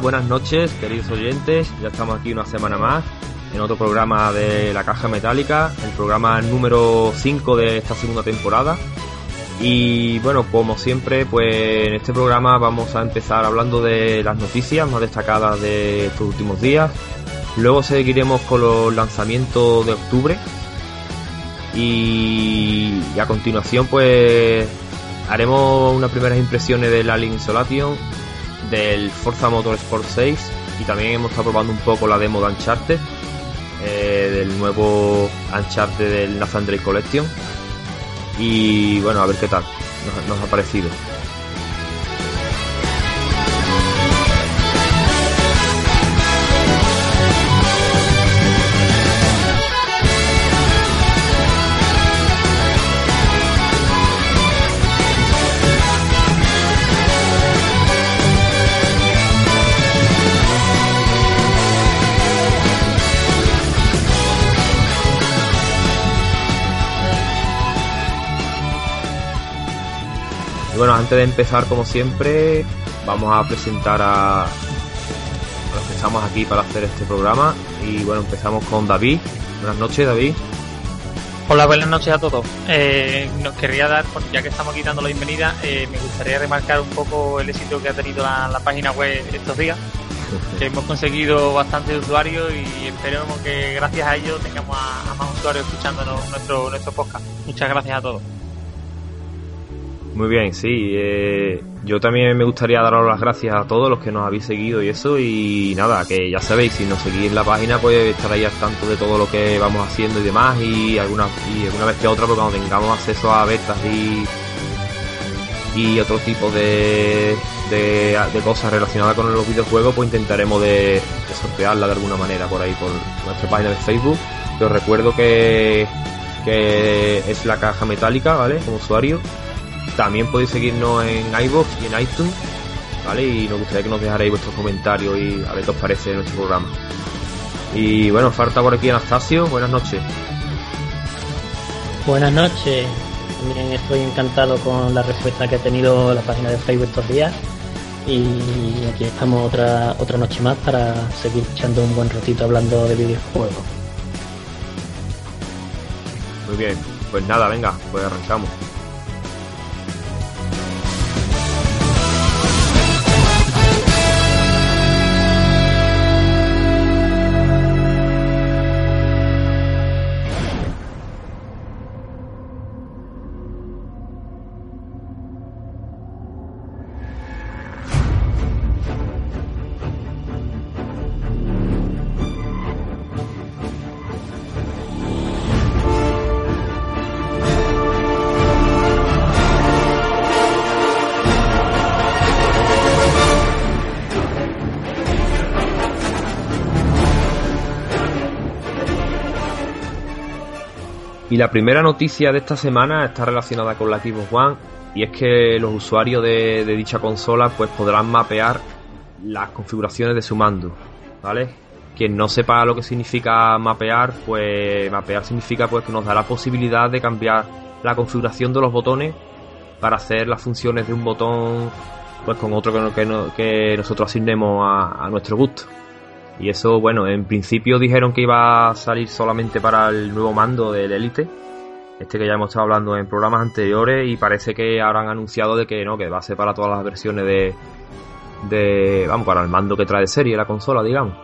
Buenas noches, queridos oyentes. Ya estamos aquí una semana más en otro programa de La Caja Metálica, el programa número 5 de esta segunda temporada. Y bueno, como siempre, pues en este programa vamos a empezar hablando de las noticias más destacadas de estos últimos días. Luego seguiremos con los lanzamientos de octubre. Y, a continuación, pues haremos unas primeras impresiones del Alien Isolation, del Forza Motorsport 6 y también hemos estado probando un poco la demo de Uncharted, eh, del nuevo Uncharted del Nathan Drake Collection. Y bueno, a ver qué tal nos, nos ha parecido. Bueno, antes de empezar, como siempre, vamos a presentar a, los que estamos aquí para hacer este programa. Y bueno, empezamos con David. Buenas noches, David. Hola, buenas noches a todos. Eh, nos querría dar, ya que estamos aquí dando la bienvenida, eh, me gustaría remarcar un poco el éxito que ha tenido la, la página web estos días. Que hemos conseguido bastantes usuarios y esperemos que gracias a ello tengamos a, a más usuarios escuchándonos nuestro, nuestro podcast. Muchas gracias a todos. Muy bien, sí. eh, yo también me gustaría daros las gracias a todos los que nos habéis seguido y eso. Y nada, que ya sabéis, si nos seguís la página, pues estaréis al tanto de todo lo que vamos haciendo y demás. Y alguna, y alguna vez que otra, pues cuando tengamos acceso a betas y, y otro tipo de, de, cosas relacionadas con los videojuegos, pues intentaremos de, de sortearla de alguna manera por ahí, por nuestra página de Facebook. Os recuerdo que, que es la caja metálica, ¿vale? Como usuario. También podéis seguirnos en iVoox y en iTunes, ¿vale? Y nos gustaría que nos dejarais vuestros comentarios y a ver qué os parece nuestro programa. Y bueno, falta por aquí Anastasio, buenas noches. Buenas noches. También estoy encantado con la respuesta que ha tenido la página de Facebook estos días. Y aquí estamos otra otra noche más para seguir echando un buen ratito hablando de videojuegos. Muy bien, pues nada, venga, pues arrancamos. Y la primera noticia de esta semana está relacionada con la Xbox One y es que los usuarios de, dicha consola pues podrán mapear las configuraciones de su mando, ¿vale? Quien no sepa lo que significa mapear, pues mapear significa pues que nos da la posibilidad de cambiar la configuración de los botones para hacer las funciones de un botón pues con otro que, no- que, no- que nosotros asignemos a nuestro gusto. Y eso, bueno, en principio dijeron que iba a salir solamente para el nuevo mando del Elite, este que ya hemos estado hablando en programas anteriores, y parece que ahora han anunciado de que no, que va a ser para todas las versiones de, de vamos, para el mando que trae de serie la consola, digamos.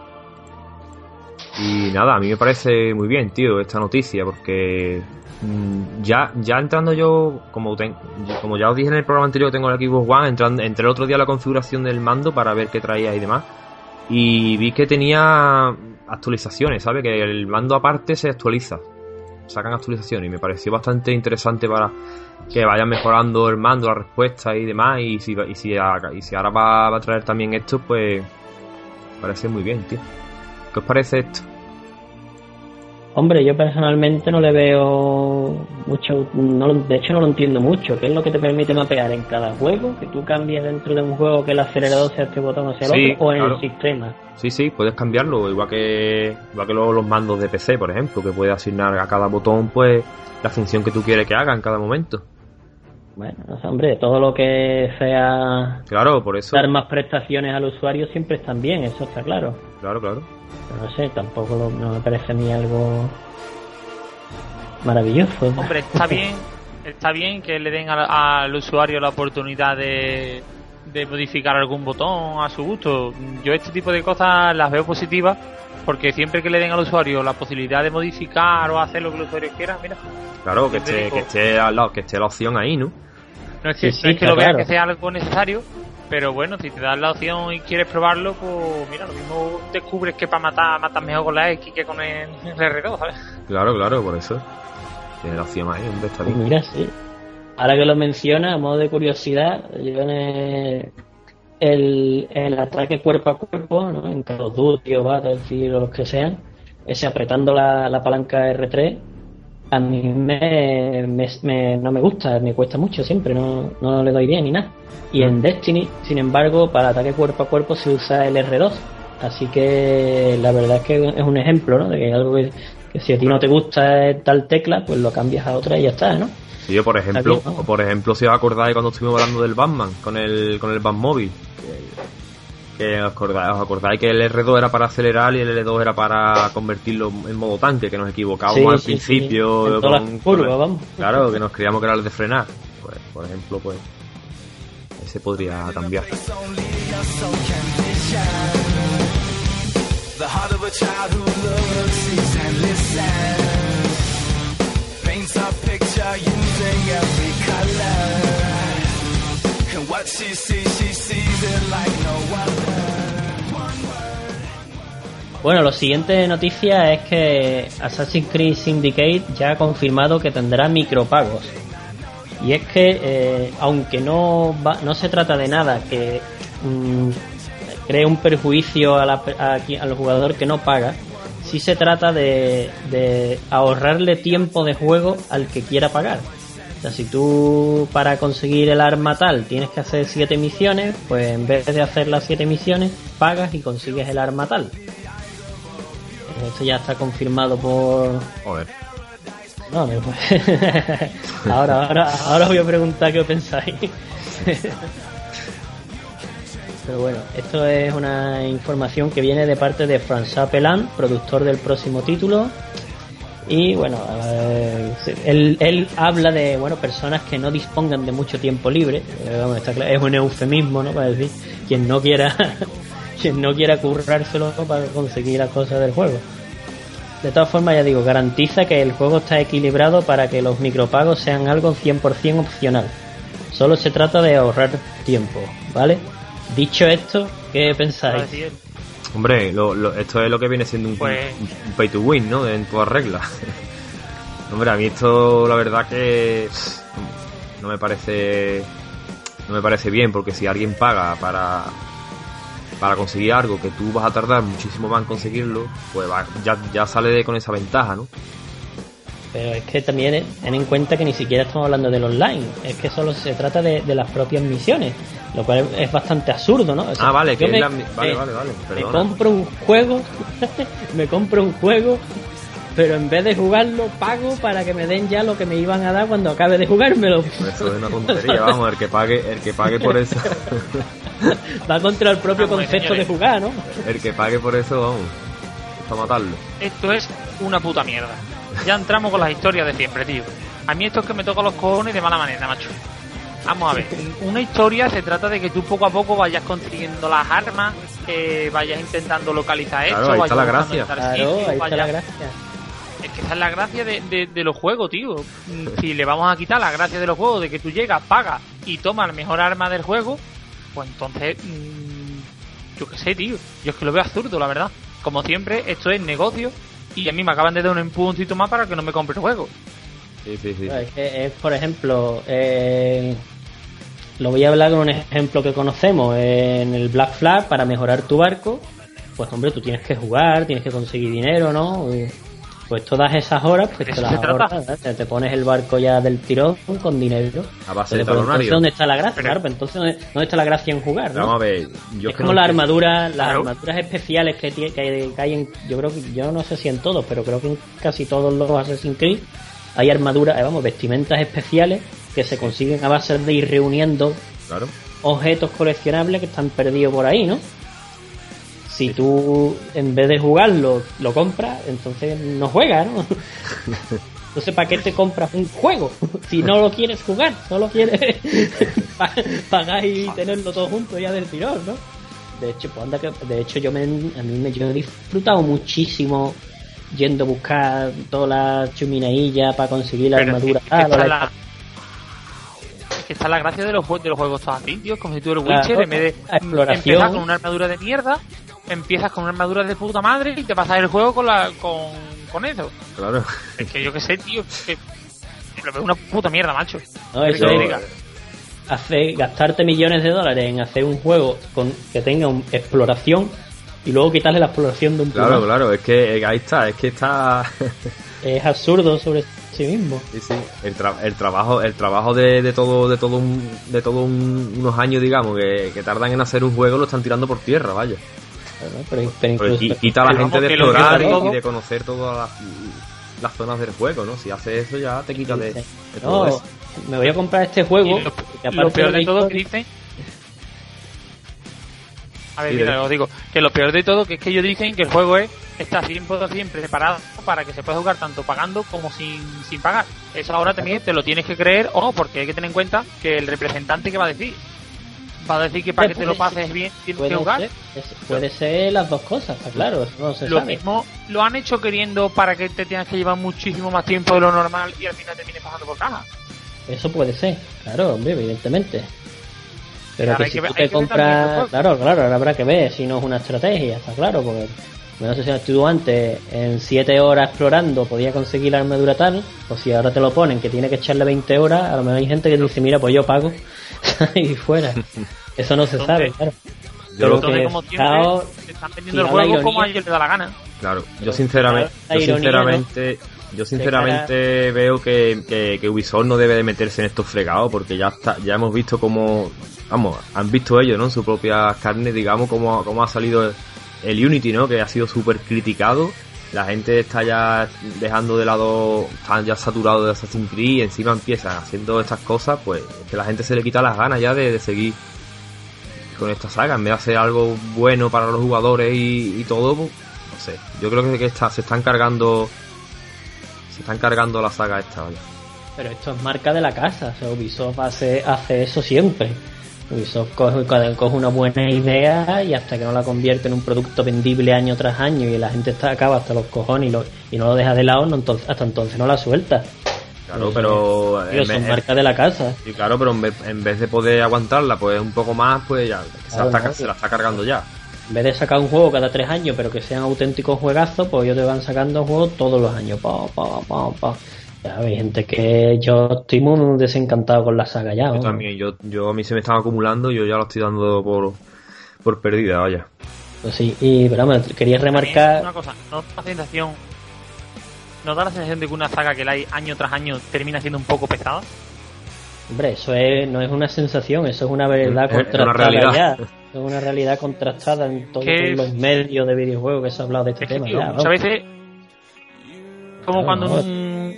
Y nada, a mí me parece muy bien, tío, esta noticia, porque mm, ya, ya entrando yo, como, ten- como ya os dije en el programa anterior que tengo el Xbox One, entrando, entré el otro día a la configuración del mando para ver qué traía y demás, y vi que tenía actualizaciones, ¿sabes? Que el mando aparte se actualiza, sacan actualizaciones, y me pareció bastante interesante para que vayan mejorando el mando, la respuesta y demás, y si, y si, y si ahora va, va a traer también esto, pues parece muy bien, tío. ¿Qué os parece esto? Hombre, yo personalmente no le veo mucho, no, de hecho no lo entiendo mucho. ¿Qué es lo que te permite mapear en cada juego? Que tú cambies dentro de un juego que el acelerador sea este botón o sea el Sí, otro, o en claro. el sistema. Sí, sí, puedes cambiarlo, igual que igual que los, los mandos de PC, por ejemplo, que puedes asignar a cada botón pues la función que tú quieres que haga en cada momento. Bueno, hombre, todo lo que sea claro, por eso. dar más prestaciones al usuario siempre están bien, eso está claro. Claro, claro. Pero no sé, tampoco no me parece a mí algo maravilloso. Hombre, está bien, está bien que le den al, usuario la oportunidad de, de modificar algún botón a su gusto. Yo este tipo de cosas las veo positivas porque siempre que le den al usuario la posibilidad de modificar o hacer lo que el usuario quiera, mira. Claro, que esté, que esté, al lado, que esté la opción ahí, ¿no? No es que, sí, que lo vea que sea algo necesario, pero bueno, si te das la opción y quieres probarlo, pues mira, lo mismo descubres que para matar matas mejor con la X que con el, R2, ¿sabes? Claro, claro, por eso. Tiene la opción ahí, un pues Mira, sí. Ahora que lo menciona, a modo de curiosidad, yo en el, ataque cuerpo a cuerpo, ¿no? en Call of Duty o Battlefield o los que sean, ese apretando la, la palanca R3, a mí me, no me gusta, me cuesta mucho siempre, no, no le doy bien ni nada. Y en Destiny, sin embargo, para ataque cuerpo a cuerpo se usa el R2. Así que la verdad es que es un ejemplo, ¿no? De que algo que, si a ti no te gusta tal tecla, pues lo cambias a otra y ya está, ¿no? Sí, yo por ejemplo, por ejemplo, si os acordáis cuando estuvimos hablando del Batman con el con el Batmóvil, que os acordáis, que el R2 era para acelerar y el L2 era para convertirlo en modo tanque, que nos equivocábamos al principio. Claro, que nos creíamos que era el de frenar. Pues, por ejemplo, pues ese podría cambiar. Bueno, lo siguiente noticia es que Assassin's Creed Syndicate ya ha confirmado que tendrá micropagos. Y es que, eh, aunque no, no se trata de nada que mm, cree un perjuicio a al jugador que no paga, sí se trata de, de ahorrarle tiempo de juego al que quiera pagar. O sea, si tú para conseguir el arma tal tienes que hacer 7 misiones, pues en vez de hacer las 7 misiones, pagas y consigues el arma tal. Esto ya está confirmado por. Joder. No, ahora, ahora, ahora voy a preguntar qué pensáis. Pero bueno, esto es una información que viene de parte de François Pelan, productor del próximo título. Y bueno, él, él, habla de bueno personas que no dispongan de mucho tiempo libre. Eh, es un eufemismo, ¿no? Para decir quien no quiera quien no quiera currárselo para conseguir las cosas del juego. De todas formas, ya digo, garantiza que el juego está equilibrado para que los micropagos sean algo 100% opcional. Solo se trata de ahorrar tiempo, ¿vale? Dicho esto, ¿qué pensáis? Hombre, esto es lo que viene siendo un, pues- pay to win, ¿no? En todas reglas. Hombre, a mí esto la verdad que no me parece no me parece bien porque si alguien paga para para conseguir algo que tú vas a tardar muchísimo más en conseguirlo, pues ya, ya sale con esa ventaja, ¿no? Pero es que también ten en cuenta que ni siquiera estamos hablando del online, es que solo se trata de, las propias misiones, lo cual es bastante absurdo, ¿no? ah, vale, que me, vale, vale, vale, Me compro un juego, me compro un juego, pero en vez de jugarlo, pago para que me den ya lo que me iban a dar cuando acabe de jugármelo. Eso es una tontería, vamos, el que pague, el que pague por eso. Va contra el propio concepto de jugar, ¿no? El que pague por eso, vamos, para matarlo. Esto es una puta mierda. Ya entramos con las historias de siempre, tío. A mí esto es que me toca los cojones de mala manera, macho. Vamos a ver, una historia se trata de que tú poco a poco vayas consiguiendo las armas, que vayas intentando localizar esto, claro, ahí está la gracia. Claro, ahí está la gracia. Es que esa es la gracia de, de, los juegos, tío. Si le vamos a quitar la gracia de los juegos, de que tú llegas, pagas y tomas la mejor arma del juego, pues entonces, mm, yo qué sé, tío. Yo es que lo veo absurdo, la verdad. Como siempre, esto es negocio y a mí me acaban de dar un empujoncito más para que no me compre el juego. Sí, sí, sí. Es, por ejemplo, eh, lo voy a hablar con un ejemplo que conocemos. En el Black Flag, para mejorar tu barco, pues hombre, tú tienes que jugar, tienes que conseguir dinero, ¿no? Pues todas esas horas, pues te las ahorras, ¿eh? te pones el barco ya del tirón con dinero. A base de pues, entonces, ¿dónde está la gracia? Claro, pues entonces, ¿dónde está la gracia en jugar? Vamos a ver, yo es como la armadura, las armaduras especiales que, que, hay en, yo creo que, yo no sé si en todos, pero creo que en casi todos los Assassin's Creed hay armaduras, eh, vamos, vestimentas especiales que se consiguen a base de ir reuniendo Claro. objetos coleccionables que están perdidos por ahí, ¿no? Si tú en vez de jugarlo lo compras, entonces no juegas, ¿no? Entonces, ¿para qué te compras un juego? Si no lo quieres jugar, no lo quieres pa- pagar y tenerlo todo junto ya del tirón, ¿no? De hecho, pues anda que, de hecho yo me, a mí me yo he disfrutado muchísimo yendo a buscar toda la chuminailla para conseguir la Pero armadura. es que tal, está la- es que está la gracia de los, de los juegos todos así, tío. Como si tú eres Claro, Witcher, en vez de la exploración. empezar con una armadura de mierda, empiezas con una armadura de puta madre y te pasas el juego con la con, con eso. Claro. Es que yo qué sé, tío. Que, que lo veo una puta mierda, macho. No, eso es- hacer, gastarte millones de dólares en hacer un juego con que tenga un- exploración y luego quitarle la exploración de un Claro, claro, es que eh, ahí está, es que está Es absurdo sobre sí mismo. Sí, sí. El, tra- el trabajo, el trabajo de, de todo, de todo, un, de todo un- unos años, digamos, que, que tardan en hacer un juego, lo están tirando por tierra, vaya. Pero, pero- pero Porque incluso- qui- quita a la pero gente de explorar y, de conocer todas las, las zonas del juego, ¿no? Si hace eso ya te quita de, de no, todo eso. me voy a comprar este juego. Y lo, peor la de todo que dicen. A ver, mira, de- os digo, que lo peor de todo que es que ellos dicen que el juego es está 100% preparado para que se pueda jugar tanto pagando como sin, sin pagar. Eso ahora también te lo tienes que creer o no, porque hay que tener en cuenta que el representante que va a decir va a decir que para que te lo pases bien tienes que jugar. ser, puede ser las dos cosas, está claro, no se Lo sabe. mismo lo han hecho queriendo para que te tengas que llevar muchísimo más tiempo de lo normal y al final termines pasando por caja. Eso puede ser, claro, hombre, evidentemente. Pero Claro, que si que tú te compras, claro, claro, ahora habrá que ver si no es una estrategia, está claro, porque no sé si tú antes en 7 horas explorando podía conseguir la armadura tal, o si ahora te lo ponen que tiene que echarle 20 horas, a lo mejor hay gente que dice, mira, pues yo pago y fuera. Eso no se sabe, claro. Yo, Pero Entonces, que como te están vendiendo el juego como a ellos les da la gana. claro, yo sinceramente, yo sinceramente, yo sinceramente veo que, que, que Ubisoft no debe de meterse en estos fregados porque ya está, ya hemos visto cómo, vamos, han visto ellos, ¿no? En su propia carne, digamos, cómo, cómo ha salido el, Unity, ¿no? Que ha sido súper criticado. La gente está ya dejando de lado, están ya saturados de Assassin's Creed y encima empiezan haciendo estas cosas, pues es que la gente se le quita las ganas ya de, seguir con esta saga. En vez de hacer algo bueno para los jugadores y, todo, pues, no sé. Yo creo que, se están cargando, se están cargando la saga esta. Pero esto es marca de la casa, o sea, Ubisoft hace, hace eso siempre. Ubisoft coge, coge una buena idea y hasta que no la convierte en un producto vendible año tras año y la gente está acaba hasta los cojones y, lo- y no lo deja de lado, no, entonces, hasta entonces no la suelta. Claro, pero en son vez, marca de la casa. sí, claro, pero en vez, en vez de poder aguantarla, pues un poco más, pues ya se, Claro, la está, no, se la está cargando ya. En vez de sacar un juego cada tres años, pero que sean auténticos juegazos, pues ellos te van sacando juegos todos los años. Pa, pa, pa, pa. Ya, hay gente que yo estoy muy desencantado con la saga ya. Yo vamos. también, yo, yo a mí se me estaba acumulando, yo ya lo estoy dando por, por perdida, vaya. Pues sí, y pero vamos, quería remarcar. Una cosa, ¿no da la sensación, ¿no da la sensación de que una saga que la hay año tras año termina siendo un poco pesada? Hombre, eso es, no es una sensación, eso es una verdad Es- es una contrastada realidad. ya. Es una realidad contrastada en todos Que- los medios de videojuegos que se ha hablado de este Es que, tema. tío, ya, muchas veces, como cuando no. un,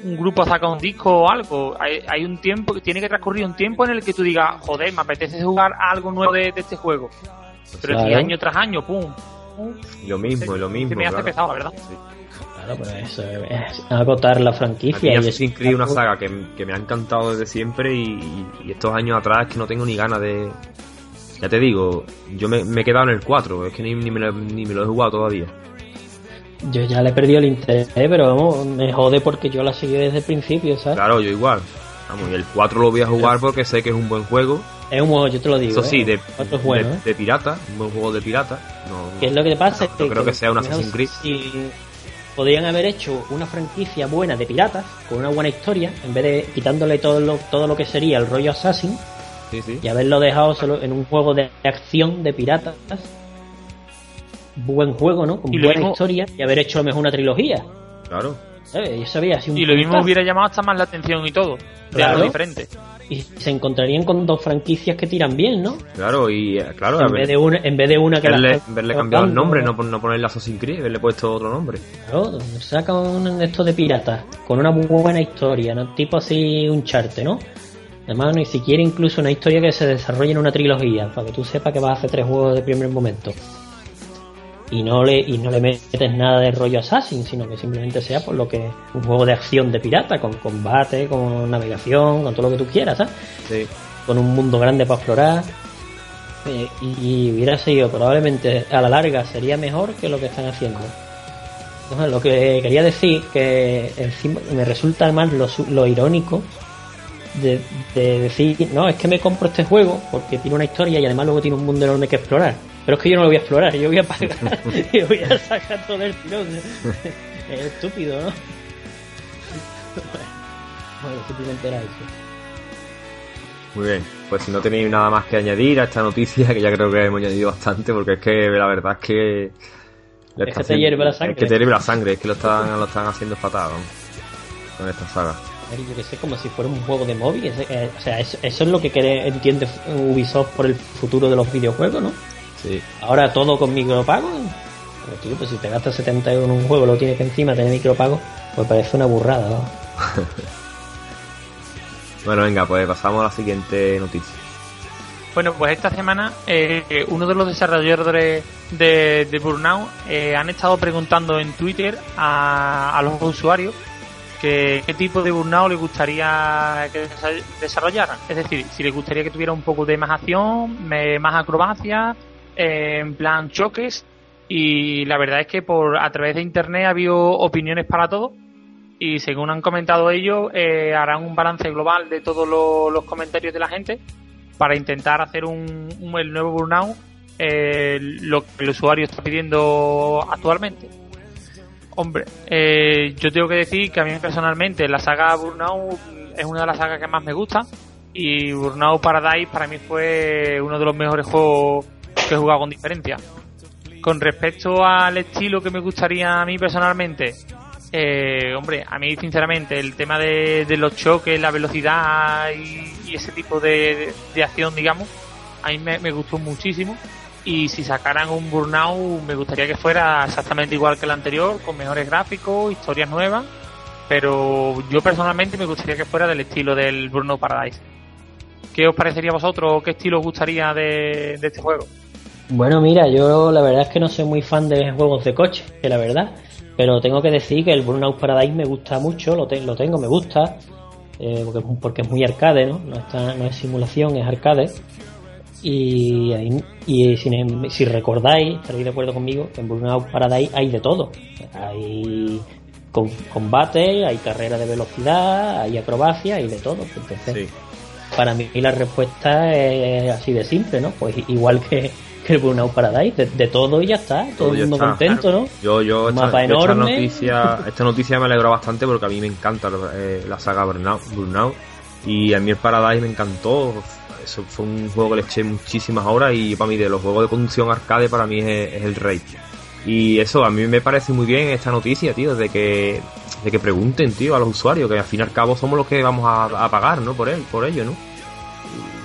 un grupo saca un disco o algo, hay, hay un tiempo, que tiene que transcurrir un tiempo en el que tú digas, joder, me apetece jugar algo nuevo de, de este juego. Pero si Claro. año tras año, pum, pum, lo mismo, lo mismo. se me hace claro. pesado, la verdad. Claro, pero eso es agotar la franquicia. y Assassin's Creed una saga que, que me ha encantado desde siempre y, y estos años atrás que no tengo ni ganas de... Ya te digo, yo me, me he quedado en el 4, es que ni, ni, me, lo, ni me lo he jugado todavía. Yo ya le he perdido el interés, pero vamos, me jode porque yo la seguí desde el principio, ¿sabes? Claro, yo igual. Vamos, y el 4 lo voy a jugar porque sé que es un buen juego. Es un juego, yo te lo digo. Eso sí, ¿eh? de, es bueno, de, ¿eh? de pirata, un buen juego de pirata. No, ¿Qué es lo que pasa? no es que, creo que sea un Assassin's Creed. Si podrían haber hecho una franquicia buena de piratas, con una buena historia, en vez de quitándole todo lo, todo lo que sería el rollo Assassin, Sí, sí. y haberlo dejado solo en un juego de acción de piratas. Buen juego, ¿no? Con Y buena mismo- historia, y haber hecho a lo mejor una trilogía. Claro. ¿sabes? Y eso había sido un Y lo mismo hubiera llamado hasta más la atención y todo, de Claro. algo diferente. Y se encontrarían con dos franquicias que tiran bien, ¿no? Claro, y eh, claro, a En ver, vez, de una, en vez de una que verle, verle cambiado el nombre, no, no ponerle Assassin's Creed, haberle puesto otro nombre. Claro, saca un esto de piratas con una muy buena historia, ¿no? Tipo así un charte, ¿no? Además, ni siquiera incluso una historia que se desarrolle en una trilogía, para que tú sepas que vas a hacer tres juegos de primer momento. Y no le, y no le metes nada de rollo Assassin, sino que simplemente sea por lo que un juego de acción de pirata, con combate, con navegación, con todo lo que tú quieras, ¿sabes? Sí. Con un mundo grande para explorar. Eh, y, y hubiera sido probablemente a la larga sería mejor que lo que están haciendo. Entonces, lo que quería decir que encima me resulta además lo, lo irónico de, de decir, no, es que me compro este juego porque tiene una historia y además luego tiene un mundo enorme que explorar. Pero es que yo no lo voy a explorar, yo voy a pagar y voy a sacar todo el tirón. Es estúpido, ¿no? Bueno, simplemente era eso. Muy bien, pues si no tenéis nada más que añadir a esta noticia, que ya creo que hemos añadido bastante, porque es que la verdad es que... le Es que te hierve la Es sangre. que te hierve la sangre, es que lo están, lo están haciendo fatal, ¿no? Con esta saga. Yo que sé, como si fuera un juego de móvil. eh, o sea, eso, eso es lo que quiere, entiende Ubisoft por el futuro de los videojuegos, ¿no? Sí, Ahora todo con micropago. Pero tío, pues si te gastas 70 euros en un juego, lo tienes que encima tener micropago, pues parece una burrada, ¿no? Bueno, venga, pues pasamos a la siguiente noticia. Bueno, pues esta semana eh, uno de los desarrolladores de, de Burnout eh, han estado preguntando en Twitter a, a los usuarios que, qué tipo de Burnout les gustaría que desa- desarrollaran. Es decir, si les gustaría que tuviera un poco de más acción, me- más acrobacia, eh, en plan choques. Y la verdad es que por a través de internet ha habido opiniones para todo. Y según han comentado ellos, eh, harán un balance global de todos los- comentarios de la gente para intentar hacer un, un- el nuevo Burnout eh, lo que el usuario está pidiendo actualmente. Hombre, eh, yo tengo que decir que a mí personalmente la saga Burnout es una de las sagas que más me gusta y Burnout Paradise para mí fue uno de los mejores juegos que he jugado con diferencia. Con respecto al estilo que me gustaría a mí personalmente, eh, hombre, a mí sinceramente el tema de, los choques, la velocidad y, ese tipo de, acción, digamos, a mí me, gustó muchísimo. Y si sacaran un Burnout, me gustaría que fuera exactamente igual que el anterior, con mejores gráficos, historias nuevas. Pero yo personalmente me gustaría que fuera del estilo del Burnout Paradise. ¿Qué os parecería a vosotros? ¿Qué estilo os gustaría de este juego? Bueno, mira, yo la verdad es que no soy muy fan de juegos de coche, que la verdad. Pero tengo que decir que el Burnout Paradise me gusta mucho, lo, te- lo tengo, me gusta. eh, porque, porque es muy arcade, ¿no? No, está, no es simulación, es arcade. Y, y si, si recordáis, estaréis de acuerdo conmigo, en Burnout Paradise hay de todo. Hay combate, hay carrera de velocidad, hay acrobacia, hay de todo. Entonces, Sí. para mí la respuesta es así de simple, ¿no? Pues igual que, que el Burnout Paradise, de, de todo y ya está, todo, el ya mundo está. contento, ¿no? Yo, yo esta, mapa yo esta noticia, esta noticia me alegró bastante porque a mí me encanta eh, la saga Burnout, Burnout y a mí el Paradise me encantó. Eso fue un juego que le eché muchísimas horas y para mí de los juegos de conducción arcade para mí es, es el rey. Y eso a mí me parece muy bien esta noticia, tío, de que de que pregunten, tío, a los usuarios, que al fin y al cabo somos los que vamos a, a pagar, ¿no? Por él, por ello, ¿no?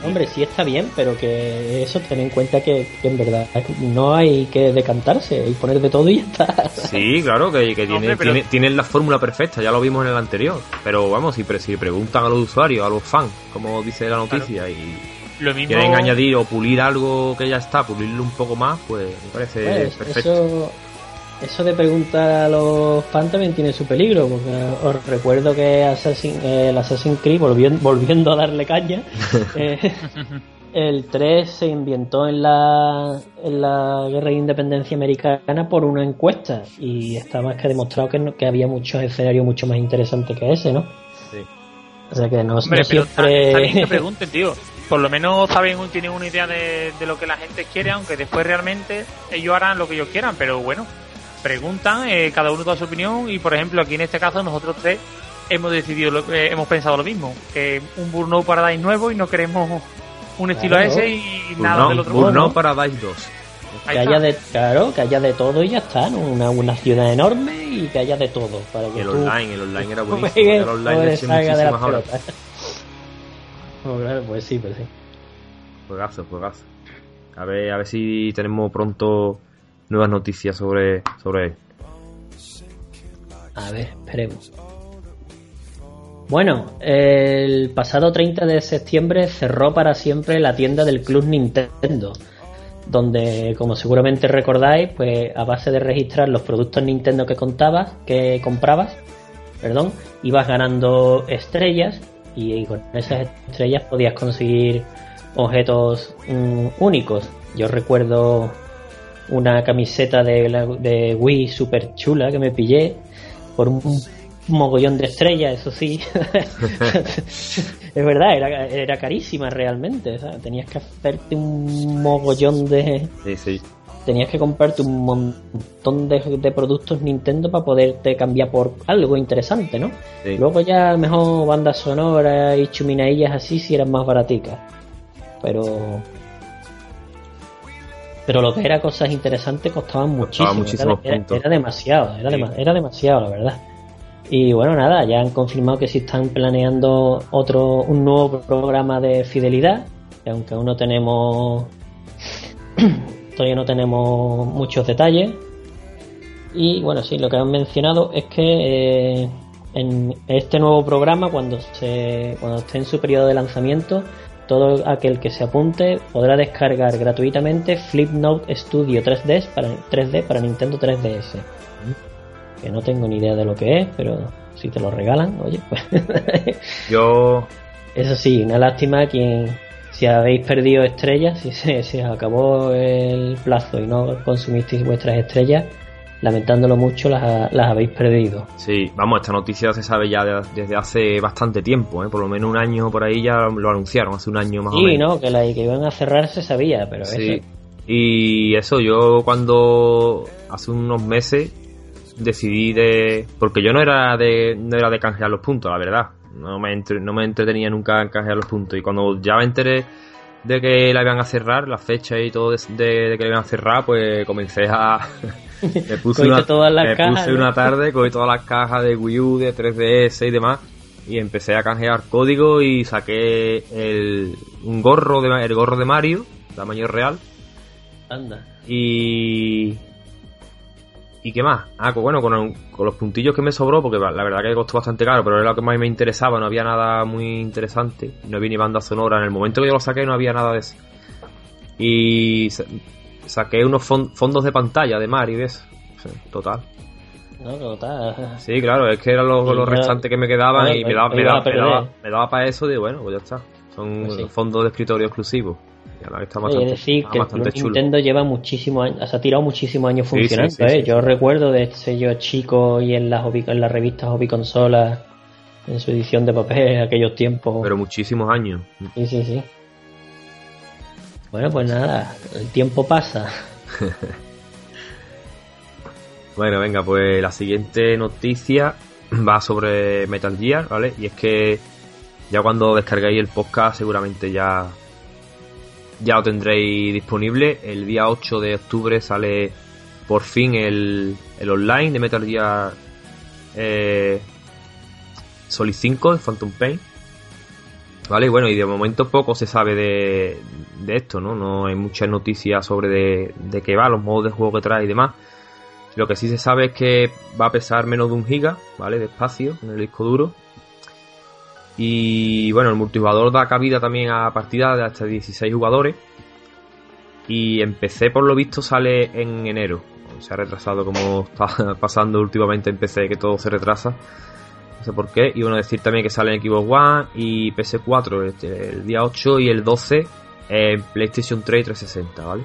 Hombre, sí está bien, pero que eso ten en cuenta que, que en verdad no hay que decantarse y poner de todo y ya está. Sí, claro, que, que Hombre, pero- tienen la fórmula perfecta, ya lo vimos en el anterior. Pero vamos, si, pre- si preguntan a los usuarios, a los fans, como dice la noticia, y Lo mismo. quieren añadir o pulir algo que ya está, pulirlo un poco más, pues me parece Pues, perfecto. eso, eso de preguntar a los fans también tiene su peligro, porque os recuerdo que Assassin, eh, el Assassin's Creed, volviendo, volviendo a darle caña, eh, el 3 se inventó en la, en la Guerra de Independencia Americana por una encuesta y está más que demostrado que, no- que había muchos escenarios mucho más interesantes que ese, ¿no? Sí. O sea que no, Hombre, no está, siempre... está bien que pregunten, tío. Por lo menos saben, tienen una idea de, de lo que la gente quiere, aunque después realmente ellos harán lo que ellos quieran. Pero bueno, preguntan, eh, cada uno da su opinión. Y por ejemplo, aquí en este caso, nosotros tres hemos decidido, lo- eh, hemos pensado lo mismo: que un Burnout Paradise nuevo y no queremos un estilo Claro. ese y nada del Burnout, otro. Burnout ¿no? Paradise 2. Ahí que haya de claro que haya de todo y ya está ¿no? una, una ciudad enorme y que haya de todo para que el tú online, el online era buenísimo. El online le muchísimas horas. claro, pues sí pues sí Juegazo, juegazo. A ver, a ver si tenemos pronto nuevas noticias sobre, sobre él. a ver esperemos Bueno, el pasado 30 de septiembre cerró para siempre la tienda del Club Nintendo, donde, como seguramente recordáis, pues a base de registrar los productos Nintendo que contabas, que comprabas, perdón, ibas ganando estrellas y con esas estrellas podías conseguir objetos mm, únicos. Yo recuerdo una camiseta de, de Wii super chula que me pillé por un mogollón de estrellas, eso sí. es verdad, era, era carísima realmente. Tenías que hacerte un mogollón de. Sí, sí. Tenías que comprarte un montón de, productos Nintendo para poderte cambiar por algo interesante, ¿no? Luego ya mejor bandas sonoras y chuminaillas así si eran más baraticas. Pero pero lo que era cosas interesantes costaban muchísimo. era, demasiado, era, era demasiado, la verdad. Y bueno, nada, ya han confirmado que sí están planeando otro, un nuevo programa de fidelidad, que aunque aún no tenemos, todavía no tenemos muchos detalles. Y bueno, sí, lo que han mencionado es que eh, en este nuevo programa, cuando, se, cuando esté en su periodo de lanzamiento, todo aquel que se apunte podrá descargar gratuitamente Flipnote Studio 3D para, 3D para Nintendo 3DS que no tengo ni idea de lo que es, pero si te lo regalan, oye, pues. Yo. Eso sí, una lástima que si habéis perdido estrellas, si se, acabó el plazo y no consumisteis vuestras estrellas, lamentándolo mucho, las, las, habéis perdido. Sí, vamos, esta noticia se sabe ya desde hace bastante tiempo, ¿eh? por lo menos un año por ahí ya lo anunciaron, hace un año más o menos. Sí, no, que la que iban a cerrar se sabía, pero sí. Y eso, yo cuando hace unos meses decidí de porque yo no era de no era de canjear los puntos la verdad no me no me entretenía nunca en canjear los puntos y cuando ya me enteré de que la iban a cerrar la fecha y todo de, que la iban a cerrar pues comencé a me puse, una, puse una tarde cogí todas las cajas de Wii U de 3DS y demás y empecé a canjear código y saqué el un gorro de el gorro de Mario tamaño real anda y ¿Y qué más? Ah, pues bueno, con, los puntillos que me sobró, porque la verdad que costó bastante caro, pero era lo que más me interesaba, no había nada muy interesante, no había ni banda sonora. En el momento que yo lo saqué no había nada de eso. Y saqué unos fondos de pantalla de Mario, ¿ves? total. No, total. Sí, claro, es que eran los, restantes que me quedaban y me daba, me, daba, me, daba, para eso de, bueno, pues ya está. Son pues fondos de escritorio exclusivos es decir, que Nintendo lleva muchísimos años, ha tirado muchísimos años funcionando. ¿eh? Yo recuerdo de yo chico y en las, en las revistas Hobby Consolas, en su edición de papel en aquellos tiempos. Pero muchísimos años. Sí, sí, sí. Bueno, pues nada, el tiempo pasa. bueno, venga, pues la siguiente noticia va sobre Metal Gear, ¿vale? Y es que ya cuando descarguéis el podcast seguramente ya ya lo tendréis disponible. El día 8 de octubre sale por fin el, el online de Metal Gear eh, Solid 5 de Phantom Pain. Vale, bueno, y de momento poco se sabe de, de esto, ¿no? No hay muchas noticias sobre de, de qué va, los modos de juego que trae y demás. Lo que sí se sabe es que va a pesar menos de un giga, ¿vale? De espacio en el disco duro. Y bueno, el multijugador da cabida también a partidas de hasta 16 jugadores. Y en PC, por lo visto, sale en enero. Se ha retrasado como está pasando últimamente en PC, que todo se retrasa. No sé por qué. Y bueno, decir también que sale en Xbox One y PS4 este, el día 8 y el 12 en PlayStation 3 y 360, ¿vale?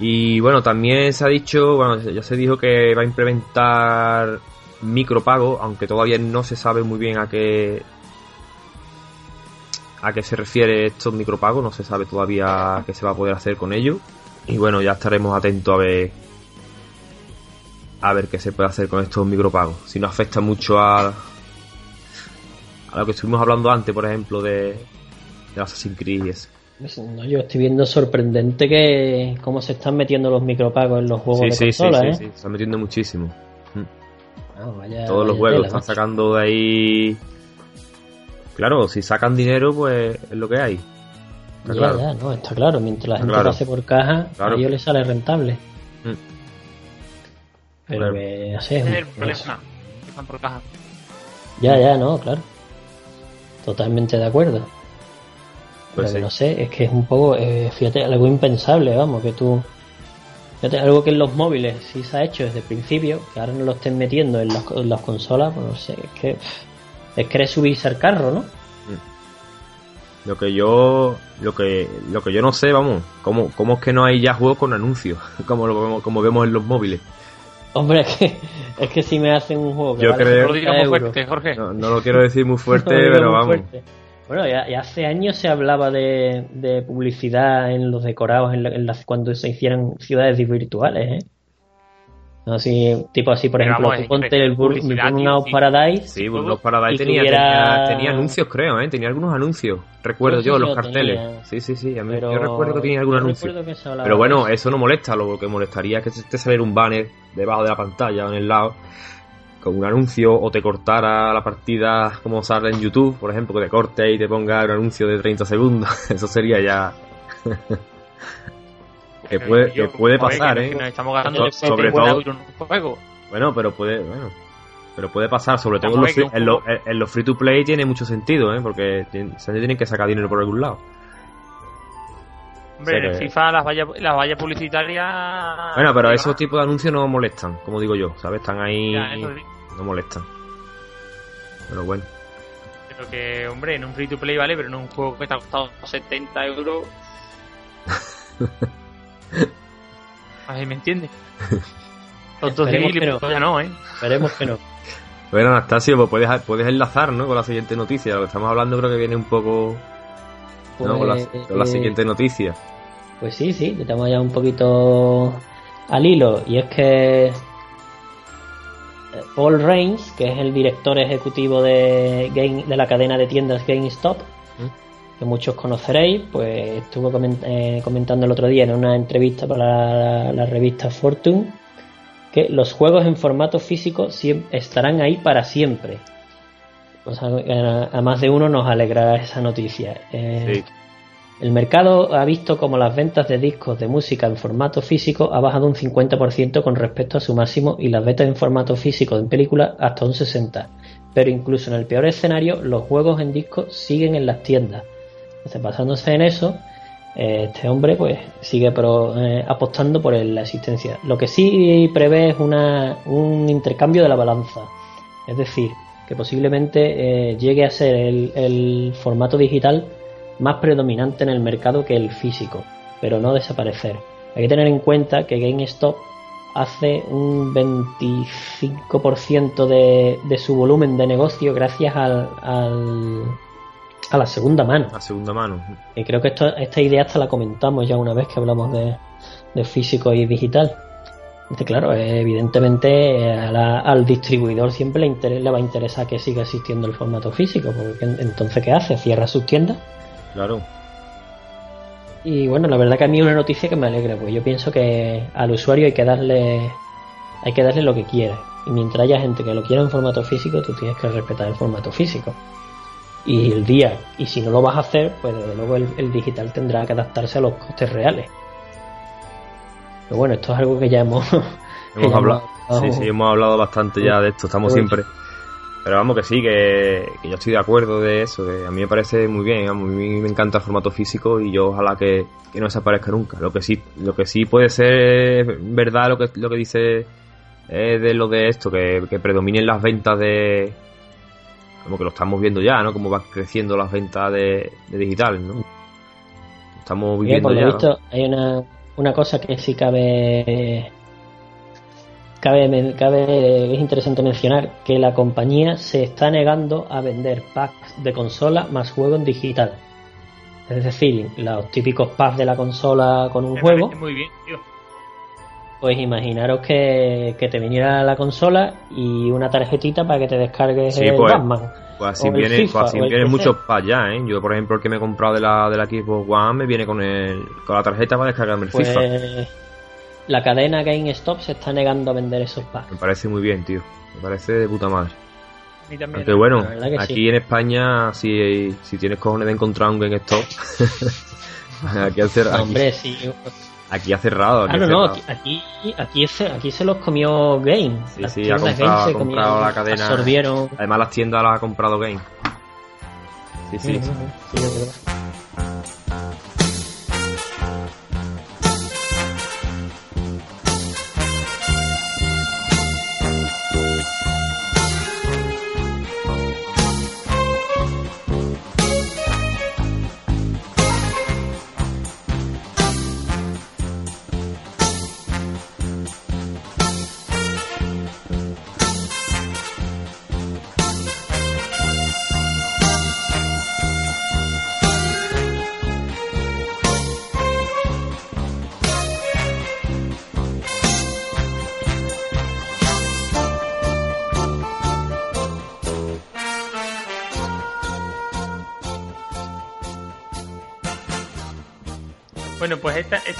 Y bueno, también se ha dicho, bueno, ya se dijo que va a implementar micropago, aunque todavía no se sabe muy bien a qué a qué se refiere estos micropagos, no se sabe todavía qué se va a poder hacer con ellos. Y bueno, ya estaremos atentos a ver a ver qué se puede hacer con estos micropagos. Si no afecta mucho a a lo que estuvimos hablando antes, por ejemplo, de, de Assassin's Creed y eso. yo estoy viendo sorprendente que cómo se están metiendo los micropagos en los juegos de consola, sí, sí, sí, se están metiendo muchísimo. Ah, Todos los juegos están sacando de ahí. Claro, si sacan dinero, pues es lo que hay. Está claro. ya, no, está claro. Mientras la gente lo hace por caja, a ellos les sale rentable. Mm. Pero que, así es el problema, están por caja. Ya, ya, no, claro. Totalmente de acuerdo. Pues sí. que no sé, es que es un poco, eh, fíjate, algo impensable, vamos, que tú... Fíjate, algo que en los móviles sí se ha hecho desde el principio, que ahora no lo estén metiendo en las, en las consolas, pues no sé, es que... Es querer subirse al carro, ¿no? Lo que yo, lo que, lo que yo no sé, vamos, cómo, cómo es que no hay ya juegos con anuncios, como lo vemos, como vemos en los móviles. Hombre, es que, es que si me hacen un juego que Yo vale creo- No lo digas muy 50 fuerte, Jorge. No, no lo quiero decir muy fuerte, No pero muy vamos. fuerte. Bueno, ya, ya hace años se hablaba de, de publicidad en los decorados en la- en las, cuando se hicieran ciudades virtuales, ¿eh? Así, tipo así, por ejemplo, vamos, tú ponte el Burnout sí. Paradise. Sí, Burnout Paradise tenía, hubiera- tenía, tenía anuncios, creo, ¿eh? Tenía algunos anuncios. Recuerdo yo, sí, los lo carteles. tenía. Sí, sí, sí. a mí- Pero yo recuerdo que tenía algún anuncio. Pero bueno, eso. eso no molesta. Lo que molestaría es que te saliera un banner debajo de la pantalla o en el lado con un anuncio o te cortara la partida como sale en YouTube, por ejemplo, que te corte y te ponga un anuncio de 30 segundos. Eso sería ya. que puede, que puede pasar, ¿eh? Estamos gastando sobre 70 todo- juego. Bueno, pero puede, bueno, pero puede pasar, sobre todo en los, en, los, juego- en los free to play tiene mucho sentido, ¿eh? Porque se tienen que sacar dinero por algún lado. Hombre, en FIFA las vallas las vallas publicitarias. Bueno, pero esos tipos de anuncios no molestan, como digo yo, ¿sabes? Están ahí, ya, eso sí. No molestan. Pero bueno, Pero que, hombre, en un free to play vale, pero en un juego que te ha costado 70 euros. A ver, ¿me entiendes? De que no. ya no, ¿eh? Esperemos que no. bueno Anastasio, pues puedes, puedes enlazar, ¿no? Con la siguiente noticia. Lo que estamos hablando creo que viene un poco, ¿no? Con la, Pues, con la eh, siguiente noticia. Pues sí, sí, estamos ya un poquito al hilo. Y es que eh, Paul Reigns, que es el director ejecutivo de, Game, de la cadena de tiendas GameStop, que muchos conoceréis, pues estuvo coment- eh, comentando el otro día en una entrevista para la, la revista Fortune que los juegos en formato físico estarán ahí para siempre. A más de uno nos alegrará esa noticia. Eh, Sí. El mercado ha visto como las ventas de discos de música en formato físico ha bajado un 50% con respecto a su máximo y las ventas en formato físico en películas hasta un 60%. Pero incluso en el peor escenario, los juegos en disco siguen en las tiendas. Entonces, basándose en eso, eh, este hombre pues sigue pro- eh, apostando por la existencia. Lo que sí prevé es una, un intercambio de la balanza. Es decir, que posiblemente eh, llegue a ser el formato digital más predominante en el mercado que el físico, pero no desaparecer. Hay que tener en cuenta que GameStop hace un 25% de, de su volumen de negocio gracias al, al- a la segunda mano. A segunda mano. Y creo que esto, esta idea hasta la comentamos ya una vez que hablamos de, de físico y digital. Entonces, claro, eh, evidentemente eh, a la- al distribuidor siempre le, inter- le va a interesar que siga existiendo el formato físico, porque en- entonces ¿qué hace? Cierra sus tiendas. Claro. Y bueno, la verdad que a mí es una noticia que me alegra, porque yo pienso que al usuario hay que darle hay que darle lo que quiera. Y mientras haya gente que lo quiera en formato físico, tú tienes que respetar el formato físico. Y el día, y si no lo vas a hacer, pues desde luego el, el digital tendrá que adaptarse a los costes reales. Pero bueno, esto es algo que ya hemos, Hemos hablado, sí, sí, hemos hablado bastante ya de esto, estamos siempre. Pero vamos que sí, que, que yo estoy de acuerdo de eso, que a mí me parece muy bien, a mí me encanta el formato físico y yo ojalá que, que no desaparezca nunca. Lo que sí, lo que sí puede ser verdad lo que, lo que dice es de lo de esto, que, que predominen las ventas de como que lo estamos viendo ya, ¿no? Como van creciendo las ventas de, de digital, ¿no? Estamos viviendo por lo ya. visto, hay una, una cosa que sí cabe, cabe, cabe, es interesante mencionar, que la compañía se está negando a vender packs de consola más juego en digital. Es decir, los típicos packs de la consola con un Me juego, parece muy bien, tío. pues imaginaros que, que te viniera la consola y una tarjetita para que te descargues Sí, el pues, Batman. Pues así viene, FIFA, pues así vienen muchos para allá, ¿eh? Yo, por ejemplo, el que me he comprado de la, de la Xbox One me viene con el, con la tarjeta para descargarme el Pues FIFA. La cadena GameStop se está negando a vender esos packs. Me parece muy bien, tío. Me parece de puta madre. También. Aunque bueno, aquí sí. en España, si, si tienes cojones de encontrar un GameStop, aquí aquí, Hombre, sí. Aquí ha cerrado. Aquí ah, no, no, aquí, aquí, se, aquí se los comió Game. Sí, sí, ha comprado, ha comprado la cadena. Absorbieron. Además, las tiendas las ha comprado Game. Sí, sí. sí, sí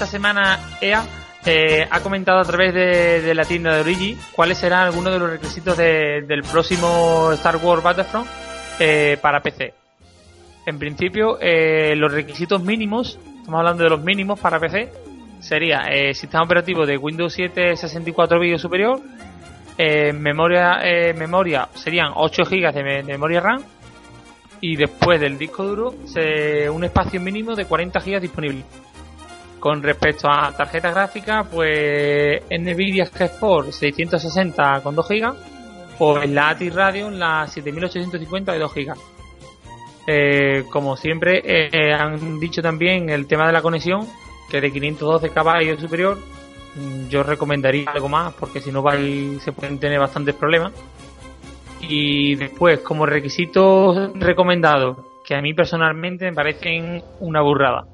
esta, semana EA eh, ha comentado a través de, la tienda de Origi cuáles serán algunos de los requisitos del próximo Star Wars Battlefront eh, para PC. En principio, eh, los requisitos mínimos, estamos hablando de los mínimos para PC, sería sistema operativo de Windows 7 64 bits superior, memoria memoria serían 8 GB de, memoria RAM y después del disco duro un espacio mínimo de 40 GB disponible. Con respecto a tarjeta gráfica, pues Nvidia GeForce 660 con 2 GB o la ATI Radeon la 7850 de 2 GB. Eh, como siempre, eh, han dicho también el tema de la conexión, que de 512 caballos superior, mm, yo recomendaría algo más, porque si no se pueden tener bastantes problemas. Y después, como requisitos recomendados, que a mí personalmente me parecen una burrada.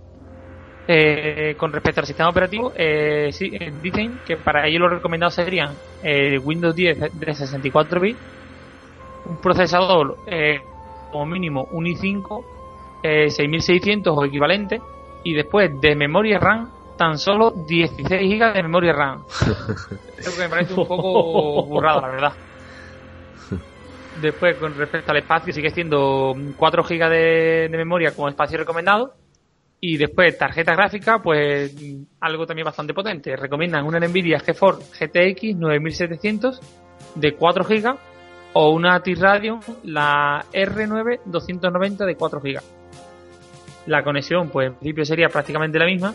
Eh, con respecto al sistema operativo, eh, sí, eh, dicen que para ello los recomendados serían Windows 10 de 64 bits, un procesador como mínimo un i5 6600 o equivalente, y después de memoria RAM tan solo 16 GB de memoria RAM. Creo que me parece un poco burrado, la verdad. Después, con respecto al espacio, sigue siendo 4 GB de memoria como espacio recomendado y después, tarjeta gráfica, pues algo también bastante potente. Recomiendan una Nvidia GeForce GTX 9700 de 4 GB o una T-Radio, la R9 290 de 4 GB. La conexión, pues en principio sería prácticamente la misma.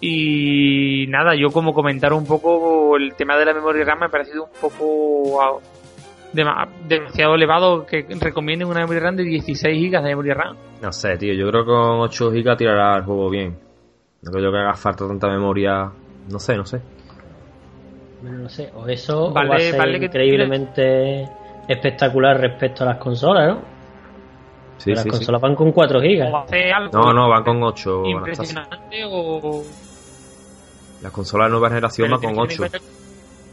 Y nada, yo como comentar un poco el tema de la memoria RAM me ha parecido un poco demasiado elevado que recomienden una memoria RAM de 16 GB de memoria RAM. No sé, tío, yo creo que con 8 GB tirará el juego bien. No creo que haga falta tanta memoria. No sé, no sé. Bueno, no sé, o eso vale, va a ser increíblemente espectacular respecto a las consolas, ¿no? Sí, las consolas van con 4 GB. No, no, van con 8. Impresionante o. Las consolas de nueva generación van con 8.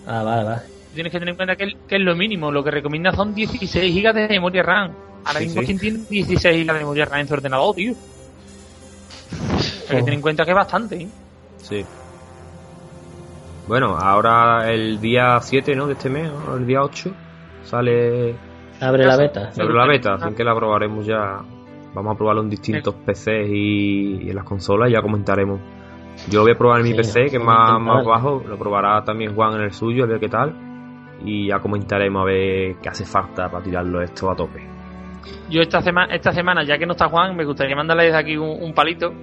Ah, vale, vale tienes que tener en cuenta que, es lo mínimo. Lo que recomienda son 16 GB de memoria RAM. Ahora mismo, ¿quién tiene 16 GB de memoria RAM en su ordenador, tío? Hay que tener en cuenta que es bastante, ¿eh? Sí. Bueno, ahora el día 7, ¿no? De este mes, ¿no? el día 8, sale. Abre la beta. Abre la beta, así que la probaremos ya. Vamos a probarlo en distintos PCs y, en las consolas y ya comentaremos. Yo voy a probar en mi PC, que es más, más bajo. Lo probará también Juan en el suyo, a ver qué tal y ya comentaremos a ver qué hace falta para tirarlo esto a tope. Yo esta semana, esta semana ya que no está Juan, me gustaría mandarle desde aquí un, palito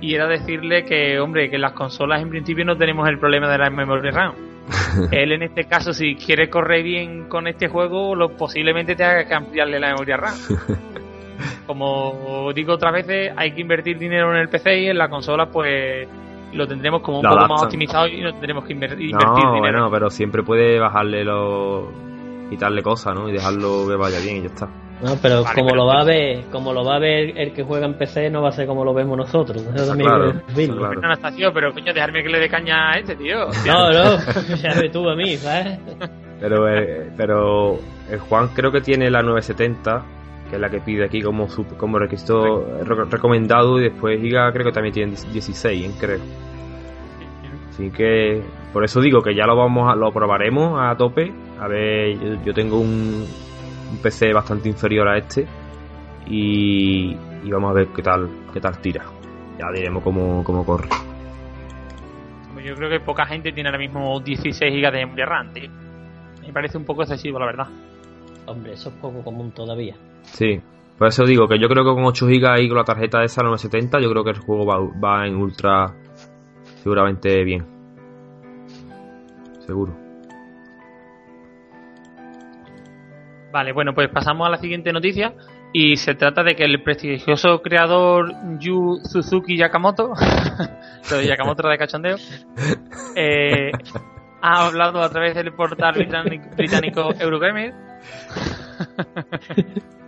y era decirle que, hombre, que en las consolas en principio no tenemos el problema de la memoria RAM. Él en este caso, si quiere correr bien con este juego, lo posiblemente tenga que ampliarle la memoria RAM. Como digo otras veces, hay que invertir dinero en el PC y en la consola, pues lo tendremos como un poco más optimizado y no tendremos que invertir, no, dinero. Bueno, pero siempre puede bajarle lo quitarle cosas, ¿no? Y dejarlo que vaya bien y ya está. No, pero como lo va a ver, como lo va a ver el que juega en PC, no va a ser como lo vemos nosotros. Eso también claro, claro. pero coño, dejarme que le dé caña a este tío. No, no, ya ves tú a mí, ¿sabes? Pero, eh, pero el Juan creo que tiene la 970 que es la que pide aquí como como requisito recomendado y después Giga creo que también tiene 16, ¿eh? creo. Así que por eso digo que ya lo vamos a, lo probaremos a tope. A ver, yo, tengo un, un, PC bastante inferior a este y, y, vamos a ver qué tal qué tal tira. Ya diremos cómo, cómo corre. yo creo que poca gente tiene ahora mismo 16 GB de memoria RAM, tío. Me parece un poco excesivo, la verdad. Hombre, eso es poco común todavía. Sí, por eso digo que yo creo que con 8 GB y con la tarjeta de esa 970, yo creo que el juego va, va en ultra seguramente bien. Seguro. Vale, bueno, pues pasamos a la siguiente noticia. Y se trata de que el prestigioso creador Yu Suzuki Yakamoto, de Yakamoto de cachondeo, eh, ha hablado a través del portal británico, británico Eurogamer.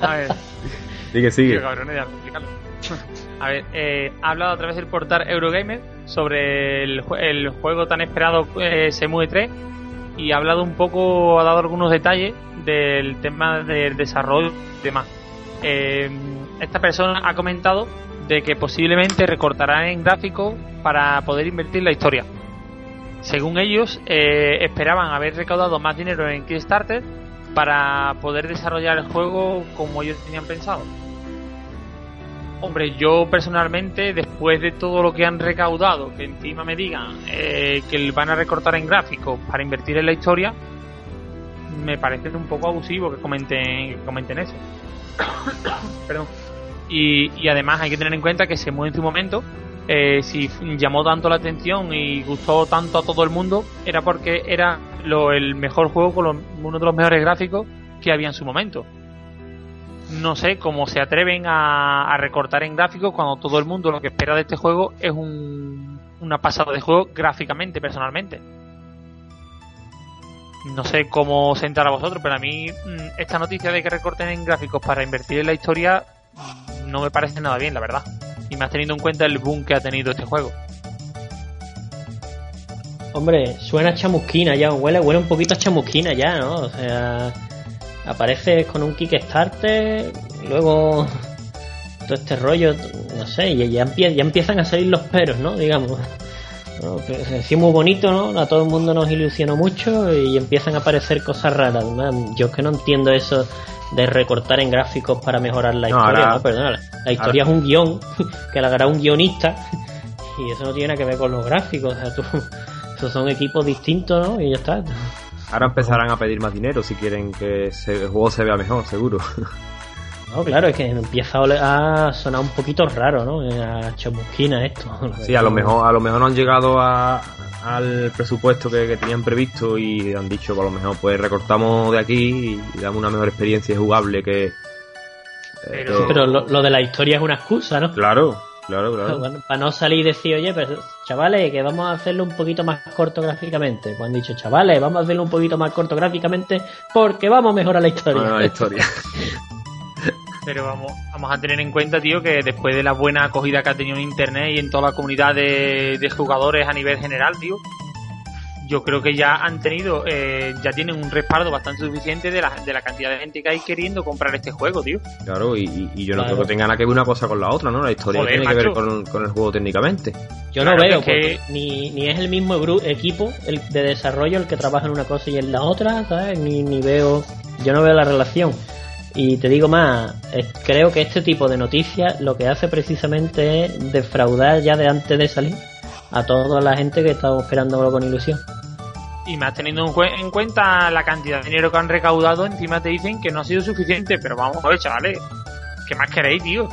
a ver. Sigue, sigue. Cabrón, ya. A ver, eh, ha hablado a través del portal Eurogamer sobre el, jue- el juego tan esperado eh, Semue 3 y ha hablado un poco, ha dado algunos detalles del tema del desarrollo y demás. Eh, esta persona ha comentado de que posiblemente recortará en gráficos para poder invertir la historia. Según ellos, eh, esperaban haber recaudado más dinero en Kickstarter para poder desarrollar el juego como ellos tenían pensado. Hombre, yo personalmente, después de todo lo que han recaudado, que encima me digan eh, que van a recortar en gráficos para invertir en la historia, me parece un poco abusivo que comenten, comenten eso. Perdón. Y, y además hay que tener en cuenta que se mueve en su momento. Eh, si llamó tanto la atención y gustó tanto a todo el mundo, era porque era lo, el mejor juego con los- uno de los mejores gráficos que había en su momento no sé cómo se atreven a, recortar en gráficos cuando todo el mundo lo que espera de este juego es un, una pasada de juego gráficamente, personalmente. No sé cómo sentar a vosotros, pero a mí mm, esta noticia de que recorten en gráficos para invertir en la historia no me parece nada bien, la verdad. Y más teniendo en cuenta el boom que ha tenido este juego. Hombre, suena chamusquina ya, huele, huele un poquito a chamusquina ya, ¿no? O sea, apareces con un Kickstarter, luego todo este rollo, no sé, y ya, ya empiezan a salir los peros, ¿no? Digamos. decir, muy bonito, ¿no? A todo el mundo nos ilusionó mucho y empiezan a aparecer cosas raras. Yo es que no entiendo eso de recortar en gráficos para mejorar la No, historia, ahora- ¿no? Perdona, la, historia es un guion que la hará un guionista y eso no tiene nada que ver con los gráficos. O sea, tú, esos son equipos distintos, ¿no? Y ya está. Ahora empezarán a pedir más dinero si quieren que el juego se vea mejor, seguro. No, claro, es que empieza a, a sonar un poquito raro, ¿no? A chamusquina esto. Sí, a lo mejor, a lo mejor no han llegado a- al presupuesto que, que tenían previsto y han dicho que a lo mejor pues recortamos de aquí y damos una mejor experiencia jugable que... eh, Pero- Sí, pero lo, lo de la historia es una excusa, ¿no? Claro, claro, claro. Bueno, para no salir y decir, oye, pero chavales, que vamos a hacerlo un poquito más corto gráficamente. Pues han dicho, chavales, vamos a hacerlo un poquito más corto gráficamente porque vamos a mejorar la historia. Bueno, la historia. Pero vamos, vamos a tener en cuenta, tío, que después de la buena acogida que ha tenido en internet y en toda la comunidad de, de jugadores a nivel general, tío, yo creo que ya han tenido, eh, ya tienen un respaldo bastante suficiente de la, de la cantidad de gente que hay queriendo comprar este juego, tío. Claro, y, y- yo no Claro. creo que tenga nada que ver una cosa con la otra, ¿no? La historia Joder, tiene que ver con, con el juego técnicamente. Yo Claro, no veo, que ni, ni es el mismo equipo el de desarrollo el que trabaja en una cosa y en la otra, ¿sabes? Ni, ni veo, yo no veo la relación. Y te digo más, creo que este tipo de noticias lo que hace precisamente es defraudar ya de antes de salir a toda la gente que estaba esperándolo con ilusión. Y más teniendo en, cue- en cuenta la cantidad de dinero que han recaudado, encima te dicen que no ha sido suficiente. Pero vamos a ver, chavales, ¿qué más queréis, tío?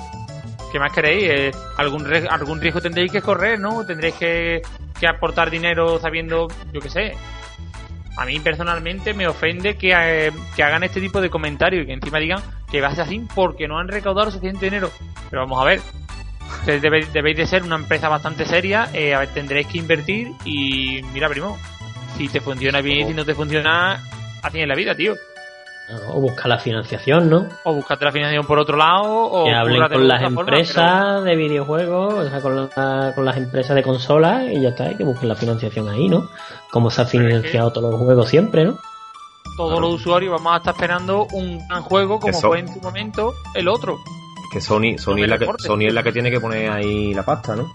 ¿Qué más queréis? Eh, algún, algún riesgo tendréis que correr, ¿no? Tendréis que, que aportar dinero sabiendo, yo qué sé. A mí personalmente me ofende que, eh, que hagan este tipo de comentarios y que encima digan que va a ser así porque no han recaudado suficiente dinero. Pero vamos a ver, debe- debéis de ser una empresa bastante seria, eh, tendréis que invertir y mira, primo, si te funciona bien y si no te funciona, así en la vida, tío. O buscar la financiación, ¿no? O búscate la financiación por otro lado, o que hablen con las empresas de videojuegos, o sea, con, la- con las empresas de consolas y ya está, hay que buscar la financiación ahí, ¿no? Como se ha financiado todos los juegos siempre, ¿no? todos Claro. los usuarios vamos a estar esperando un gran juego como Eso. fue en su momento el otro. Que Sony, Sony, es la que. Sony es la que tiene que poner ahí la pasta, ¿no?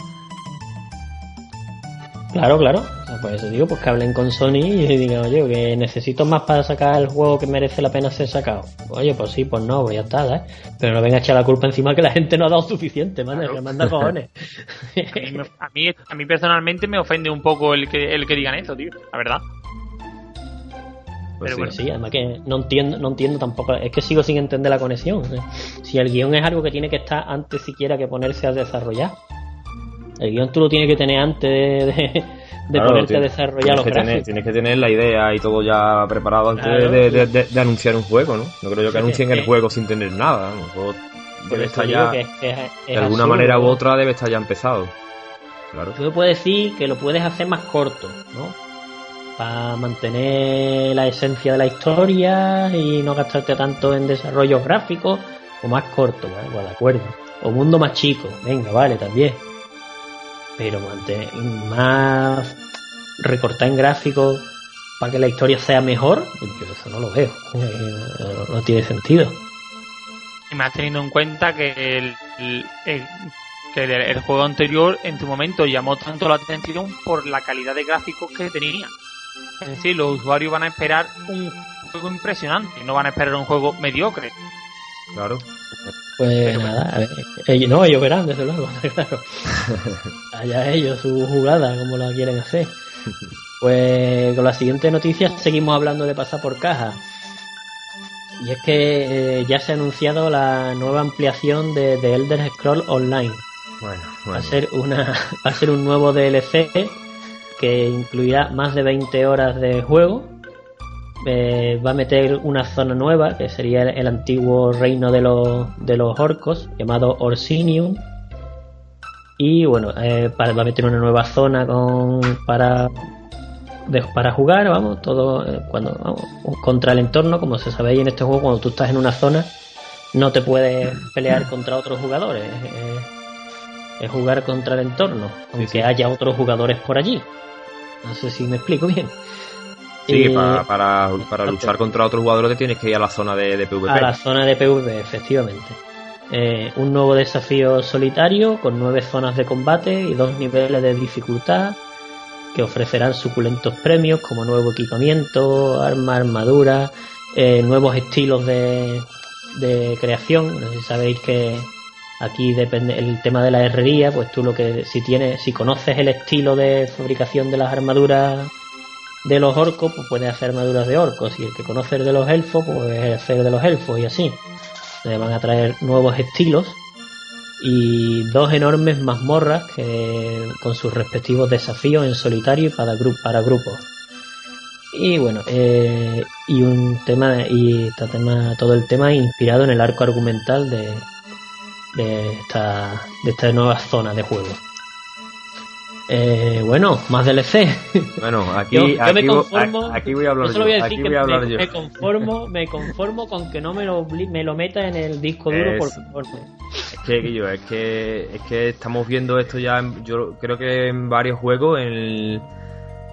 Claro, claro. Pues eso digo, pues que hablen con Sony y digan, oye, que necesito más para sacar el juego que merece la pena ser sacado. Oye, pues sí, pues no, pues ya está, ¿eh? Pero no venga a echar la culpa encima que la gente no ha dado suficiente, man, que manda cojones. a, mí, a, mí, personalmente me ofende un poco el que, el que digan esto, tío, la verdad. Pues Pero bueno, sí, además que no entiendo, no entiendo tampoco, es que sigo sin entender la conexión. Si el guion es algo que tiene que estar antes siquiera que ponerse a desarrollar. El guion tú lo tienes que tener antes de, de, ponerte a desarrollar los que tener, Tienes que tener la idea y todo ya preparado antes de, anunciar un juego, ¿no? No creo yo que anuncien el juego sin tener nada. debe estar ya, de alguna manera u otra debe estar ya empezado. Claro. Tú puedes decir que lo puedes hacer más corto, ¿no? Para mantener la esencia de la historia y no gastarte tanto en desarrollos gráficos, o más corto, ¿vale? Pues de acuerdo. O mundo más chico, venga, vale, también pero más recortar en gráficos para que la historia sea mejor, yo eso no lo veo, eh, no, tiene sentido. Y más teniendo en cuenta que el, que el, juego anterior en su momento llamó tanto la atención por la calidad de gráficos que tenía. Es decir, los usuarios van a esperar un juego impresionante, no van a esperar un juego mediocre. Claro. Pues nada, a ver, ellos, no, ellos verán, desde luego, claro. Allá ellos, su jugada, como la quieren hacer. Pues con la siguiente noticia seguimos hablando de pasar por caja. Y es que eh, ya se ha anunciado la nueva ampliación de, de Elder Scroll Online. Bueno, bueno. Va a ser una, va a ser un nuevo DLC que incluirá más de 20 horas de juego eh, va a meter una zona nueva, que sería el, antiguo reino de los, de los orcos, llamado Orsinium. Y bueno, eh, va a meter una nueva zona con, para, para jugar, vamos, todo eh, cuando contra el entorno, como se sabe en este juego, cuando tú estás en una zona, no te puedes pelear contra otros jugadores. es jugar contra el entorno, aunque haya otros jugadores por allí. No sé si me explico bien. Sí, para, para, luchar contra otros jugadores tienes que ir a la zona de, PvP. A la zona de PvP, efectivamente. Eh, un nuevo desafío solitario con nueve zonas de combate y dos niveles de dificultad que ofrecerán suculentos premios como nuevo equipamiento, arma, armadura, eh, nuevos estilos de, de creación. No sé si sabéis que aquí depende el tema de la herrería, pues tú lo que si tienes, si conoces el estilo de fabricación de las armaduras de los orcos, pues puede hacer armaduras de orcos. Y el que conoce de los elfos, pues puede hacer de los elfos y así. Le van a traer nuevos estilos y dos enormes mazmorras que, con sus respectivos desafíos en solitario y para, para grupos. Y bueno, eh, y un tema, y este tema, todo el tema inspirado en el arco argumental de, de, esta, de esta nueva zona de juego. Eh, bueno, más DLC. Bueno, aquí, me conformo, aquí voy a hablar yo. voy a hablar me, yo. me, conformo, me conformo con que no me lo, me lo meta en el disco duro, por favor. Es que, yo, es que, es que estamos viendo esto ya, yo creo que en varios juegos, en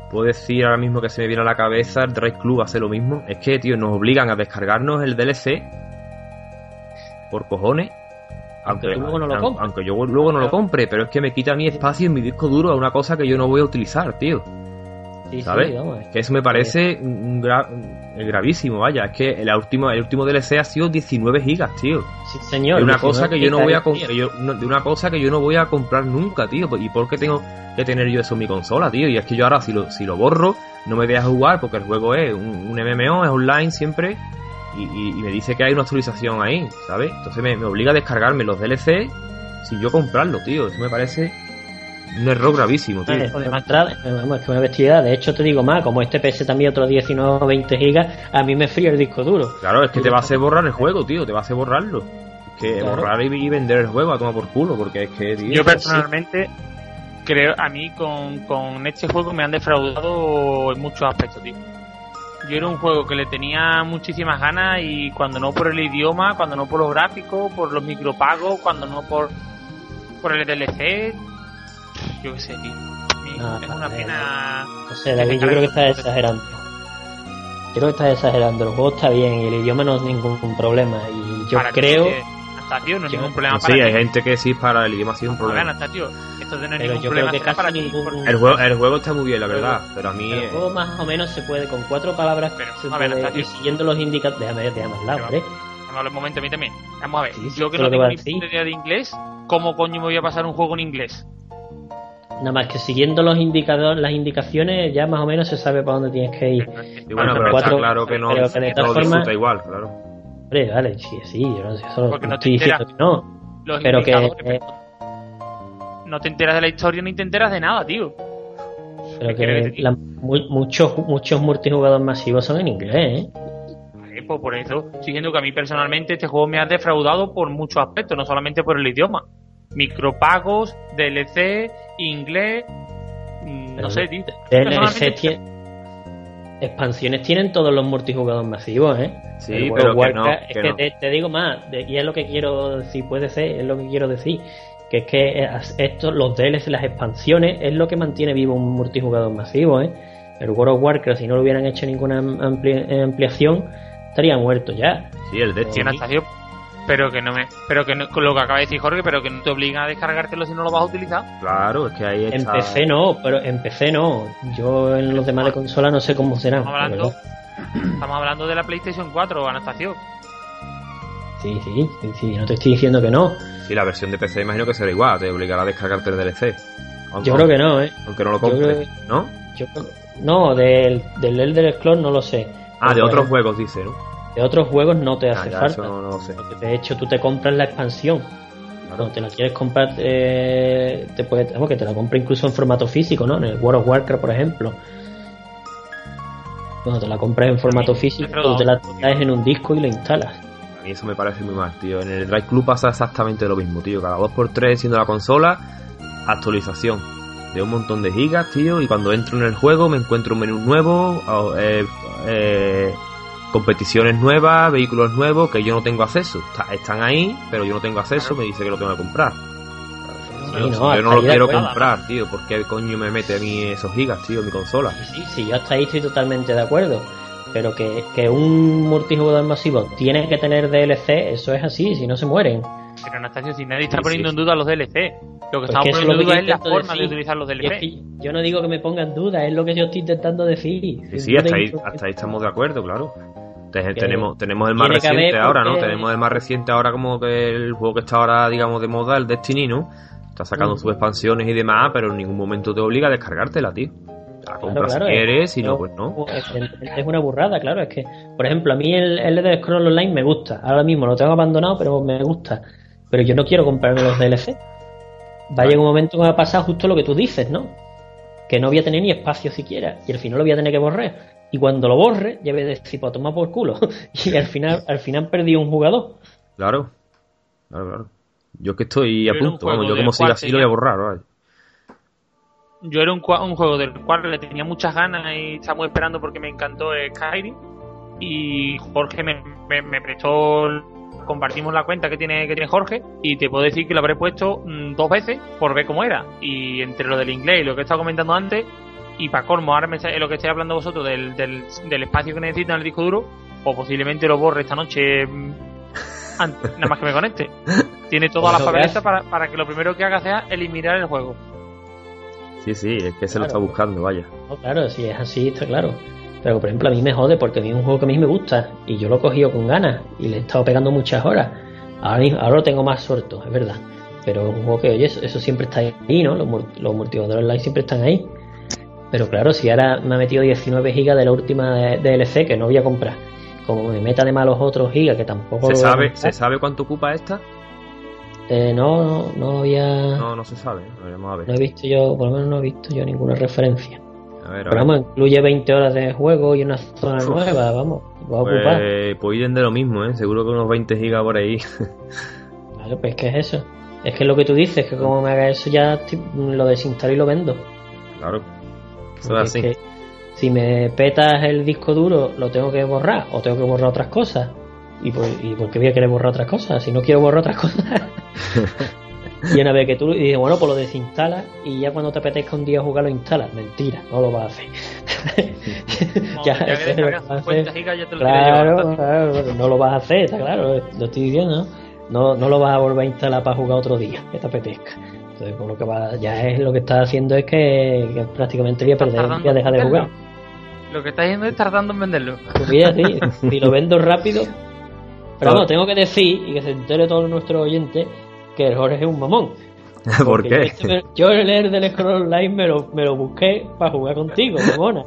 puedo decir ahora mismo que se me viene a la cabeza, el Drive Club hace lo mismo. Es que, tío, nos obligan a descargarnos el DLC por cojones aunque, luego no lo compre. aunque yo luego no lo compre, pero es que me quita mi espacio en mi disco duro a una cosa que yo no voy a utilizar, tío. ¿Sabes? que eso me parece gravísimo, vaya. Es que el último, el último DLC ha sido 19 gigas, tío. Sí, señor. De una cosa que yo no voy a de una cosa que yo no voy a comprar nunca, tío. ¿Y por qué tengo que tener yo eso en mi consola, tío? Y es que yo ahora si lo, si lo borro, no me voy a jugar porque el juego es un, un MMO, es online siempre y, me dice que hay una actualización ahí, ¿sabes? Entonces me, obliga a descargarme los DLC sin yo comprarlo, tío. Eso me parece un error gravísimo, tío. Vale, es que una bestialidad. De hecho, te digo más, como este PS también otros 19 o 20 gigas, a mí me fría el disco duro. Claro, es que te va a hacer borrar el juego, tío. Te va a hacer borrarlo. Es que borrar y, vender el juego a tomar por culo, porque es que, Yo personalmente creo, a mí con, con este juego me han defraudado en muchos aspectos, tío yo era un juego que le tenía muchísimas ganas y cuando no por el idioma, cuando no por los gráficos, por los micropagos, cuando no por, por el DLC, yo qué sé, tío. es una pena. No sé, David, yo creo que estás exagerando. Creo que estás exagerando. El juego está bien y el idioma no es ningún problema. Y yo creo. Hasta, tío, no es ningún problema. sí, hay gente que sí para el idioma ha sido un problema. Hasta, tío, Esto de no hay Pero ningún yo problema creo que será para casi ti, ningún- El juego, el juego está muy bien, la verdad, pero a mí... El juego más o menos se puede, con cuatro palabras, Pero, se a ver, puede Anastasio. ir siguiendo los indicadores. Déjame, déjame hablar, hombre. Vamos un momento a mí también. Vamos a ver, Sí, sí, yo que no tengo ni idea de inglés, ¿cómo coño me voy a pasar un juego en inglés? Nada más que siguiendo los indicadores, las indicaciones, ya más o menos se sabe para dónde tienes que ir. Y bueno, pero cuatro- está claro que no, pero que de no todas lo formas- disfruta igual, claro. Hombre, vale, sí, sí, yo no sé, eso Porque no te estoy diciendo que no. Los Pero que, eh, no te enteras de la historia ni te enteras de nada, tío. pero ¿qué quieres que la- muchos, muchos multijugadores masivos son en inglés, ¿eh? Vale, pues por eso, siguiendo que a mí personalmente este juego me ha defraudado por muchos aspectos, no solamente por el idioma. Micropagos, DLC, inglés, mm, no Pero sé, tío. DLC tiene- Expansiones tienen todos los multijugadores masivos, ¿eh? Sí, El pero of que no, Warcraft- que es que no. te, te digo más, de- y es lo que quiero decir, puede ser, es lo que quiero decir, que es que eh, esto, los DLC, las expansiones, es lo que mantiene vivo un multijugador masivo, ¿eh? El World of Warcraft, si no le hubieran hecho ninguna ampli- ampliación, estaría muerto ya. Sí, el Destiny. Anastasio, pero que no me, pero que no, con lo que acaba de decir Jorge, pero que no te obligan a descargártelo si no lo vas a utilizar. Claro, es que ahí En está... PC no, pero en PC no. Yo en los demás de consola no sé cómo serán. Estamos la hablando, estamos hablando de la PlayStation 4, Anastasio. Sí, sí, sí, sí, no te estoy diciendo que no. Sí, la versión de PC imagino que será igual, te obligará a descargarte el DLC. Aunque, Yo creo que no, ¿eh? Aunque no lo yo compres, ¿no? Yo no, del, del Elder Scrolls no lo sé. Ah, de otros juegos, dice, ¿no? De otros juegos no te Ah, hace ya, falta. eso no, no lo sé. Porque De hecho, tú te compras la expansión. Cuando te la quieres comprar, eh, te puede, vamos, que te la compra incluso en formato físico, ¿no? En el World of Warcraft, por ejemplo. Cuando te la compras en formato físico, tú te la traes en un disco y la instalas. Mí eso me parece muy mal, tío. En el Drive Club pasa exactamente lo mismo, tío. Cada 2x3 siendo la consola, actualización de un montón de gigas, tío. Y cuando entro en el juego me encuentro un menú nuevo, eh, eh, competiciones nuevas, vehículos nuevos que yo no tengo acceso. Está- están ahí, pero yo no tengo acceso, me dice que lo tengo que comprar. No, yo no lo quiero comprar, tío. ¿Por qué coño me mete a mí esos gigas, tío, en mi consola? Sí, sí, yo hasta ahí estoy totalmente de acuerdo. Pero que, que un multijugador masivo tiene que tener DLC, eso es así, si no se mueren. Pero Anastasio, si nadie está Sí, poniendo sí. en duda los DLC, lo que Pues estamos poniendo en duda es la forma de utilizar los es DLC. que yo no digo que me pongan dudas, es lo que yo estoy intentando decir. Sí, sí, hasta ahí, hasta ahí estamos de acuerdo, claro. Tenemos, tenemos el más reciente ahora, ¿no? Tenemos el más reciente ahora como que el juego que está ahora, digamos, de moda, el Destiny, ¿no? Está sacando sus expansiones y demás, pero en ningún momento te obliga a descargártela, tío. Te la compras claro, si es- quieres, si no, no, pues no. Es, es una burrada, claro. Es que, por ejemplo, a mí el, el Elder Scrolls Online me gusta. Ahora mismo lo tengo abandonado, pero me gusta. Pero yo no quiero comprarme los DLC. Va a llegar un momento que va a pasar justo lo que tú dices, ¿no? Que no voy a tener ni espacio siquiera. Y al final lo voy a tener que borrar. Y cuando lo borre, ya voy a decir, pues toma por culo. y al final, al final perdí un jugador. Claro. Claro, claro. Yo es que estoy a punto, vamos, yo como siga así lo voy a borrar, vale. Yo era un, juego del cual le tenía muchas ganas y estamos esperando porque me encantó Skyrim. Y Jorge me, me- me prestó, compartimos la cuenta que tiene, que tiene Jorge y te puedo decir que lo habré puesto mm, dos veces por ver cómo era. Y entre lo del inglés y lo que he estado comentando antes, y para colmo, ahora me, lo que estoy hablando vosotros del, del, del espacio que necesita en el disco duro, o posiblemente lo borre esta noche mm, an- nada más que me conecte. Tiene todas las lo que papeletas hace- para, para que lo primero que haga sea eliminar el juego. Sí, sí, es que se lo está buscando, vaya. No, claro, si es así, está claro. Pero por ejemplo, a mí me jode porque a mí es un juego que a mí me gusta y yo lo he cogido con ganas y le he estado pegando muchas horas. Ahora, mismo- ahora lo tengo más suelto, es verdad. Pero es un juego que, oye, eso, eso siempre está ahí, ¿no? Los, los multijugadores online siempre están ahí. Pero claro, si ahora me ha metido 19 gigas de la última de- DLC que no voy a comprar, como me meta de malos otros gigas que tampoco ¿Se lo voy a sabe, comprar, ¿Se sabe cuánto ocupa esta? Eh, no, no, no había. No, no se sabe. A ver, No he visto yo, por lo menos no he visto yo ninguna referencia. A ver, a Pero vamos, incluye 20 horas de juego y una zona Uf. nueva, vamos, va a ocupar. Pues, pues ir de lo mismo, ¿eh? Seguro que unos 20 gigas por ahí. Claro, pues ¿qué es eso? Es que es lo que tú dices, que como me haga eso ya lo desinstalo y lo vendo. claro. Eso es así. que si me petas el disco duro, lo tengo que borrar o tengo que borrar otras cosas. ¿Y por, y por qué voy a querer borrar otras cosas? Si no quiero borrar otras cosas. y una vez que tú dices, bueno, pues lo desinstalas y ya cuando te apetezca un día jugar lo instalas. Mentira, no lo vas a hacer. Ya, ya, que eso es lo vas a 50 hacer. gigas ya te lo quieres llevar. Claro, no lo vas a hacer, está claro, lo estoy diciendo. No, no lo vas a volver a instalar para jugar otro día, que te apetezca. Entonces, por lo que va, ya es lo que está haciendo es que, prácticamente voy a perder, voy a dejar de jugar. Lo que está haciendo es tardando en venderlo. Pues mira, sí, si lo vendo rápido. Pero bueno, tengo que decir, y que se entere todo nuestro oyente, que el Jorge es un mamón. ¿Por qué? Yo, el leer del Scroll Online me lo, me lo busqué para jugar contigo, mamona.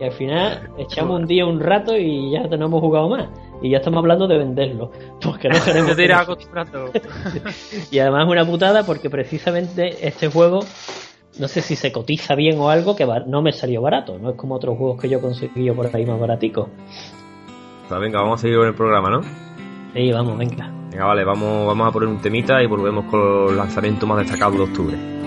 Y al final echamos un día, un rato y ya no hemos jugado más. Y ya estamos hablando de venderlo. Porque no queremos. te acostumbrando. y además es una putada porque precisamente este juego, no sé si se cotiza bien o algo, que no me salió barato. No es como otros juegos que yo conseguí por ahí más baratico. Pues venga, vamos a seguir con el programa, ¿no? Sí, vamos, venga. Venga, vale, vamos, vamos a poner un temita y volvemos con los lanzamientos más destacados de octubre.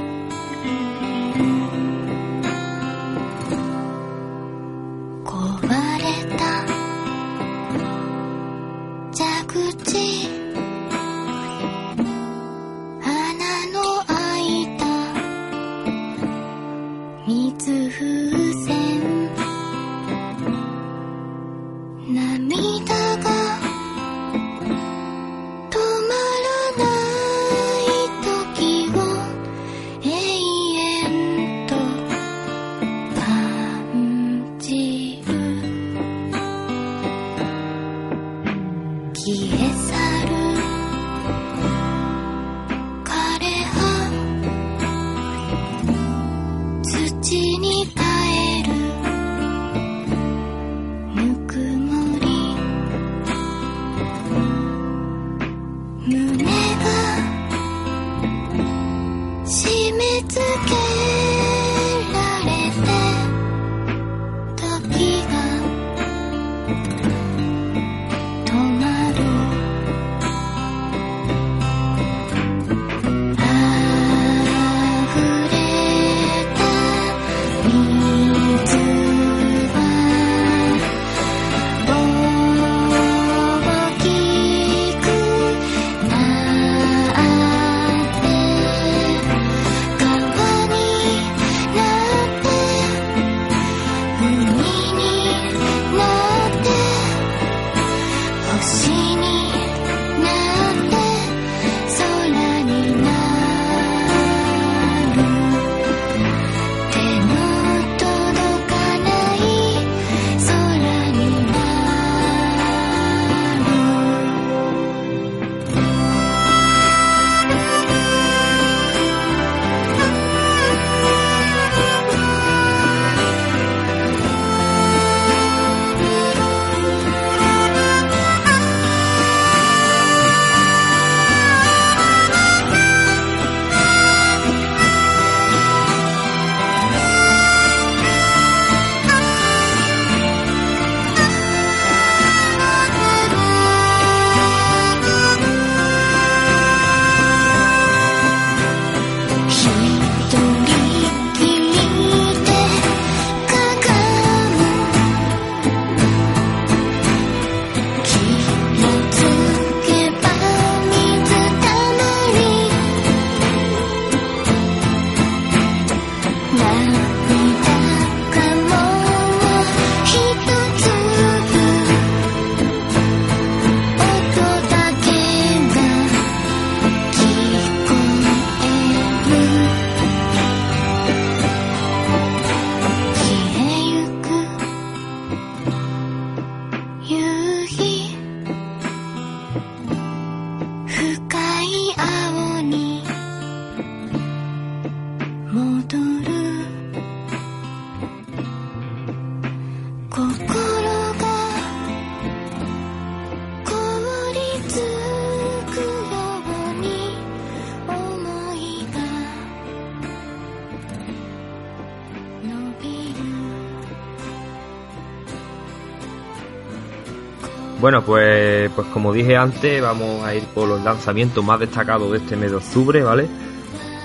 Bueno, pues, pues como dije antes, vamos a ir por los lanzamientos más destacados de este mes de octubre, ¿vale?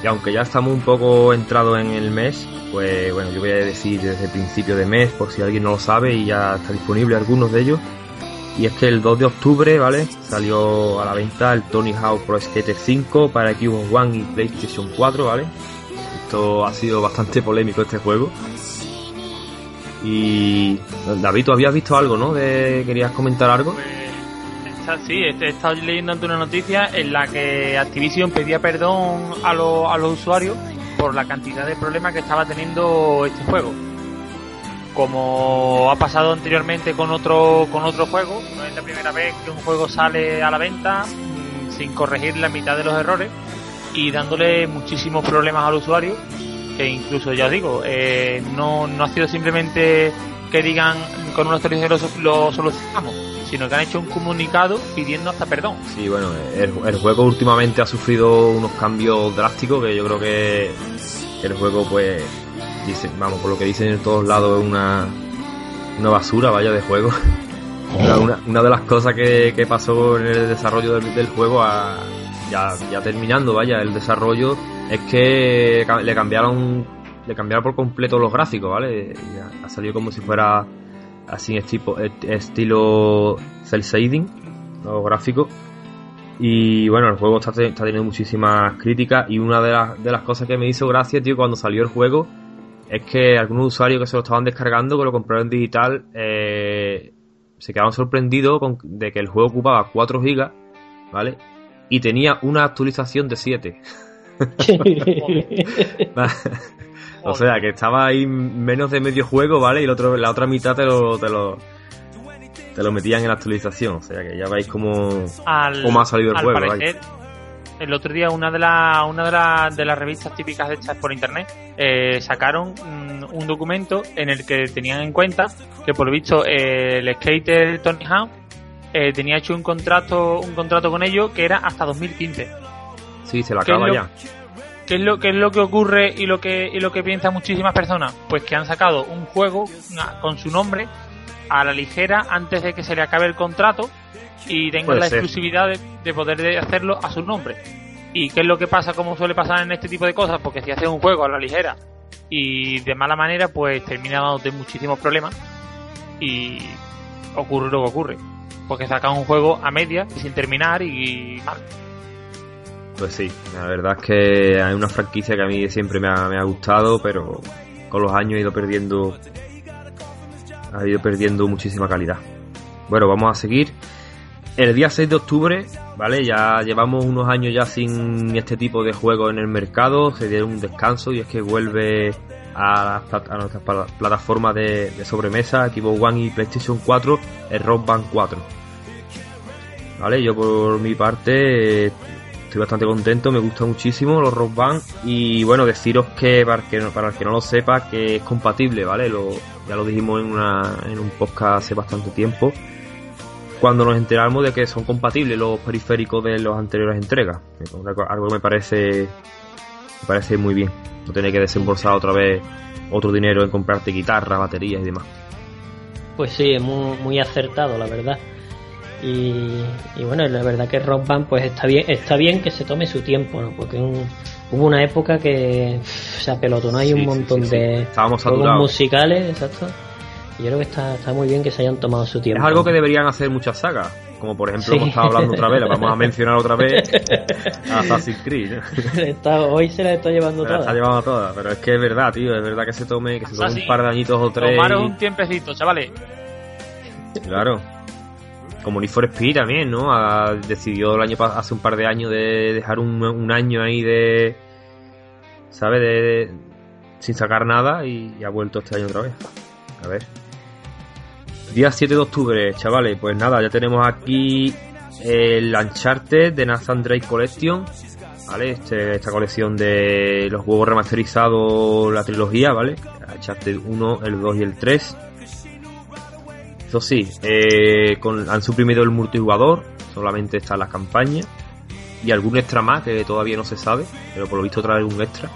Y aunque ya estamos un poco entrados en el mes, pues bueno, yo voy a decir desde el principio de mes, por si alguien no lo sabe y ya está disponible algunos de ellos. Y es que el 2 de octubre, ¿vale? Salió a la venta el Tony Hawk Pro Skater 5 para Xbox One y PlayStation 4, ¿vale? Esto ha sido bastante polémico este juego. Y David, tú habías visto algo, ¿no? ¿Querías comentar algo? Pues, sí, he estado leyendo ante una noticia en la que Activision pedía perdón a, a los usuarios por la cantidad de problemas que estaba teniendo este juego. Como ha pasado anteriormente con otro con otro juego, no es la primera vez que un juego sale a la venta mm, sin corregir la mitad de los errores y dándole muchísimos problemas al usuario, que incluso ya os digo, eh, no, no ha sido simplemente que digan con unos actualización lo, solucionamos, sino que han hecho un comunicado pidiendo hasta perdón. Sí, bueno, el, juego últimamente ha sufrido unos cambios drásticos que yo creo que, el juego, pues, dice, vamos, por lo que dicen en todos lados, es una, una basura, vaya, de juego. Una, una, de las cosas que, que pasó en el desarrollo del, juego, ya, ya terminando, vaya, el desarrollo, es que le cambiaron le cambiaron por completo los gráficos, ¿vale? ha salido como si fuera así tipo, estilo cel shading, los gráficos. Y bueno, el juego está, teniendo muchísimas críticas y una de las, de las cosas que me hizo gracia, tío, cuando salió el juego, es que algunos usuarios que se lo estaban descargando, que lo compraron en digital, eh, se quedaron sorprendidos con, de que el juego ocupaba 4 GB, ¿vale? Y tenía una actualización de 7. O sea, que estaba ahí menos de medio juego, ¿vale? Y el otro, la otra mitad te lo, te lo, te lo metían en la actualización. O sea, que ya veis cómo, cómo ha salido el juego. Parecer, el otro día una de, la, una de, de las revistas típicas hechas por internet eh, sacaron un documento en el que tenían en cuenta que por lo visto eh, el skater Tony Hawk eh, tenía hecho un contrato un contrato con ellos que era hasta 2015. Sí, se lo acaba ya. ¿Qué es lo, qué es lo que ocurre y lo que, y lo que piensan muchísimas personas? Pues que han sacado un juego con su nombre a la ligera antes de que se le acabe el contrato y tengan la exclusividad de, poder hacerlo a su nombre. ¿Y qué es lo que pasa, como suele pasar en este tipo de cosas? Porque si haces un juego a la ligera y de mala manera, pues termina dándote muchísimos problemas y ocurre lo que ocurre. Porque sacan un juego a media y sin terminar y. Pues sí, la verdad es que hay una franquicia que a mí siempre me ha, gustado, pero con los años ha ido perdiendo ha ido perdiendo muchísima calidad. Bueno, vamos a seguir. El día 6 de octubre, ¿vale? Ya llevamos unos años ya sin este tipo de juegos en el mercado, se dieron un descanso y es que vuelve a, a nuestras plataformas de, de, sobremesa, Xbox One y PlayStation 4, el Rock Band 4. ¿Vale? Yo por mi parte estoy bastante contento, me gusta muchísimo los Rock Band y bueno, deciros que para, que, para el que no lo sepa, que es compatible, ¿vale? Lo, ya lo dijimos en, una, en un podcast hace bastante tiempo, cuando nos enteramos de que son compatibles los periféricos de las anteriores entregas, algo que me parece, me parece muy bien, no tener que desembolsar otra vez otro dinero en comprarte guitarras, baterías y demás. Pues sí, es muy, muy acertado, la verdad. Y, bueno, la verdad que Rock Band pues está bien, está bien que se tome su tiempo, ¿no? Porque hubo una época que se apelotonó hay un montón de juegos musicales, exacto. Y yo creo que está, está muy bien que se hayan tomado su tiempo. Es algo que deberían hacer muchas sagas. Como por ejemplo, hemos estado hablando otra vez, la vamos a mencionar otra vez, Assassin's Creed. hoy se la está llevando toda. está llevando toda, pero es que es verdad, tío, es verdad que se tome, que se tome un par de añitos o tres. Tomaron un tiempecito, chavales. Claro como Need for Speed también, ¿no? Ha, decidió el año hace un par de años de dejar un, año ahí de. ¿Sabes? De, sin sacar nada y, ha vuelto este año otra vez. A ver. Día 7 de octubre, chavales. Pues nada, ya tenemos aquí el Uncharted de Nathan Drake Collection. ¿Vale? Este, esta colección de los juegos remasterizados, la trilogía, ¿vale? Uncharted 1, el 2 y el 3 eso sí, eh, han suprimido el multijugador, solamente está la campaña y algún extra más que todavía no se sabe, pero por lo visto trae algún extra.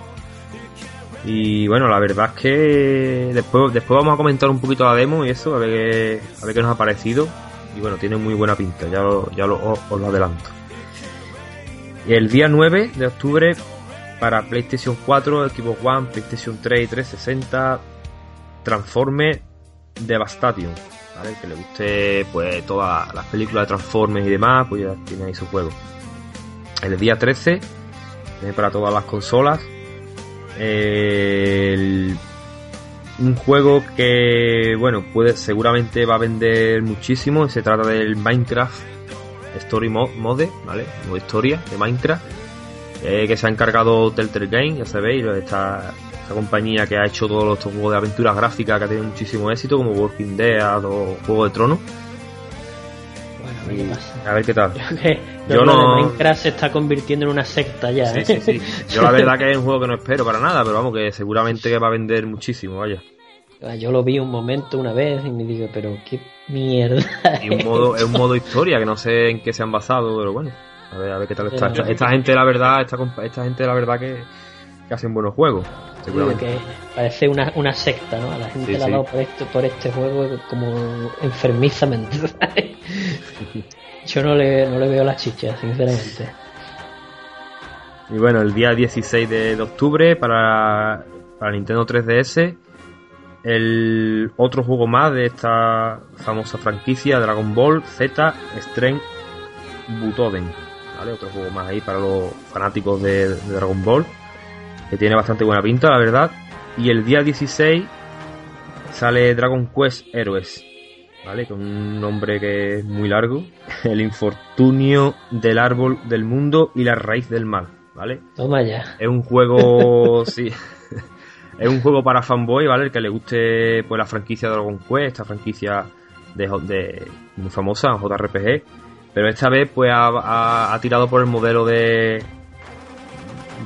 Y bueno, la verdad es que después, después vamos a comentar un poquito la demo y eso, a ver qué, a ver qué nos ha parecido. Y bueno, tiene muy buena pinta, ya, ya lo, os, lo adelanto. Y el día 9 de octubre para PlayStation 4, Xbox One, PlayStation 3 y 360, Transforme Devastation que le guste pues todas las películas de Transformers y demás, pues ya tiene ahí su juego. El día 13, para todas las consolas. Un juego que, bueno, puede, seguramente va a vender muchísimo. Se trata del Minecraft Story Mode, ¿vale? Modo historia de Minecraft. Eh, que se ha encargado Telltale Game, ya sabéis, esta, esta compañía que ha hecho todos estos juegos de aventuras gráficas que ha tenido muchísimo éxito, como Walking Dead o Juego de Tronos. A ver qué tal. Yo no... Minecraft se está convirtiendo en una secta ya. Sí, ¿eh? sí, sí. Yo la verdad que es un juego que no espero para nada, pero vamos, que seguramente que va a vender muchísimo, vaya. Ah, yo lo vi un momento una vez y me digo, pero qué mierda. Y un modo, es un modo historia que no sé en qué se han basado, pero bueno. A ver, a ver qué tal está. Esta, gente, la verdad, esta, esta gente, la verdad, que, que hacen buenos juegos. Que parece una, una secta, ¿no? A la gente la ha dado por, esto, por este juego como enfermizamente. Yo no le, no le veo la chicha, sinceramente. Y bueno, el día 16 de, octubre para, para Nintendo 3DS, el otro juego más de esta famosa franquicia Dragon Ball Z Strength Butoden. ¿vale? Otro juego más ahí para los fanáticos de, Dragon Ball, que tiene bastante buena pinta, la verdad. Y el día 16 sale Dragon Quest Heroes, ¿vale? Con un nombre que es muy largo. El infortunio del árbol del mundo y la raíz del mal, ¿vale? Toma ya. Es un juego, sí. es un juego para fanboy, ¿vale? El que le guste pues la franquicia de Dragon Quest, esta franquicia de, de muy famosa, JRPG pero esta vez pues ha, tirado por el modelo de,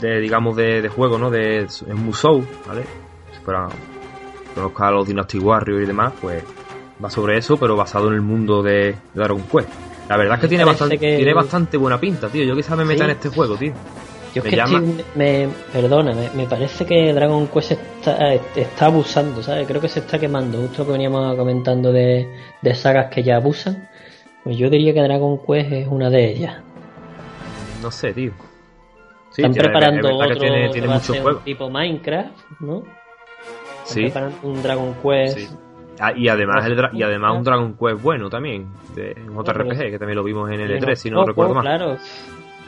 de digamos, de, juego, ¿no? De Musou, ¿vale? Si fuera, conozca a los Dynasty Warriors y demás, pues va sobre eso, pero basado en el mundo de, Dragon Quest. La verdad es que tiene bastante, tiene bastante buena pinta, tío. Yo quizás me meta en este juego, tío. Yo me que me, perdona, me, parece que Dragon Quest está, está abusando, ¿sabes? Creo que se está quemando. Justo que veníamos comentando de, de sagas que ya abusan. Pues yo diría que Dragon Quest es una de ellas. No sé, tío. Están preparando otro tiene, tiene mucho juego. tipo Minecraft, ¿no? Están sí. preparando un Dragon Quest. Ah, y además el y además un Dragon Quest bueno también, de un JRPG, que también lo vimos en el E3, si no recuerdo mal. Claro,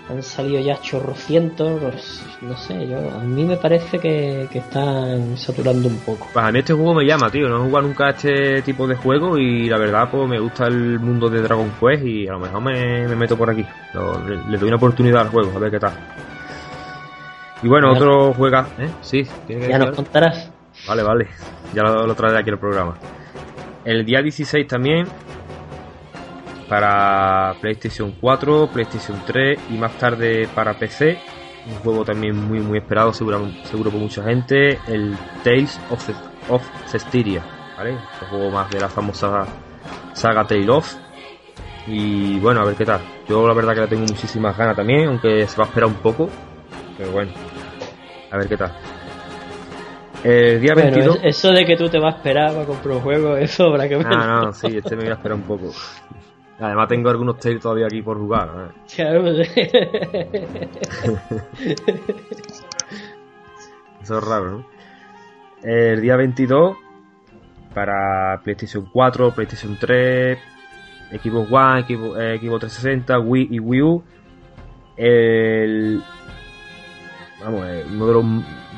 han salido ya chorrocientos, no sé, yo a mí me parece que, están saturando un poco. Pues a mí este juego me llama, tío, no he jugado nunca a este tipo de juego y la verdad pues me gusta el mundo de Dragon Quest y a lo mejor me, meto por aquí, le, doy una oportunidad al juego, a ver qué tal. Y bueno, otro juega, ¿eh? Sí, ya nos contarás. Vale, vale, ya lo, lo traeré aquí el programa. El día 16 también para PlayStation 4, PlayStation 3 y más tarde para PC. Un juego también muy muy esperado, seguro, seguro por mucha gente. El Tales of, of Cestiria, ¿vale? Un juego más de la famosa saga Tale of. Y bueno, a ver qué tal. Yo la verdad que le tengo muchísimas ganas también, aunque se va a esperar un poco. Pero bueno, a ver qué tal. El día 22. Eso de que tú te vas a esperar para comprar un juego, eso para que Ah, no, sí, este me voy a esperar un poco. Además tengo algunos Tales todavía aquí por jugar. Pues, Eso es raro, ¿no? El día 22 para PlayStation 4, PlayStation 3, Xbox One, Xbox, eh, 360, Wii y Wii U. El, vamos, eh, uno de los,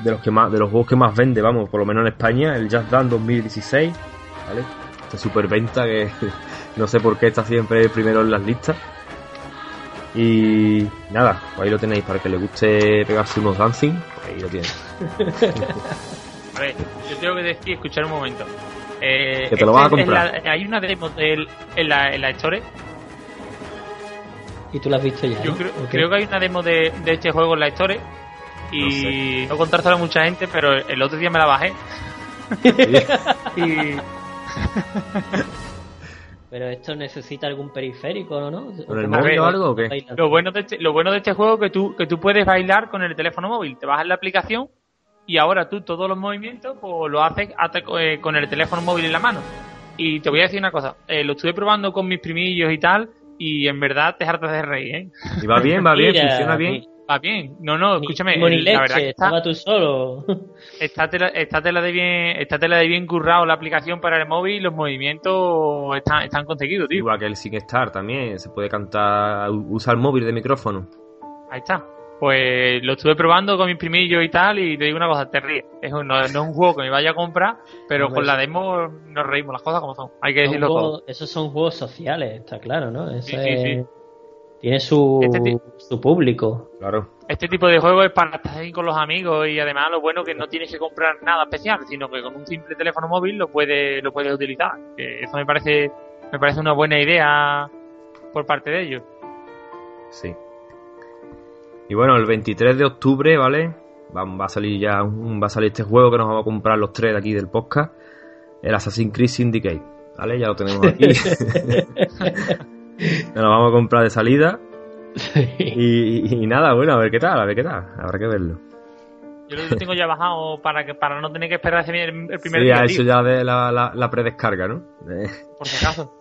de los que más de los juegos que más vende, vamos, por lo menos en España, el Just Dance 2016, ¿vale? Esta superventa que no sé por qué está siempre primero en las listas. Y nada, pues ahí lo tenéis para que le guste pegarse unos dancing, pues ahí lo tienes. a ver, yo tengo que decir, escuchar un momento. Eh, que te lo vas a comprar. hay una demo en, la, en la Store. ¿Y tú la has visto ya? Yo creo, que hay una demo de, de, este juego en la Store. Y no, contárselo a mucha gente, pero el otro día me la bajé. y. Pero esto necesita algún periférico, ¿no? ¿Con el móvil o algo o qué? Lo bueno, de este, lo bueno de este juego es que tú, que tú puedes bailar con el teléfono móvil. Te bajas la aplicación y ahora tú todos los movimientos pues lo haces eh, con el teléfono móvil en la mano. Y te voy a decir una cosa, eh, lo estuve probando con mis primillos y tal, y en verdad te hartas de reír, ¿eh? Y va bien, va bien, funciona bien. Va bien. No, no, escúchame. la verdad que estaba tú solo. Está tela, tela de bien, está tela de bien currado la aplicación para el móvil y los movimientos están, están conseguidos, tío. Igual que el SingStar también, se puede cantar, usa el móvil de micrófono. Ahí está. Pues lo estuve probando con mis primillos y tal, y te digo una cosa, te ríes. Es no, es un juego que me vaya a comprar, pero con la demo nos reímos las cosas como son. Hay que decirlo todo. Esos son juegos sociales, está claro, ¿no? sí, sí, sí. Tiene su, este su público. Claro. Este tipo de juego es para estar ahí con los amigos y además lo bueno que no tienes que comprar nada especial, sino que con un simple teléfono móvil lo puedes lo puedes utilizar. eso me parece me parece una buena idea por parte de ellos. Sí. Y bueno, el 23 de octubre, ¿vale? Va, a salir ya va a salir este juego que nos vamos a comprar los tres de aquí del podcast. El Assassin's Creed Syndicate. ¿Vale? Ya lo tenemos aquí. nos lo vamos a comprar de salida. Y, nada, bueno, a ver qué tal, a ver qué tal. Habrá que verlo. Yo lo tengo ya bajado para que para no tener que esperar el, el primer sí, día. eso ya de la, la, la predescarga, ¿no? Por si acaso.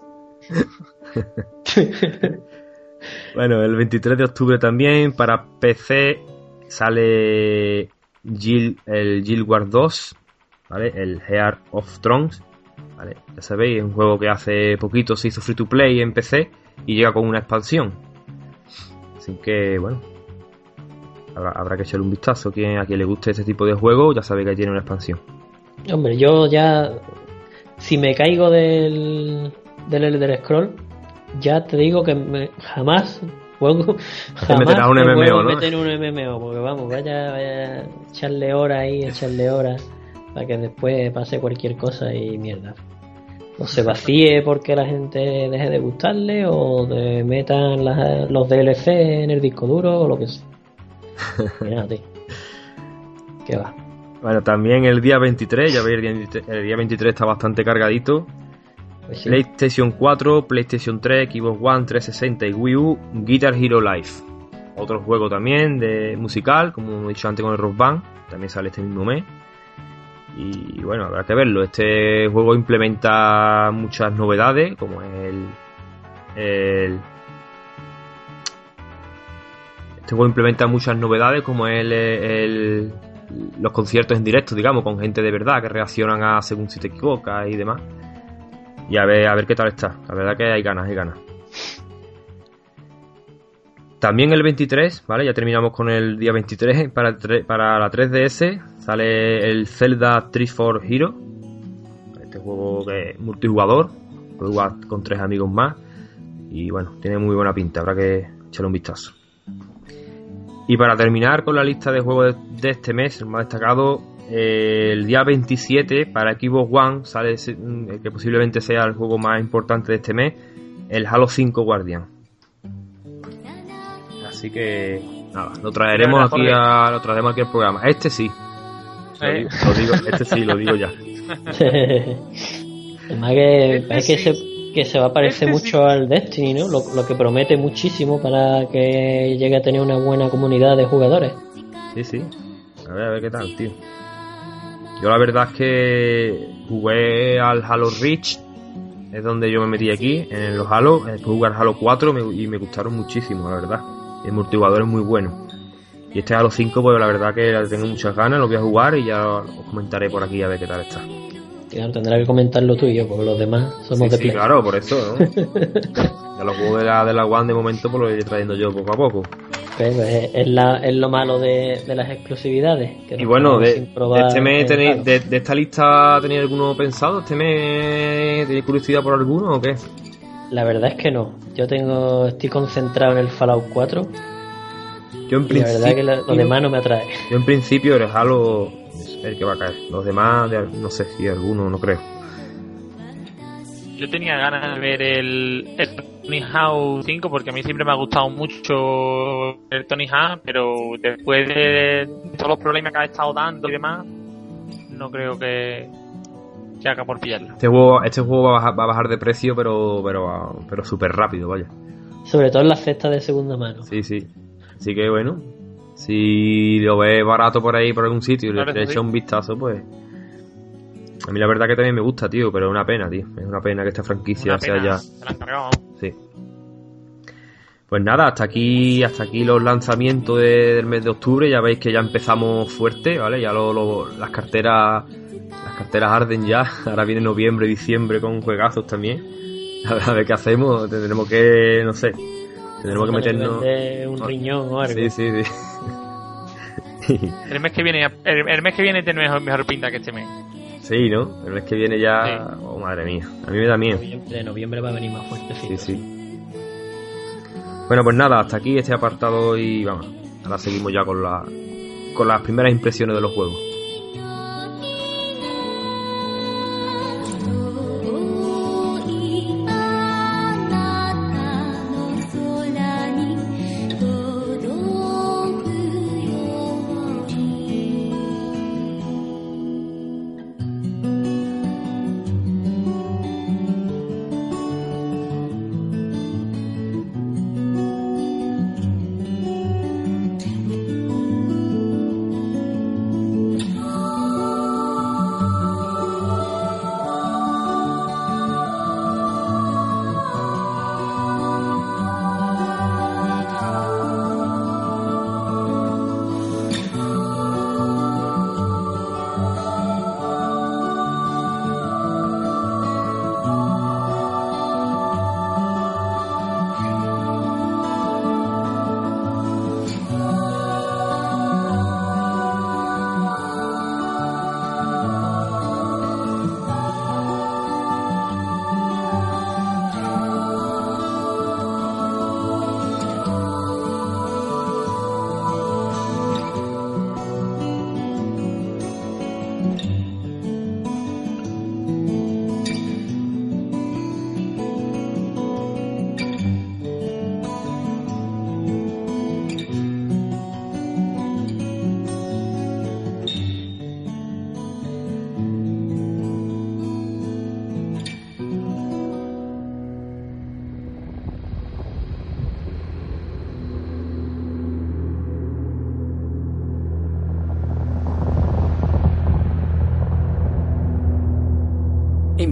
bueno, el 23 de octubre también para PC sale el Guild Wars 2, ¿vale? El Heart of Thrones, ¿vale? Ya sabéis, es un juego que hace poquito se hizo free to play en PC y llega con una expansión. Así que, bueno, habrá, que echarle un vistazo. Quien, a quien le guste este tipo de juego, ya sabe que tiene una expansión. Hombre, yo ya, si me caigo del, del Elder Scroll, ya te digo que jamás juego. Jamás un MMO, ¿no? meter un MMO, porque vamos, vaya, vaya echarle horas ahí, echarle horas, para que después pase cualquier cosa y mierda. O se vacíe porque la gente deje de gustarle, o de metan los DLC en el disco duro, o lo que sea. Mira, tío. ¿Qué va? Bueno, también el día 23, ya veis, el día 23 está bastante cargadito. Pues PlayStation 4, PlayStation 3, Xbox One, 360 y Wii U, Guitar Hero Live. Otro juego también de musical, como he dicho antes con el Rock Band, también sale este mismo mes. Y bueno, habrá que verlo. Este juego implementa muchas novedades, como el, el este juego implementa muchas novedades, como el, el, los conciertos en directo, digamos, con gente de verdad que reaccionan a según si te equivocas y demás. Y a ver, a ver qué tal está. La verdad que hay ganas, hay ganas. También el 23, ¿vale? Ya terminamos con el día 23. Para, para la 3DS sale el Zelda 3 for Hero. Este juego que es multijugador. Puedes jugar con tres amigos más. Y bueno, tiene muy buena pinta. Habrá que echarle un vistazo. Y para terminar con la lista de juegos de este mes, el más destacado, el día 27 para Xbox One sale mm, que posiblemente sea el juego más importante de este mes, el Halo 5 Guardian. Así que nada, lo traeremos aquí a, lo traeremos aquí al programa. Este sí. Lo, digo, este sí, lo digo ya. Además que, este que, se, que se va a parecer este mucho al Destiny, ¿no? Lo, lo que promete muchísimo para que llegue a tener una buena comunidad de jugadores. Sí, sí. A ver, a ver qué tal, tío. Yo la verdad es que jugué al Halo Reach, es donde yo me metí aquí, en los Halo, después jugué al Halo 4 y me gustaron muchísimo, la verdad. El multijugador es muy bueno. Y este Halo 5, pues la verdad que tengo muchas ganas, lo voy a jugar y ya os comentaré por aquí a ver qué tal está. Claro, tendrá que comentarlo tú y yo, porque los demás somos de sí, claro, por eso, ¿no? ya los juegos de la, de la One de momento pues los iré trayendo yo poco a poco. Pues, pues, es, la, es, lo malo de, las exclusividades. y bueno, de, este mes de, esta lista tenéis alguno pensado? ¿Este mes tenéis curiosidad por alguno o qué? La verdad es que no. Yo tengo estoy concentrado en el Fallout 4. Yo en principio, la verdad que lo demás no me atrae. Yo en principio el Halo el que va a caer. Los demás, no sé si alguno, no creo. Yo tenía ganas de ver el, el Tony Hawk 5 porque a mí siempre me ha gustado mucho el Tony Hawk, pero después de todos los problemas que ha estado dando y demás, no creo que, que haga por pillarlo. Este juego, este juego va, a bajar, va a bajar de precio, pero pero, pero súper rápido, vaya. Sobre todo en la cesta de segunda mano. Sí, sí. Así que bueno, si lo ves barato por ahí, por algún sitio, y le, echas un vistazo, pues. A mí la verdad que también me gusta, tío, pero es una pena, tío. Es una pena que esta franquicia sea ya. Sí. Pues nada, hasta aquí, hasta aquí los lanzamientos del mes de octubre. Ya veis que ya empezamos fuerte, ¿vale? Ya las carteras, las carteras arden ya. Ahora viene noviembre, diciembre con juegazos también. A ver qué hacemos. Tendremos que, no sé, tendremos que meternos. Un riñón o algo. Sí, sí, sí. el mes que viene, el, mes que viene tiene mejor, mejor pinta que este mes. Sí, ¿no? El mes que viene ya. Oh, madre mía. A mí me da miedo. Noviembre, noviembre va a venir más fuerte, sí. Sí, sí. Bueno, pues nada, hasta aquí este apartado y vamos, ahora seguimos ya con, la, con las primeras impresiones de los juegos.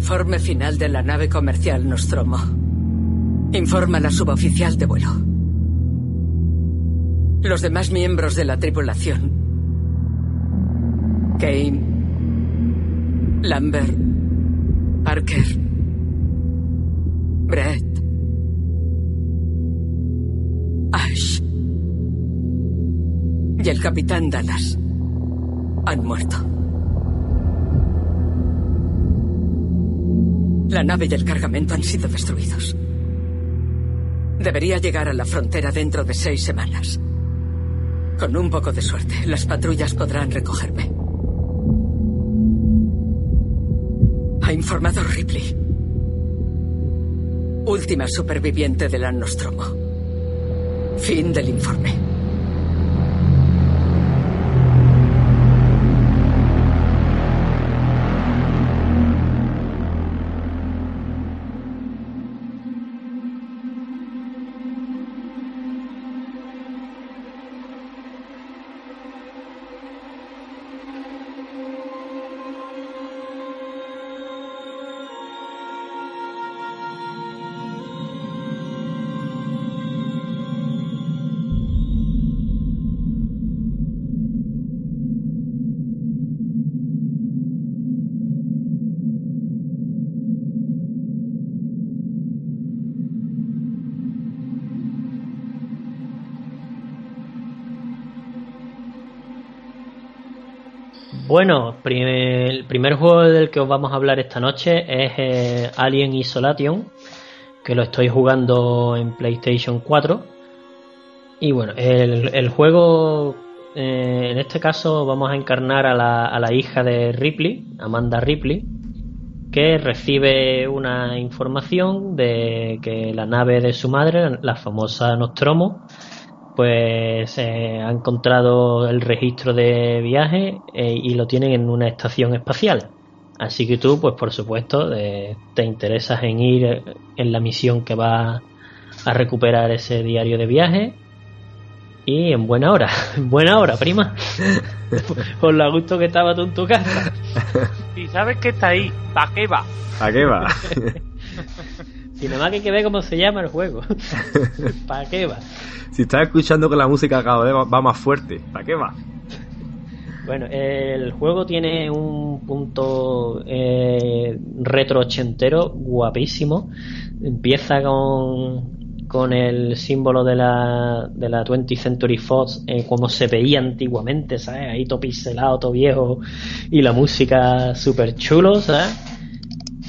Informe final de la nave comercial Nostromo. Informa la suboficial de vuelo. Los demás miembros de la tripulación. Kane. Lambert. Parker. Brett. Ash. Y el capitán Dallas. Han muerto. La nave y el cargamento han sido destruidos. Debería llegar a la frontera dentro de seis semanas. Con un poco de suerte, las patrullas podrán recogerme. Ha informado Ripley. Última superviviente del Nostromo. Fin del informe. Bueno, el primer juego del que os vamos a hablar esta noche es eh, Alien Isolation, que lo estoy jugando en PlayStation 4. Y bueno, el, juego, eh, en este caso vamos a encarnar a la, a la hija de Ripley, Amanda Ripley, que recibe una información de que la nave de su madre, la famosa Nostromo, pues eh, ha encontrado el registro de viaje eh, y lo tienen en una estación espacial. Así que tú, pues por supuesto, te interesas en ir en la misión que va a recuperar ese diario de viaje. Y en buena hora, en buena hora, prima. Por lo gusto que estaba tú en tu casa. Y sabes que está ahí, ¿para qué va? ¿Para qué va? Si nada más que, que ver cómo se llama el juego. ¿Para qué va? Si estás escuchando que la música cada vez va más fuerte, ¿para qué va? Bueno, el juego tiene un punto eh, retro ochentero guapísimo. Empieza con, con el símbolo de la, de la 20th Century Fox, eh, como se veía antiguamente, ¿sabes? Ahí todo pixelado, todo viejo, y la música súper chulo, ¿sabes?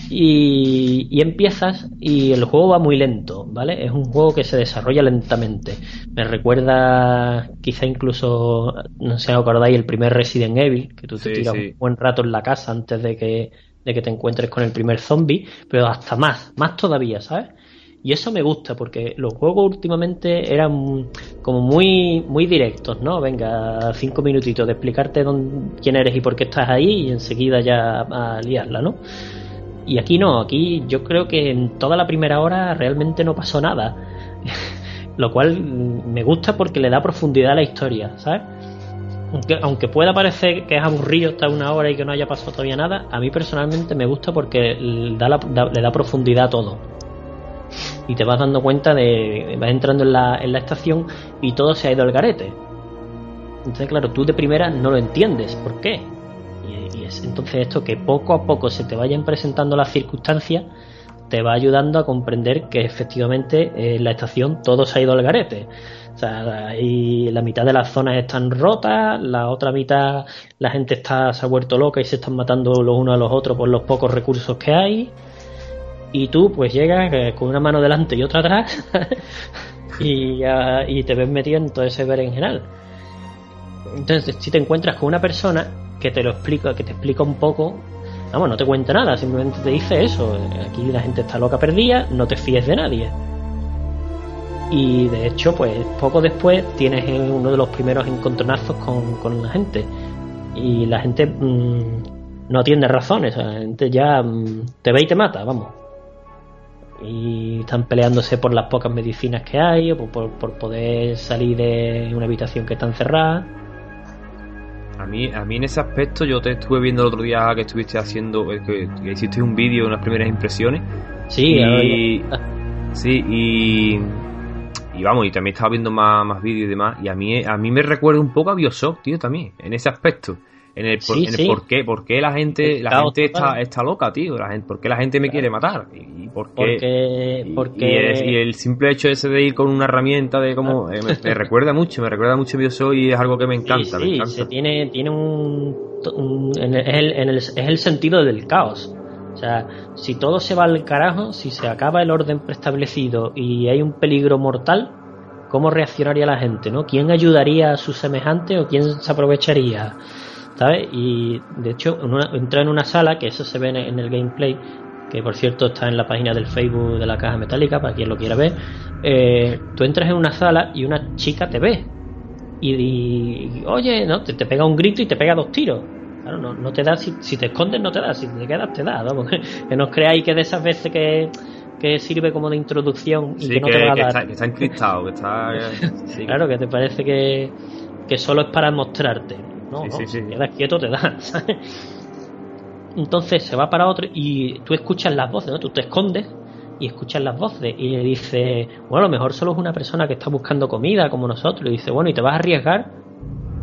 Y, empiezas y el juego va muy lento, ¿vale? Es un juego que se desarrolla lentamente. Me recuerda quizá incluso, no sé si acordáis, el primer Resident Evil, que tú te tiras un buen rato en la casa antes de que, de que te encuentres con el primer zombie, pero hasta más, más todavía, ¿sabes? Y eso me gusta porque los juegos últimamente eran como muy, muy directos, ¿no? Venga, cinco minutitos de explicarte quién eres y por qué estás ahí y enseguida ya a liarla, ¿no? Y aquí no, aquí yo creo que en toda la primera hora realmente no pasó nada. Lo cual me gusta porque le da profundidad a la historia, ¿sabes? Aunque, pueda parecer que es aburrido estar una hora y que no haya pasado todavía nada, a mí personalmente me gusta porque le da profundidad a todo y te vas dando cuenta de. vas entrando en la, en la estación y todo se ha ido al garete. Entonces, claro, tú de primera no lo entiendes. ¿Por qué? Y, es entonces esto que poco a poco se te vayan presentando las circunstancias te va ayudando a comprender que efectivamente en la estación todo se ha ido al garete. O sea, ahí la mitad de las zonas están rotas, la otra mitad la gente está se ha vuelto loca y se están matando los unos a los otros por los pocos recursos que hay y tú pues llegas eh, con una mano delante y otra atrás y, y, te ves metido en todo ese berenjenal. Entonces, si te encuentras con una persona que te lo explica, que te explica un poco, vamos, no te cuenta nada, simplemente te dice eso, aquí la gente está loca perdida, no te fíes de nadie. Y de hecho, pues poco después tienes uno de los primeros encontronazos con, con la gente. Y la gente mm, no tiene razones, la gente ya mm, te ve y te mata, vamos y están peleándose por las pocas medicinas que hay o por, poder salir de una habitación que está encerrada. A mí, a mí en ese aspecto yo te estuve viendo el otro día que estuviste haciendo, eh, que, hiciste un vídeo, unas primeras impresiones. Sí, y, sí, y, y vamos, y también estaba viendo más, más vídeos y demás, y a mí, a mí me recuerda un poco a Bioshock, tío, también, en ese aspecto en el, por, qué, por qué la gente, la gente está, está loca, tío. La gente, ¿Por qué la gente me quiere matar? Y, por qué, porque, Y, el, simple hecho ese de ir con una herramienta de como eh, me, recuerda mucho, me recuerda mucho a soy y es algo que me encanta. Sí, Se tiene, tiene un, es, el, es el sentido del caos. O sea, si todo se va al carajo, si se acaba el orden preestablecido y hay un peligro mortal, ¿cómo reaccionaría la gente? ¿no? ¿Quién ayudaría a su semejante o quién se aprovecharía? ¿Sabes? Y de hecho, entra en una sala, que eso se ve en el gameplay, que por cierto está en la página del Facebook de la caja metálica, para quien lo quiera ver. Eh, tú entras en una sala y una chica te ve. Y, oye, ¿no? Te, pega un grito y te pega dos tiros. Claro, no, no te da, si, te escondes no te da, si te quedas te da, vamos, que no os creáis que de esas veces que, que sirve como de introducción y que no te va a dar. Está, que está encriptado, que está. Claro, que te parece que, que solo es para mostrarte. No, no, si quedas quieto te da, Entonces se va para otro y tú escuchas las voces, ¿no? Tú te escondes y escuchas las voces y le dice, bueno, a lo mejor solo es una persona que está buscando comida como nosotros. Y dice, bueno, ¿y te vas a arriesgar?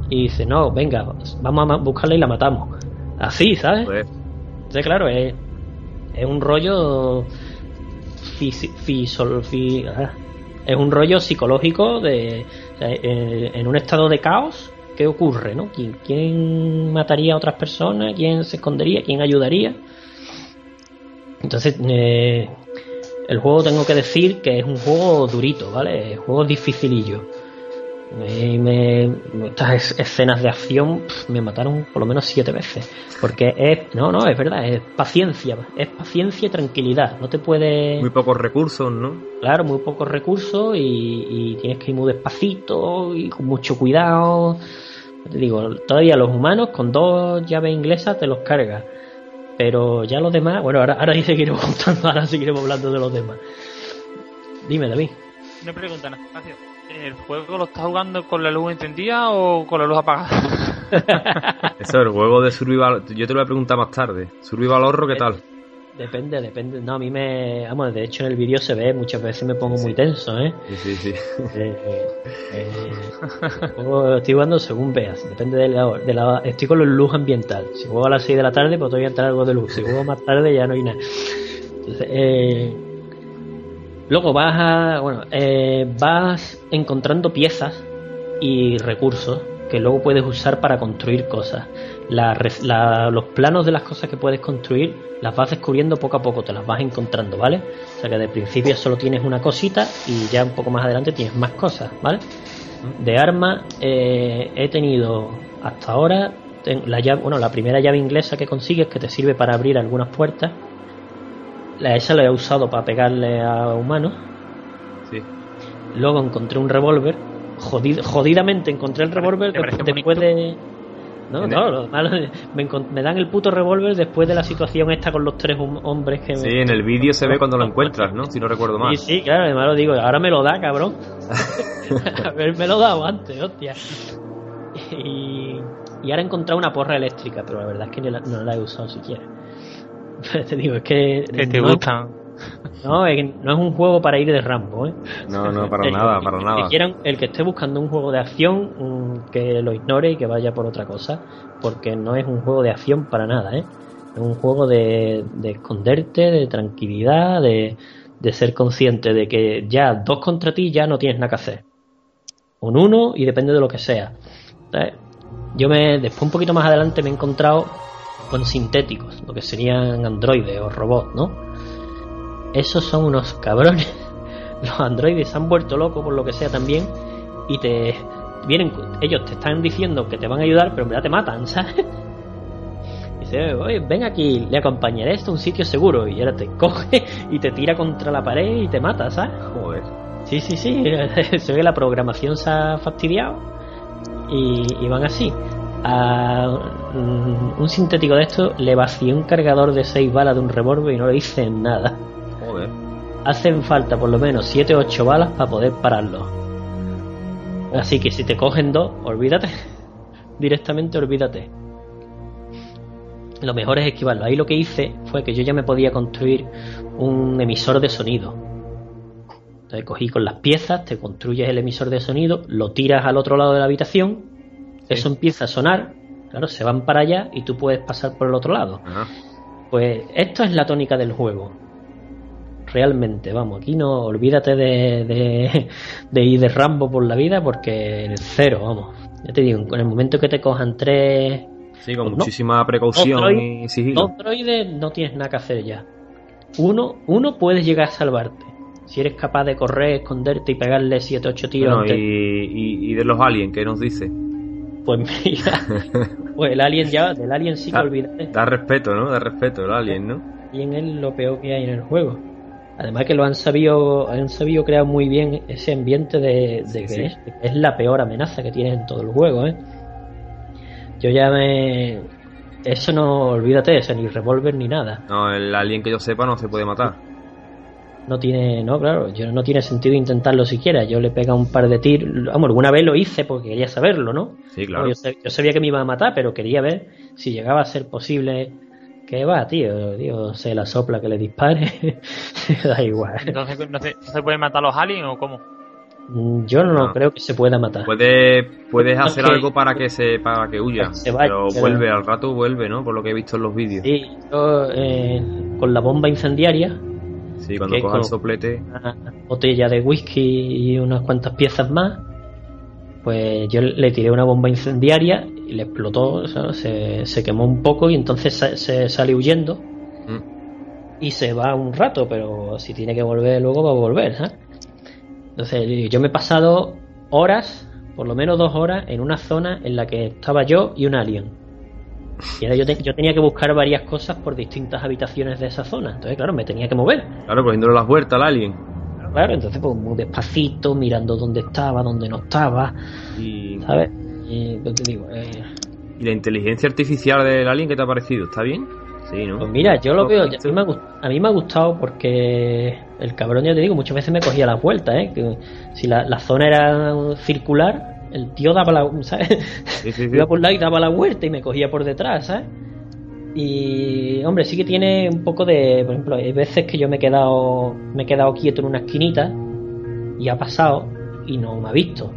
Y dice, no, venga, vamos a buscarla y la matamos. Así, ¿sabes? Pues. Entonces, claro, es, es un rollo... Ah, es un rollo psicológico de eh, en un estado de caos qué ocurre, ¿no? ¿Quién, mataría a otras personas? ¿Quién se escondería? ¿Quién ayudaría? Entonces, eh, el juego tengo que decir que es un juego durito, ¿vale? Es un juego dificilillo. Me, estas escenas de acción me mataron por lo menos siete veces. Porque es, no, no, es verdad, es paciencia, es paciencia y tranquilidad. No te puede. Muy pocos recursos, ¿no? Claro, muy pocos recursos y, y tienes que ir muy despacito y con mucho cuidado. Te digo, todavía los humanos con dos llaves inglesas te los cargas. Pero ya los demás, bueno, ahora, ahora sí seguiremos contando, ahora seguiremos hablando de los demás. Dime, David. Una pregunta, Anastasio. ¿El juego lo estás jugando con la luz encendida o con la luz apagada? Eso, el juego de Survival. Yo te lo voy a preguntar más tarde. ¿Survival Horror qué tal? Depende, depende. No, a mí me. Vamos, de hecho en el vídeo se ve, muchas veces me pongo muy tenso, ¿eh? Sí, sí, sí. Eh, eh, estoy jugando según veas, depende de la, de la. Estoy con la luz ambiental. Si juego a las 6 de la tarde, pues todavía entrar algo de luz. Si juego más tarde, ya no hay nada. Entonces, eh, luego vas a. Bueno, vas encontrando piezas y recursos que luego puedes usar para construir cosas. Los planos de las cosas que puedes construir las vas descubriendo poco a poco, te las vas encontrando, ¿vale? O sea que de principio solo tienes una cosita y ya un poco más adelante tienes más cosas, ¿vale? De armas eh, he tenido hasta ahora la llave, bueno, la primera llave inglesa que consigues que te sirve para abrir algunas puertas. La, esa la he usado para pegarle a humanos. Sí. Luego encontré un revólver. jodid- jodidamente encontré el revólver ¿Te parece de- después de. No, no, lo malo es- me, me dan el puto revólver después de la situación esta con los tres hom- hombres que Sí, me. en el vídeo se ve cuando lo encuentras, ¿no? Si no recuerdo mal. Sí, sí, claro, además lo digo, ahora me lo da, cabrón. Haberme lo dado antes, hostia. Y, y ahora he encontrado una porra eléctrica, pero la verdad es que la- no la he usado siquiera. Te digo, es que. Que te no, gustan. No, es, que no es un juego para ir de Rambo, ¿eh? No, no, para El- nada, para el nada. Que quieran, el que esté buscando un juego de acción, que lo ignore y que vaya por otra cosa, porque no es un juego de acción para nada, ¿eh? Es un juego de, de esconderte, de tranquilidad, de, de ser consciente de que ya dos contra ti ya no tienes nada que hacer. Un uno y depende de lo que sea. ¿sabes? Yo me, después un poquito más adelante me he encontrado con sintéticos, lo que serían androides o robots, ¿no? Esos son unos cabrones. Los androides se han vuelto locos por lo que sea también y te vienen, ellos te están diciendo que te van a ayudar, pero en verdad te matan, ¿sabes? Dice, oye, ven aquí, le acompañaré esto a un sitio seguro y ahora te coge y te tira contra la pared y te mata, ¿sabes? Joder. Sí, sí, sí, se ve que la programación se ha fastidiado y, y van así. A un sintético de esto le vacié un cargador de 6 balas de un revólver y no le hice nada. Joder. Hacen falta por lo menos 7 o 8 balas para poder pararlo. Así que si te cogen dos, olvídate. Directamente olvídate. Lo mejor es esquivarlo. Ahí lo que hice fue que yo ya me podía construir un emisor de sonido. Entonces cogí con las piezas, te construyes el emisor de sonido, lo tiras al otro lado de la habitación, eso empieza a sonar, claro, se van para allá y tú puedes pasar por el otro lado. Ajá. Pues esto es la tónica del juego. Realmente, vamos, aquí no olvídate de, de, de ir de Rambo por la vida porque el cero, vamos. Ya te digo, en el momento que te cojan tres Sí, con Pues no. muchísima precaución Dos y sigilo. dos droides, no tienes nada que hacer ya. Uno, uno puedes llegar a salvarte. Si eres capaz de correr, esconderte y pegarle 7 8 tiros Bueno, antes- y, y- y de los aliens, ¿qué nos dice? Pues mira, pues el alien ya, del alien sí que olvídate. Da respeto, ¿no? Da respeto el alien, ¿no? alien es lo peor que hay en el juego. Además que lo han sabido, han sabido crear muy bien ese ambiente de, de Sí, que sí. Es, la peor amenaza que tienes en todo el juego, ¿eh? Yo ya me... Eso no, olvídate, ese ni revólver ni nada. No, el alien que yo sepa no se puede matar. No tiene, no, claro, yo no tiene sentido intentarlo siquiera. Yo le pega un par de tiros. Vamos, alguna vez lo hice porque quería saberlo, ¿no? Sí, claro. Yo, sab- yo sabía que me iba a matar, pero quería ver si llegaba a ser posible. Que va, tío, tío, se la sopla que le dispare. da igual. Entonces, ¿no se, se pueden matar los aliens o cómo? Mm, Yo no, No. creo que se pueda matar. Puedes, puedes No, hacer que- algo para que se para que huya. Se vaya, pero pero- vuelve, al rato vuelve, ¿no? Por lo que he visto en los vídeos. Sí, yo eh, con la bomba incendiaria, Sí, cuando coja el soplete. una botella de whisky y unas cuantas piezas más, pues yo le tiré una bomba incendiaria y le explotó, se, se quemó un poco y entonces se, se sale huyendo Mm. y se va un rato, pero si tiene que volver luego va a volver, ¿sabes? Entonces yo me he pasado horas, por lo menos dos horas, en una zona en la que estaba yo y un alien. Y ahora yo, te- yo tenía que buscar varias cosas por distintas habitaciones de esa zona. Entonces, claro, me tenía que mover. Claro, poniéndole las vueltas al alien. Claro, entonces pues muy despacito, mirando dónde estaba, dónde no estaba, Y, ¿sabes? Y pues, te digo, eh, y la inteligencia artificial del alien, ¿qué te ha parecido? ¿Está bien? Sí, ¿no? pues mira, yo lo ¿Lo veo, a mí, me ha, a mí me ha gustado porque el cabrón, ya te digo, muchas veces me cogía las vueltas, ¿eh? Que si la, la zona era circular, el tío daba la, ¿sabes? Sí, sí, sí. Iba por un lado y daba la vuelta y me cogía por detrás, ¿sabes? Y hombre, sí que tiene un poco de, por ejemplo, hay veces que yo me he quedado, me he quedado quieto en una esquinita y ha pasado y no me ha visto.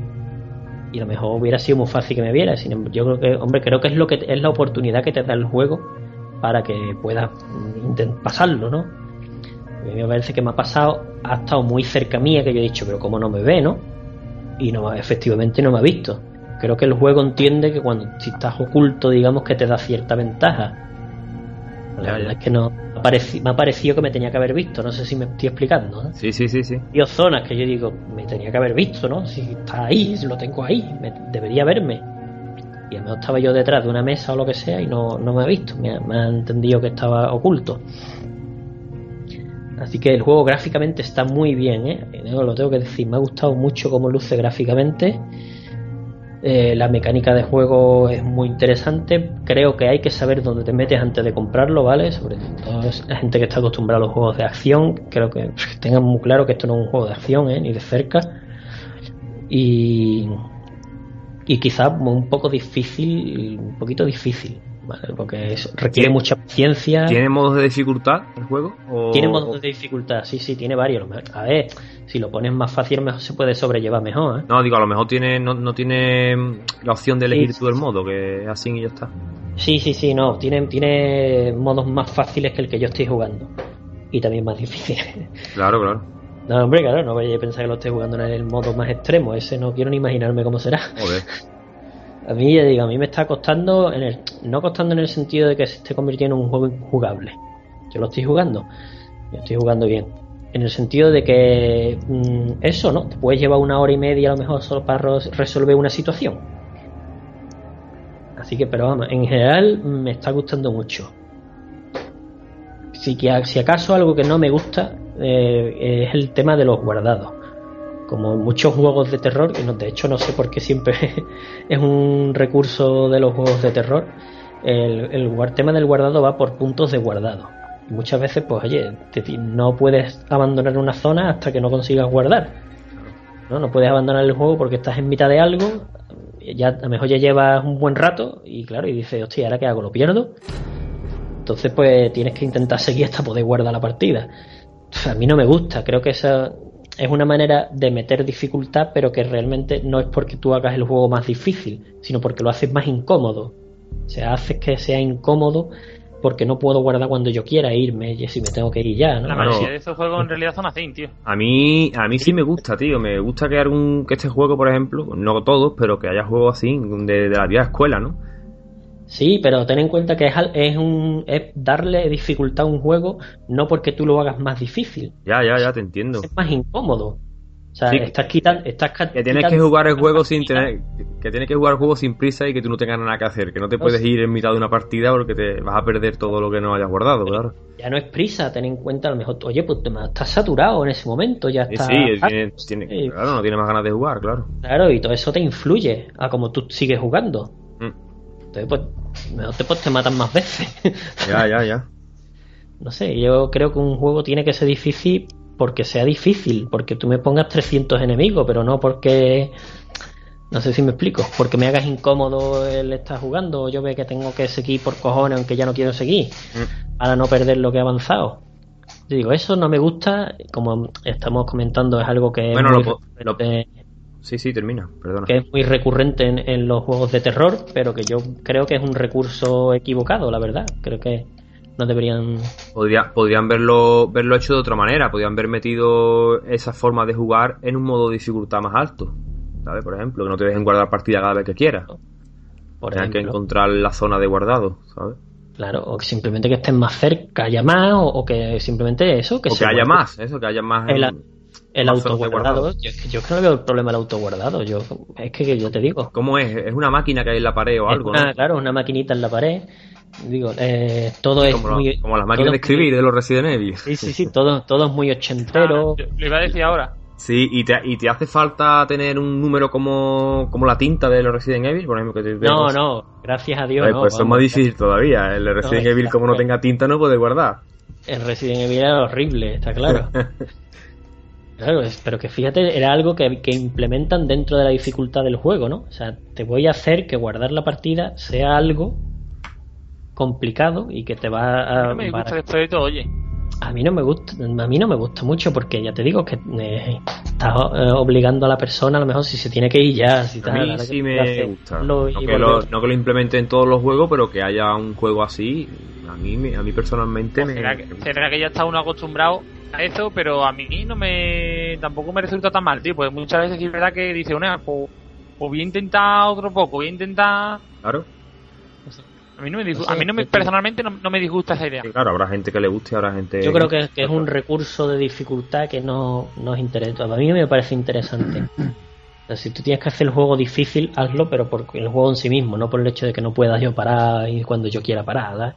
Y a lo mejor hubiera sido muy fácil que me viera. Sin embargo, yo creo que, hombre, creo que es lo que es la oportunidad que te da el juego para que puedas pasarlo, ¿no? A mí me parece que me ha pasado, ha estado muy cerca mía que yo he dicho, pero como no me ve, ¿no? Y no, efectivamente no me ha visto. creo que el juego entiende que cuando si estás oculto, digamos que te da cierta ventaja. La verdad es que no me ha, parecido, que me tenía que haber visto, no sé si me estoy explicando. ¿eh? Sí, sí, sí, sí. Y zonas que yo digo, me tenía que haber visto, ¿no? Si está ahí, si lo tengo ahí, debería verme. Y a lo estaba yo detrás de una mesa o lo que sea y no, no me ha visto, me me ha entendido que estaba oculto. Así que el juego gráficamente está muy bien, ¿eh? lo tengo que decir, me ha gustado mucho cómo luce gráficamente. Eh, la mecánica de juego es muy interesante. Creo que hay que saber dónde te metes antes de comprarlo, ¿vale? Sobre todo la gente que está acostumbrada a los juegos de acción. Creo que tengan muy claro que esto no es un juego de acción, ¿eh? Ni de cerca. Y, y quizás un poco difícil, un poquito difícil. Porque requiere mucha paciencia. ¿Tiene modos de dificultad el juego? Tiene modos de dificultad, sí, sí, tiene varios. A ver, si lo pones más fácil, mejor se puede sobrellevar mejor. ¿eh? No, digo, a lo mejor tiene no, no tiene la opción de elegir todo el modo, que es así y ya está. Sí, sí, sí, no. Tiene, tiene modos más fáciles que el que yo estoy jugando. Y también más difíciles. Claro, claro. No, hombre, claro, no vaya a pensar que lo estoy jugando en el modo más extremo. Ese no quiero ni imaginarme cómo será. Joder. A mí, ya digo, a mí me está costando, en el, no costando en el sentido de que se esté convirtiendo en un juego jugable. Yo lo estoy jugando, yo estoy jugando bien. En el sentido de que mm, eso, ¿no? Te puedes llevar una hora y media a lo mejor solo para resolver una situación. Así que, pero vamos, en general me está gustando mucho. Si, si acaso algo que no me gusta eh, es el tema de los guardados como muchos juegos de terror, y no, de hecho no sé por qué siempre es un recurso de los juegos de terror, el, el, tema del guardado va por puntos de guardado. Y muchas veces, pues oye, no puedes abandonar una zona hasta que no consigas guardar. ¿no? no puedes abandonar el juego porque estás en mitad de algo, ya a lo mejor ya llevas un buen rato y claro, y dices, hostia, ¿ahora qué hago? ¿Lo pierdo? Entonces, pues tienes que intentar seguir hasta poder guardar la partida. A mí no me gusta, creo que esa es una manera de meter dificultad, pero que realmente no es porque tú hagas el juego más difícil, sino porque lo haces más incómodo. O sea, haces que sea incómodo porque no puedo guardar cuando yo quiera irme y si me tengo que ir ya, ¿no? La mayoría de esos juegos en realidad son así, tío. A mí, a mí sí me gusta, tío. Me gusta que, algún, que este juego, por ejemplo, no todos, pero que haya juegos así de, de la vieja escuela, ¿no? Sí, pero ten en cuenta que es, es, un, es darle dificultad a un juego no porque tú lo hagas más difícil. Ya, ya, ya, te entiendo. Es más incómodo. O sea, estás quitando. Estás que tienes que jugar el juego sin tener. Que tienes que jugar el juego sin prisa y que tú no tengas nada que hacer. Que no te puedes ir en mitad de una partida porque te vas a perder todo lo que no hayas guardado, claro. Ya no es prisa, ten en cuenta a lo mejor. Oye, pues estás saturado en ese momento, ya está. Sí, tiene, claro, no tiene más ganas de jugar, claro. Claro, y todo eso te influye a cómo tú sigues jugando. Mm pues, mejor te, pues, te matan más veces. Ya, ya, ya. No sé, yo creo que un juego tiene que ser difícil porque sea difícil, porque tú me pongas 300 enemigos, pero no porque... No sé si me explico, porque me hagas incómodo el estar jugando, o yo ve que tengo que seguir por cojones aunque ya no quiero seguir, mm. para no perder lo que he avanzado. digo, eso no me gusta, como estamos comentando, es algo que... Bueno, lo, Sí, sí, termina, perdona. Que es muy recurrente en, los juegos de terror, pero que yo creo que es un recurso equivocado, la verdad. Creo que no deberían. Podría, podrían verlo, verlo hecho de otra manera, podrían haber metido esa forma de jugar en un modo de dificultad más alto. ¿Sabes? Por ejemplo, que no te dejen guardar partida cada vez que quieras. Por Tienes que encontrar la zona de guardado, ¿sabes? Claro, o que simplemente que estén más cerca, haya más, o, que simplemente eso, que, o que haya más, eso, que haya más. El autoguardado, yo, yo creo que no veo el problema el autoguardado. Yo, es que, yo te digo. ¿Cómo es? ¿Es una máquina que hay en la pared o algo? Una, Claro, una maquinita en la pared. Digo, eh, todo es muy. Como las máquinas de escribir de los Resident Evil. Sí, sí, sí, todo, todo es muy ochentero. Ah, lo iba a decir ahora. Sí, y te, y te hace falta tener un número como, como la tinta de los Resident Evil, por ejemplo. Que no, no, gracias a Dios. pues es más difícil todavía. El Resident Evil, como no tenga tinta, no puede guardar. El Resident Evil era horrible, está claro. Claro, pero que fíjate, era algo que, implementan dentro de la dificultad del juego, ¿no? O sea, te voy a hacer que guardar la partida sea algo complicado y que te va a... A mí me gusta esto de todo, oye. A mí no me gusta, a mí no me gusta mucho porque ya te digo que eh, estás eh, obligando a la persona a lo mejor si se tiene que ir ya, si A mí sí me gusta. no, que lo, no que lo implemente en todos los juegos, pero que haya un juego así, a mí, a mí personalmente me... ¿Será que, será que ya está uno acostumbrado eso, pero a mí no me tampoco me resulta tan mal, tío, pues muchas veces es verdad que dice una, pues, o voy a intentar otro poco, voy a intentar... Claro. A mí, no me, a mí no me, personalmente no, me disgusta esa idea. claro, habrá gente que le guste, habrá gente... Yo creo que, que es un recurso de dificultad que no nos interesa. A mí me parece interesante. si tú tienes que hacer el juego difícil, hazlo, pero por el juego en sí mismo, no por el hecho de que no puedas yo parar y cuando yo quiera parar,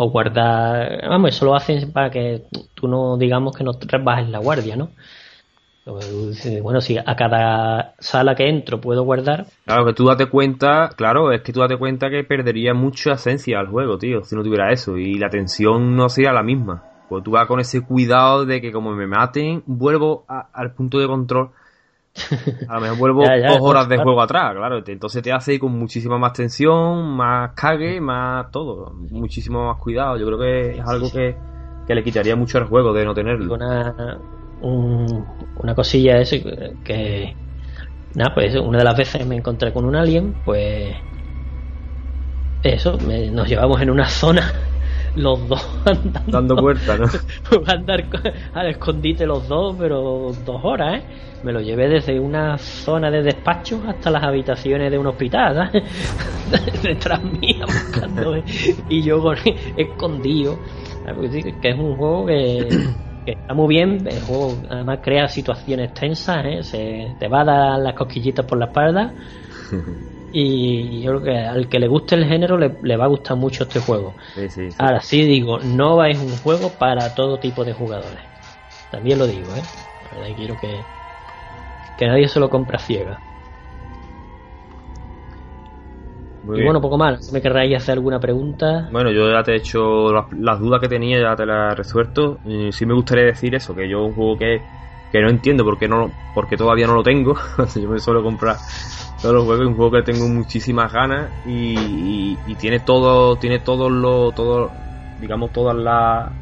o guardar. Vamos, eso lo hacen para que tú no, digamos, que no bajes la guardia, ¿no? Bueno, si a cada sala que entro puedo guardar. Claro, que tú date cuenta, claro, es que tú date cuenta que perdería mucha esencia al juego, tío, si no tuviera eso. Y la tensión no sería la misma. Pues tú vas con ese cuidado de que como me maten, vuelvo al punto de control. A lo mejor vuelvo dos horas de juego atrás, claro. Entonces te hace con muchísima más tensión, más cague, más todo. Muchísimo más cuidado. Yo creo que es algo que, que le quitaría mucho al juego de no tenerlo. Una, una cosilla es que nada pues una de las veces me encontré con un alien pues eso nos llevamos en una zona los dos andando dando vueltas ¿no? andar al escondite los dos pero dos horas ¿eh? me lo llevé desde una zona de despacho hasta las habitaciones de un hospital detrás mía buscando y yo escondido que es un juego que está muy bien, el juego además crea situaciones tensas, ¿eh? se te va a dar las cosquillitas por la espalda y yo creo que al que le guste el género le, va a gustar mucho este juego. Ahora sí digo, no es un juego para todo tipo de jugadores. También lo digo, ¿eh? La verdad quiero que, que nadie se lo compra ciega. y bueno, poco más. ¿Me querráis hacer alguna pregunta? Bueno, yo ya te he hecho las, dudas que tenía, ya te las he resuelto. Y sí me gustaría decir eso, que yo un juego que, que no entiendo porque no porque todavía no lo tengo. yo me suelo comprar todos los juegos, un juego que tengo muchísimas ganas y, tiene todo, tiene todos los, todo, digamos, todas las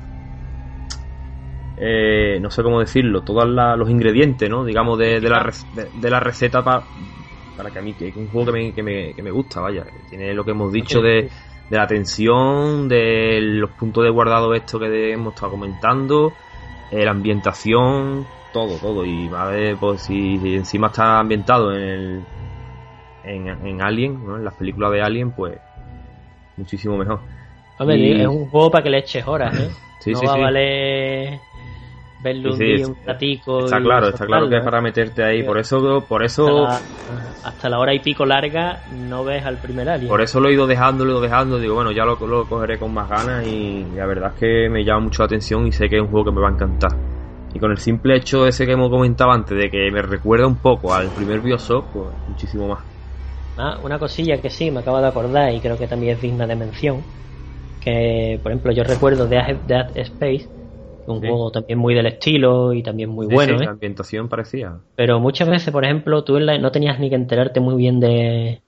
eh, no sé cómo decirlo, todos los ingredientes, ¿no? Digamos, de, de la, de la receta para para que a mí, que es un juego que me, que me, que me gusta, vaya. Tiene lo que hemos dicho de, de la tensión, de los puntos de guardado esto que hemos estado comentando, eh, la ambientación, todo, todo. Y ver pues si, encima está ambientado en el, en, en Alien, ¿no? en las películas de Alien, pues muchísimo mejor. Hombre, es un juego para que le eches horas, ¿eh? Sí, no va a valer verlo un ratico. Está claro, está claro que es para meterte ahí. Por eso, por eso. Hasta la, hora y pico larga no ves al primer alien. Por eso lo he ido dejando, lo he ido dejando. Digo, bueno, ya lo, lo cogeré con más ganas. Y la verdad es que me llama mucho la atención y sé que es un juego que me va a encantar. Y con el simple hecho ese que hemos comentado antes, de que me recuerda un poco al primer Bioshock, pues muchísimo más. Ah, una cosilla que sí, me acabo de acordar y creo que también es digna de mención. Que, por ejemplo, yo recuerdo de Dead Space un juego también muy del estilo y también muy bueno. Sí, ¿eh? La ambientación parecía. Pero muchas veces, por ejemplo, tú no tenías ni que enterarte muy bien de,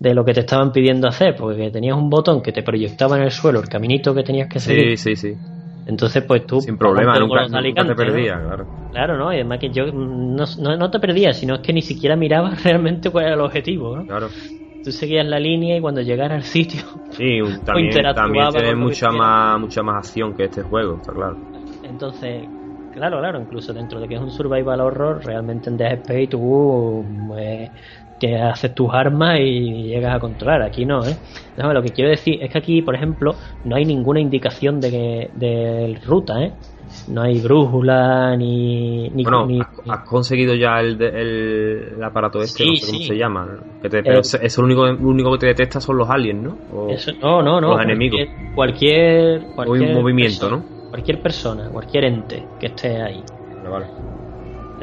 de lo que te estaban pidiendo hacer, porque tenías un botón que te proyectaba en el suelo el caminito que tenías que seguir. Sí, sí, sí. Entonces, pues tú. Sin problema, nunca, te perdías, claro. Claro, ¿no? Y además que yo no, no, te perdías, sino es que ni siquiera mirabas realmente cuál era el objetivo, ¿no? Claro. Tú seguías la línea y cuando llegara al sitio. Sí, también, también tiene mucha más, mucha más acción que este juego, está claro. Entonces, claro, claro, incluso dentro de que es un survival horror, realmente en Dead Space tú pues, te haces tus armas y llegas a controlar. Aquí no, ¿eh? lo que quiero decir es que aquí, por ejemplo, no hay ninguna indicación de, de ruta, ¿eh? No hay brújula ni. ni bueno, has, conseguido ya el, el, aparato este, no sé cómo se llama. Que te, pero eh, eso lo único, lo único que te detecta son los aliens, ¿no? no, no, no. Los enemigos. Cualquier. cualquier un movimiento, ¿no? cualquier persona, cualquier ente que esté ahí.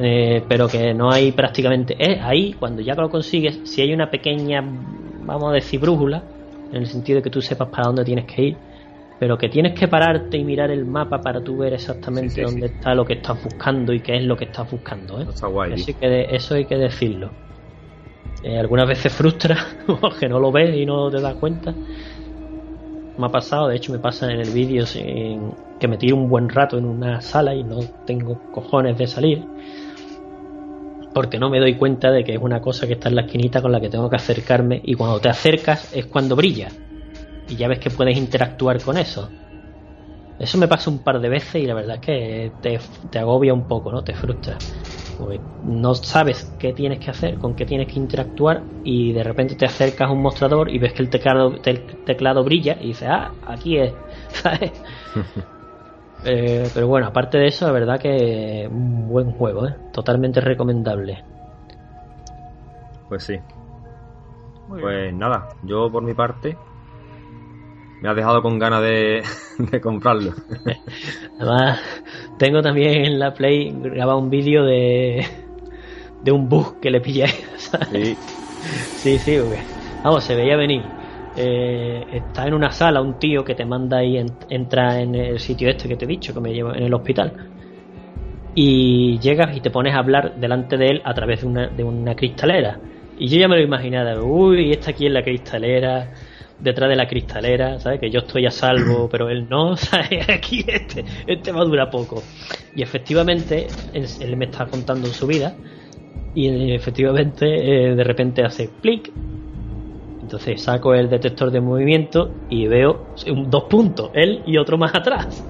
Eh, pero que no hay prácticamente. Es ahí, cuando ya lo consigues, si hay una pequeña, vamos a decir, brújula, en el sentido de que tú sepas para dónde tienes que ir, pero que tienes que pararte y mirar el mapa para tú ver exactamente dónde está lo que estás buscando y qué es lo que estás buscando. ¿eh? Está guay. Eso, hay que, eso hay que decirlo. Eh, algunas veces frustra porque no lo ves y no te das cuenta. Me ha pasado, de hecho me pasa en el vídeo que me tiro un buen rato en una sala y no tengo cojones de salir porque no me doy cuenta de que es una cosa que está en la esquinita con la que tengo que acercarme y cuando te acercas es cuando brilla y ya ves que puedes interactuar con eso. Eso me pasa un par de veces y la verdad es que te, agobia un poco, ¿no? Te frustra. pues no sabes qué tienes que hacer, con qué tienes que interactuar y de repente te acercas a un mostrador y ves que el teclado, teclado brilla y dices, ah, aquí es, ¿sabes? Eh, pero bueno, aparte de eso, la verdad que un buen juego, ¿eh? totalmente recomendable. Pues sí. pues nada, yo por mi parte me ha dejado con ganas de, comprarlo. Además, tengo también en la Play grabado un vídeo de, de un bug que le pillé. Sí. sí, sí, vamos, se veía venir. Eh, está en una sala un tío que te manda y entra en el sitio este que te he dicho, que me lleva en el hospital. Y llegas y te pones a hablar delante de él a través de una, de una cristalera. Y yo ya me lo imaginaba, uy, está aquí en la cristalera, detrás de la cristalera, ¿sabes? Que yo estoy a salvo, pero él no, ¿sabes? Aquí este, este va a durar poco. Y efectivamente, él me está contando su vida, y efectivamente, eh, de repente hace clic entonces saco el detector de movimiento y veo dos puntos, él y otro más atrás.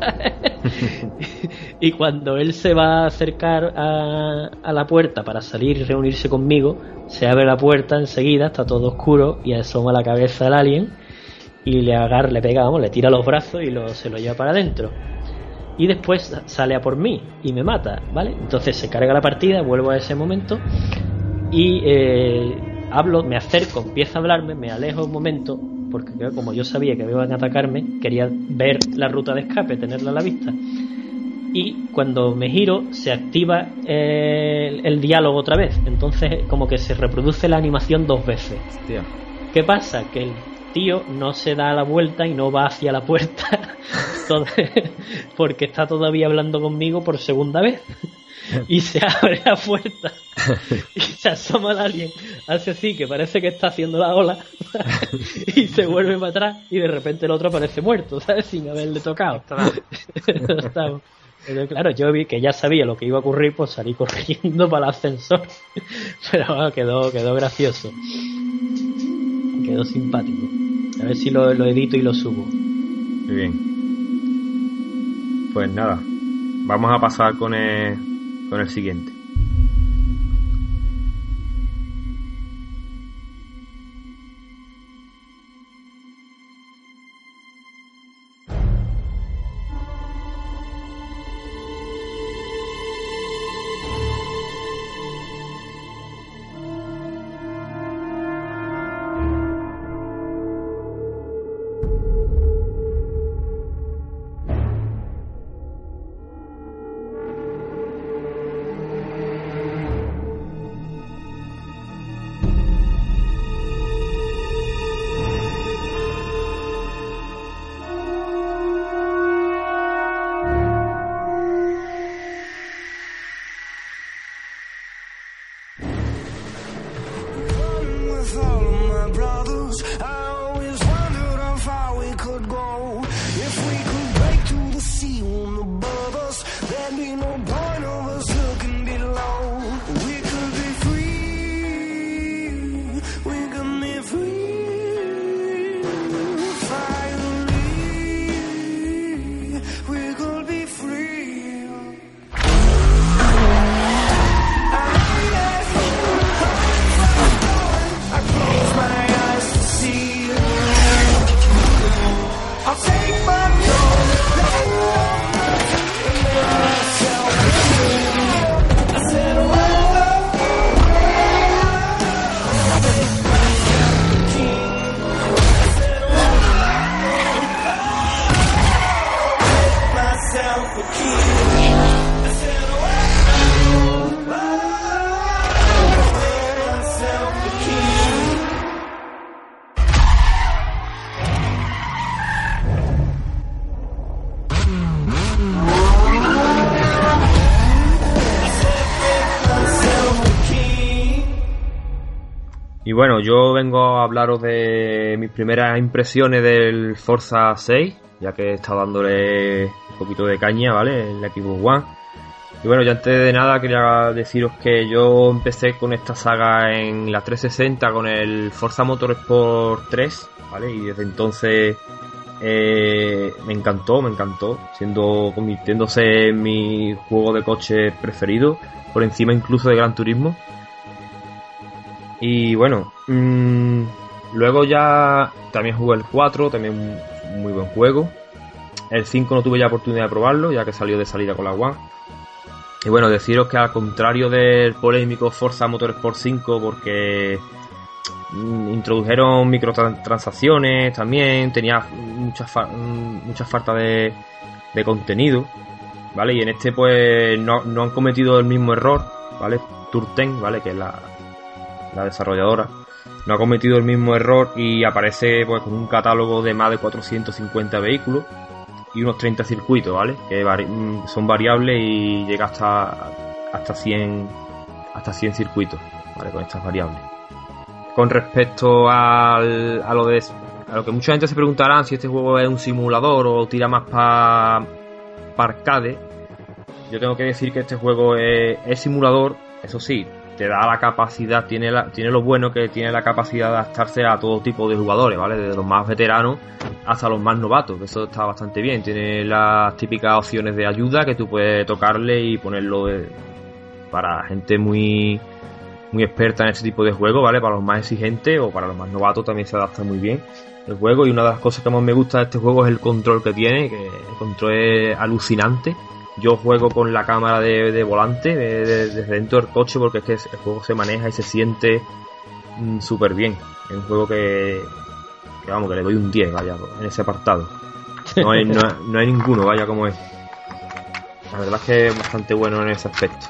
y cuando él se va a acercar a, la puerta para salir y reunirse conmigo, se abre la puerta enseguida, está todo oscuro y asoma la cabeza del alien y le agarra, le pega, vamos, le tira los brazos y se lo lleva para adentro. Y después sale a por mí y me mata, ¿vale? Entonces se carga la partida, vuelvo a ese momento y eh, hablo, me acerco, empiezo a hablarme, me alejo un momento, porque como yo sabía que me iban a atacarme, quería ver la ruta de escape, tenerla a la vista. Y cuando me giro, se activa el, el diálogo otra vez. Entonces, como que se reproduce la animación dos veces. ¿Qué pasa? Que el tío no se da la vuelta y no va hacia la puerta porque está todavía hablando conmigo por segunda vez y se abre la puerta y se asoma el alien, hace así que parece que está haciendo la ola y se vuelve para atrás y de repente el otro aparece muerto, ¿sabes? Sin haberle tocado. Pero claro, yo vi que ya sabía lo que iba a ocurrir, pues salí corriendo para el ascensor. Pero quedó, quedó gracioso. Quedó simpático. A ver si lo, lo edito y lo subo. Muy bien. Pues nada, vamos a pasar con el, con el siguiente. Yo vengo a hablaros de mis primeras impresiones del Forza 6, ya que he estado dándole un poquito de caña, ¿vale? En la Xbox One. Y bueno, ya antes de nada quería deciros que yo empecé con esta saga en la 360 con el Forza Motorsport 3, ¿vale? Y desde entonces eh, me encantó, me encantó, siendo convirtiéndose en mi juego de coche preferido, por encima incluso de Gran Turismo. Y bueno, mmm, luego ya también jugué el 4, también un muy buen juego. El 5 no tuve ya oportunidad de probarlo, ya que salió de salida con la One. Y bueno, deciros que al contrario del polémico Forza Motorsport 5, porque mm, introdujeron microtransacciones también, tenía mm, muchas falta de, de, contenido, ¿vale? Y en este pues no, no, han cometido el mismo error, ¿vale? Turten, ¿vale? Que es la, la desarrolladora, no ha cometido el mismo error y aparece pues con un catálogo de más de 450 vehículos y unos 30 circuitos, ¿vale? Que mm, son variables y llega hasta, hasta 100 hasta 100 circuitos, ¿vale? Con estas variables. Con respecto al, a lo de a lo que mucha gente se preguntará si este juego es un simulador o tira más para pa arcade, yo tengo que decir que este juego es simulador, eso sí, te da la capacidad, tiene, la, tiene lo bueno que tiene la capacidad de adaptarse a todo tipo de jugadores, ¿vale? Desde los más veteranos hasta los más novatos, eso está bastante bien. Tiene las típicas opciones de ayuda que tú puedes tocarle y ponerlo para gente muy muy experta en ese tipo de juego, ¿vale? Para los más exigentes o para los más novatos también se adapta muy bien el juego y una de las cosas que más me gusta de este juego es el control que tiene, que el control es alucinante yo juego con la cámara de, volante desde dentro del coche porque es que el juego se maneja y se siente mm, súper bien. Es un juego que, vamos, que le doy un 10, vaya, en ese apartado. No hay, no, hay ninguno, vaya, como es. La verdad es que es bastante bueno en ese aspecto.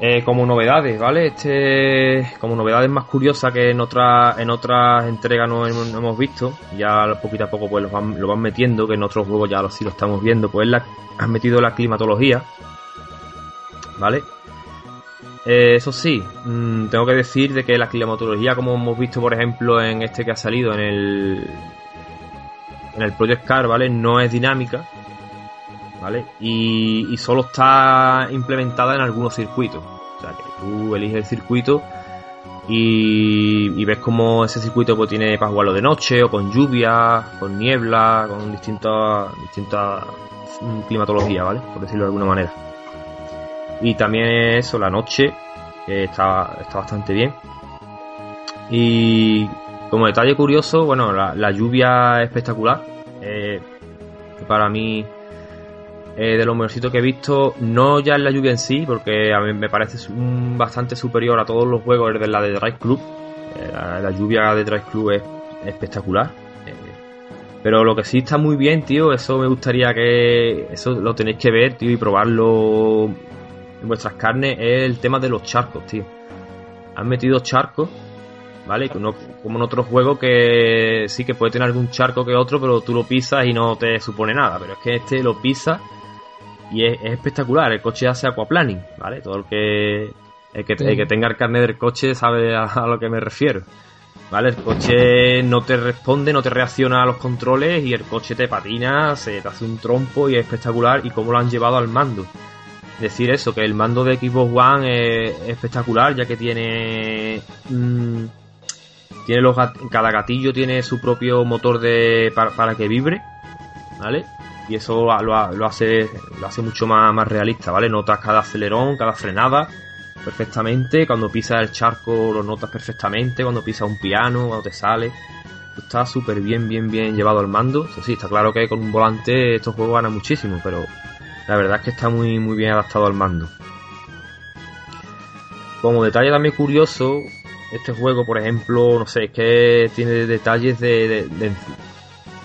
Eh, como novedades, ¿vale? Este, como novedades más curiosas que en otras en otras entregas no hemos, visto, ya poquito a poco pues lo van, lo van metiendo, que en otros juegos ya lo, sí lo estamos viendo, pues la, han metido la climatología, ¿vale? Eh, eso sí, mmm, tengo que decir de que la climatología, como hemos visto por ejemplo en este que ha salido en el en el Project Car, ¿vale? No es dinámica, ¿vale? Y, solo está implementada en algunos circuitos. O sea, que tú eliges el circuito y, ves cómo ese circuito pues, tiene para jugarlo de noche o con lluvia, con niebla, con distintas, distintas climatologías, ¿vale? Por decirlo de alguna manera. Y también eso, la noche, que está, está bastante bien. Y como detalle curioso, bueno, la, lluvia es espectacular. Eh, para mí eh, de lo mejorcito que he visto, no ya en la lluvia en sí, porque a mí me parece bastante superior a todos los juegos de la de Drive Club. Eh, la, lluvia de Drive Club es espectacular. Eh, pero lo que sí está muy bien, tío, eso me gustaría que. Eso lo tenéis que ver, tío, y probarlo en vuestras carnes, es el tema de los charcos, tío. Han metido charcos, ¿vale? Como en otros juegos que sí que puede tener algún charco que otro, pero tú lo pisas y no te supone nada. Pero es que este lo pisas y es, espectacular. El coche hace aquaplaning, ¿vale? Todo el que, el que, que tenga el carnet del coche sabe a, lo que me refiero. ¿Vale? El coche no te responde, no te reacciona a los controles y el coche te patina, se te hace un trompo y es espectacular. Y cómo lo han llevado al mando. Decir eso, que el mando de Xbox One es, espectacular, ya que tiene. Mmm, tiene los cada gatillo tiene su propio motor de para, para que vibre, ¿vale? Y eso lo, hace lo hace mucho más, más realista, ¿vale? Notas cada acelerón, cada frenada perfectamente, cuando pisas el charco lo notas perfectamente, cuando pisas un piano, cuando te sale, está súper bien, bien, bien llevado al mando, eso sí, está claro que con un volante estos juegos ganan muchísimo, pero la verdad es que está muy, muy bien adaptado al mando. Como detalle también curioso, este juego, por ejemplo, no sé, es que tiene detalles de,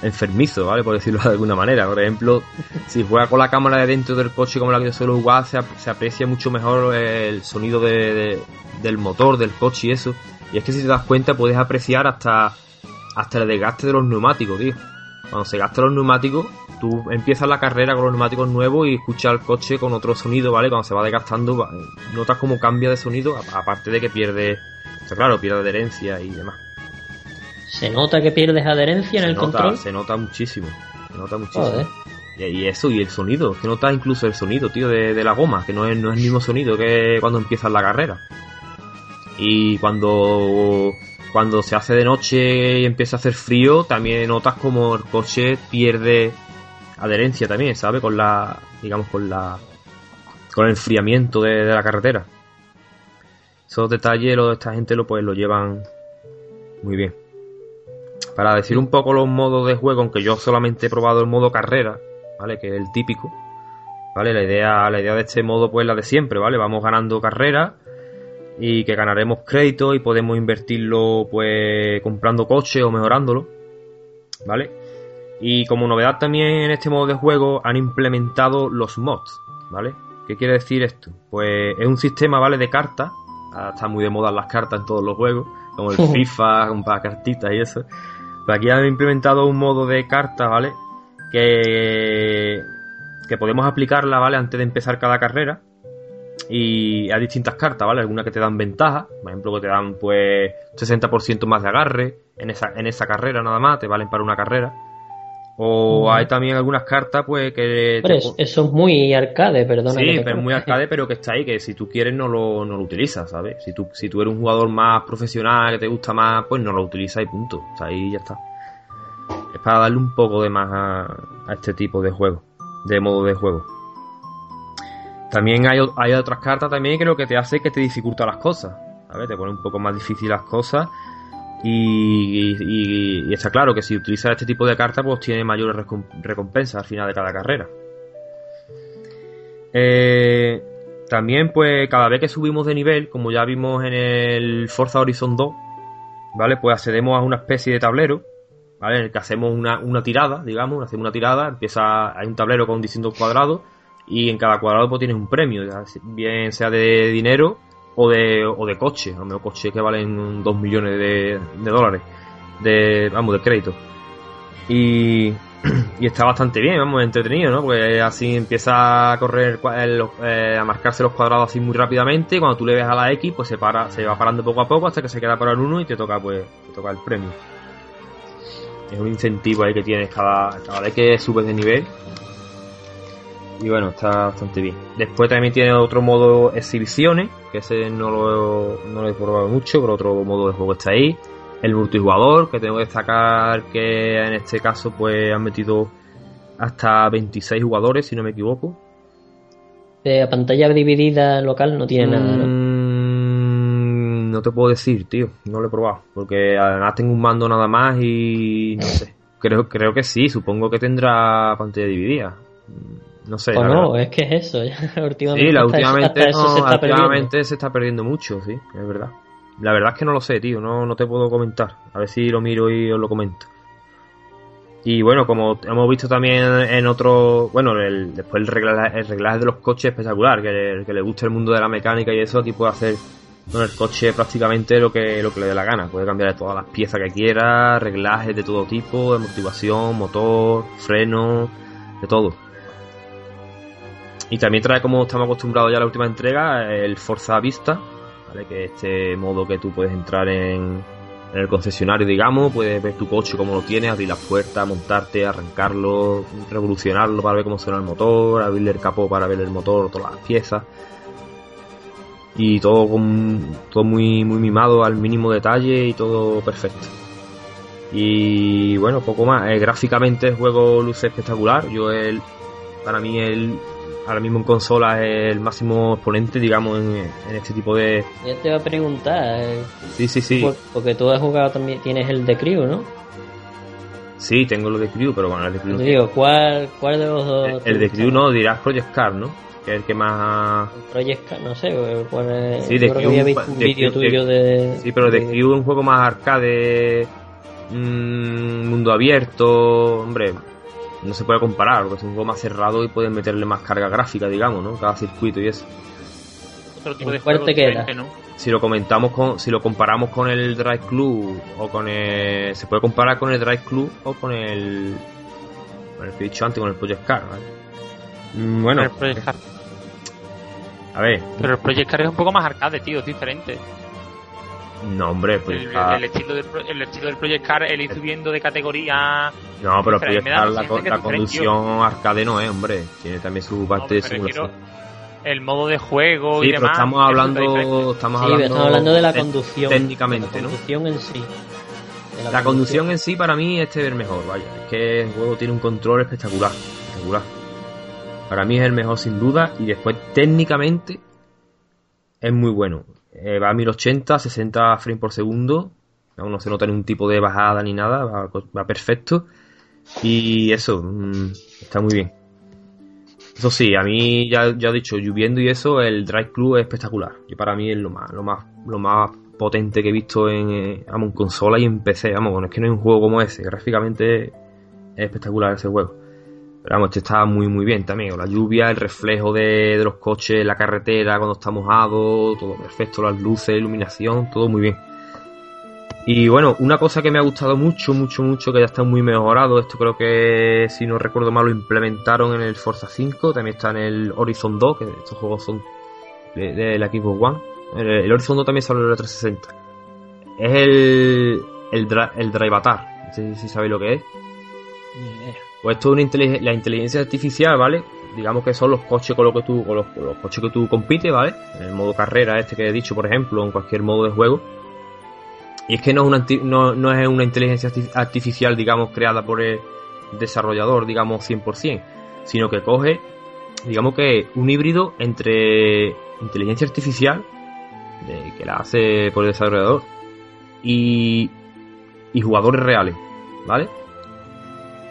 enfermizo, ¿vale? Por decirlo de alguna manera. Por ejemplo, si juega con la cámara de dentro del coche como la que yo suelo jugar, se, se aprecia mucho mejor el sonido de, del motor, del coche y eso. Y es que si te das cuenta puedes apreciar hasta, hasta el desgaste de los neumáticos, tío. Cuando se gastan los neumáticos, tú empiezas la carrera con los neumáticos nuevos y escuchas el coche con otro sonido, ¿vale? Cuando se va desgastando, notas cómo cambia de sonido, aparte de que pierde, claro, pierde adherencia y demás. ¿Se nota que pierdes adherencia en el control? Se nota muchísimo. Se nota muchísimo. Y, eso, y el sonido, que nota incluso el sonido, tío, de, la goma, que no es, no es el mismo sonido que cuando empiezas la carrera. Y cuando cuando se hace de noche y empieza a hacer frío, también notas como el coche pierde adherencia también, ¿sabes? Con la, digamos, con la, con el enfriamiento de, la carretera. Esos detalles lo, esta gente lo, pues, lo llevan muy bien. Para decir un poco los modos de juego, aunque yo solamente he probado el modo carrera, ¿vale? Que es el típico. ¿Vale? La idea, la idea de este modo, pues la de siempre, ¿vale? Vamos ganando carreras y que ganaremos crédito y podemos invertirlo, pues, comprando coches o mejorándolo. ¿Vale? Y como novedad también en este modo de juego han implementado los mods, ¿vale? ¿Qué quiere decir esto? Pues es un sistema, ¿vale? De cartas. Está muy de moda las cartas en todos los juegos, como el FIFA, un par de cartitas y eso. Pues aquí han implementado un modo de carta, ¿vale? Que, que podemos aplicarla, ¿vale? Antes de empezar cada carrera. Y hay distintas cartas, ¿vale? Algunas que te dan ventaja, por ejemplo, que te dan pues 60% más de agarre en esa, en esa carrera nada más, te valen para una carrera. O hay también algunas cartas, pues que. eso es muy arcade, perdona. Sí, pero es muy arcade, pero que está ahí, que si tú quieres no lo, no lo utilizas, ¿sabes? Si tú, si tú eres un jugador más profesional, que te gusta más, pues no lo utilizas y punto. O sea, ahí ya está. Es para darle un poco de más a, este tipo de juego, de modo de juego. También hay, hay otras cartas también que lo que te hace es que te dificulta las cosas, ¿sabes? Te pone un poco más difícil las cosas y, está claro que si utilizas este tipo de cartas, pues tiene mayores recompensas al final de cada carrera. Eh, también, pues cada vez que subimos de nivel, como ya vimos en el Forza Horizon 2, ¿vale? Pues accedemos a una especie de tablero, ¿vale? En el que hacemos una, tirada, digamos, hacemos una tirada, empieza, hay un tablero con distintos cuadrados, y en cada cuadrado pues tienes un premio, bien sea de dinero o de, o de coche, a lo coches que valen 2 millones de, dólares, de, vamos, de crédito. Y, y está bastante bien, vamos, entretenido, ¿no? Pues así empieza a correr, eh, a marcarse los cuadrados así muy rápidamente, y cuando tú le ves a la X, pues se para, se va parando poco a poco hasta que se queda para el 1 y te toca, pues, te toca el premio. Es un incentivo ahí que tienes cada, cada vez que subes de nivel, y bueno, está bastante bien. Después también tiene otro modo exhibiciones, que ese no lo, no lo he probado mucho, pero otro modo de juego está ahí. El multijugador, que tengo que destacar que en este caso pues han metido hasta 26 jugadores, si no me equivoco. De pantalla dividida local no tiene nada, ¿no? Mm, no te puedo decir, tío. No lo he probado. Porque además tengo un mando nada más y no sé. Creo, creo que sí, supongo que tendrá pantalla dividida. No sé. O no, es que es eso. últimamente sí, la últimamente, se, está perdiendo mucho, sí, es verdad. La verdad es que no lo sé, tío, no, no te puedo comentar. A ver si lo miro y os lo comento. Y bueno, como hemos visto también en otro. Bueno, el, después el reglaje, el reglaje de los coches espectacular, que, que le guste el mundo de la mecánica y eso, aquí puede hacer con el coche prácticamente lo que, lo que le dé la gana. Puede cambiar de todas las piezas que quiera, reglajes de todo tipo, de motivación, motor, freno, de todo. Y también trae, como estamos acostumbrados ya a la última entrega, el Forza Vista, que es este modo que tú puedes entrar en, el concesionario, digamos, puedes ver tu coche como lo tienes, abrir las puertas, montarte, arrancarlo, revolucionarlo para ver cómo suena el motor, abrirle el capó para ver el motor, todas las piezas. Y todo, todo muy, muy mimado al mínimo detalle y todo perfecto. Y bueno, poco más. Eh, gráficamente el juego luce espectacular. Yo el, para mí el ahora mismo en consola es el máximo exponente, digamos, en, este tipo de... Ya te iba a preguntar. Eh, sí, sí, sí. Porque tú has jugado también, tienes el de Crew, ¿no? Sí, tengo lo de Crew, pero bueno, el de Crew... Te digo, ¿cuál, ¿cuál de los dos? El, de Crew no, dirás Project Car, ¿no? Que es el que más... Project Car, no sé, cuál es... Sí, de Crew... Había visto un vídeo tuyo de... Sí, pero de, de Crew es un juego más arcade... Mmm, mundo abierto, hombre, no se puede comparar, porque es un juego más cerrado y pueden meterle más carga gráfica, digamos, ¿no? Cada circuito y eso. Otro tipo de fuerte queda. Si lo comentamos con, si lo comparamos con el Drive Club o con el, se puede comparar con el Drive Club o con el, con el que he dicho antes, con el Project Car, ¿vale? Mm, bueno. El Project Car. A ver. Pero el Project Car es un poco más arcade, tío, es diferente. No, hombre, pues. El, estilo del, el estilo del Project Car, el ir subiendo de categoría. No, pero Project Car, la, conducción arcade no es, hombre. Tiene también su parte de simulación. el modo de juego sí, y pero demás. estamos es hablando, estamos Sí, hablando, estamos hablando de la conducción. técnicamente, de la ¿no? conducción en sí. De La conducción en sí para mí este es el mejor, vaya. Es que el juego tiene un control espectacular. Espectacular. Para mí es el mejor sin duda. Y después técnicamente es muy bueno. Eh, va a 1080, 60 frames por segundo. Aún no se nota ningún tipo de bajada ni nada. Va, perfecto. Y eso, mm, está muy bien. Eso sí, a mí ya, ya he dicho, lloviendo y eso, el Drive Club es espectacular. Y para mí es lo más, lo más, lo más potente que he visto en, eh, en consola y en PC. Vamos, bueno, es que no hay un juego como ese. Gráficamente es espectacular ese juego. Pero vamos, este está muy muy bien también. La lluvia, el reflejo de, de los coches, la carretera cuando está mojado, todo perfecto, las luces, iluminación, todo muy bien. Y bueno, una cosa que me ha gustado mucho, mucho, mucho, que ya está muy mejorado, esto creo que si no recuerdo mal lo implementaron en el Forza 5, también está en el Horizon 2, que estos juegos son de, de la Xbox One. El, el Horizon 2 también sale en el 360. Es el, el, el Drivatar, no sé si sabéis lo que es. Pues esto es una inteli- la inteligencia artificial, ¿vale? Digamos que son los coches con los que tú, con los, coches que tú compites, ¿vale? En el modo carrera este que he dicho, por ejemplo, en cualquier modo de juego. Y es que no es una, no, no es una inteligencia arti- artificial, digamos, creada por el desarrollador, digamos, 100%, sino que coge, digamos que un híbrido entre inteligencia artificial, que la hace por el desarrollador, y, y jugadores reales, ¿vale?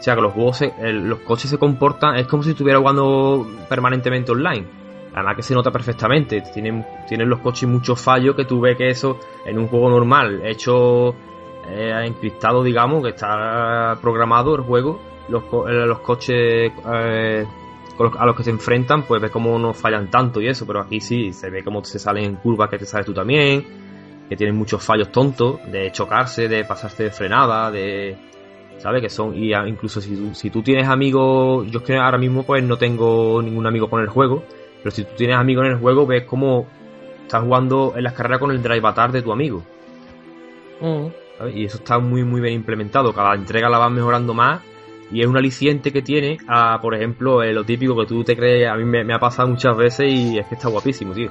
O sea que los juegos, se- los coches se comportan, es como si estuviera jugando permanentemente online. Además que se nota perfectamente. Tienen, tienen los coches muchos fallos que tú ves que eso en un juego normal, hecho eh, encriptado, digamos, que está programado el juego, los, eh, coches eh, a los que se enfrentan, pues ves cómo no fallan tanto y eso, pero aquí sí, se ve cómo se salen en curvas que te sales tú también, que tienen muchos fallos tontos, de chocarse, de pasarse de frenada, de... ¿Sabes? Que son, y incluso si, tú- si tú tienes amigos, yo es que ahora mismo pues no tengo ningún amigo con el juego, pero si tú tienes amigos en el juego, ves cómo estás jugando en las carreras con el drive avatar de tu amigo. Mm. ¿sabes? Y eso está muy muy bien implementado. Cada entrega la vas mejorando más y es un aliciente que tiene a, por ejemplo, eh, lo típico que tú te crees, a mí me, me ha pasado muchas veces y es que está guapísimo, tío.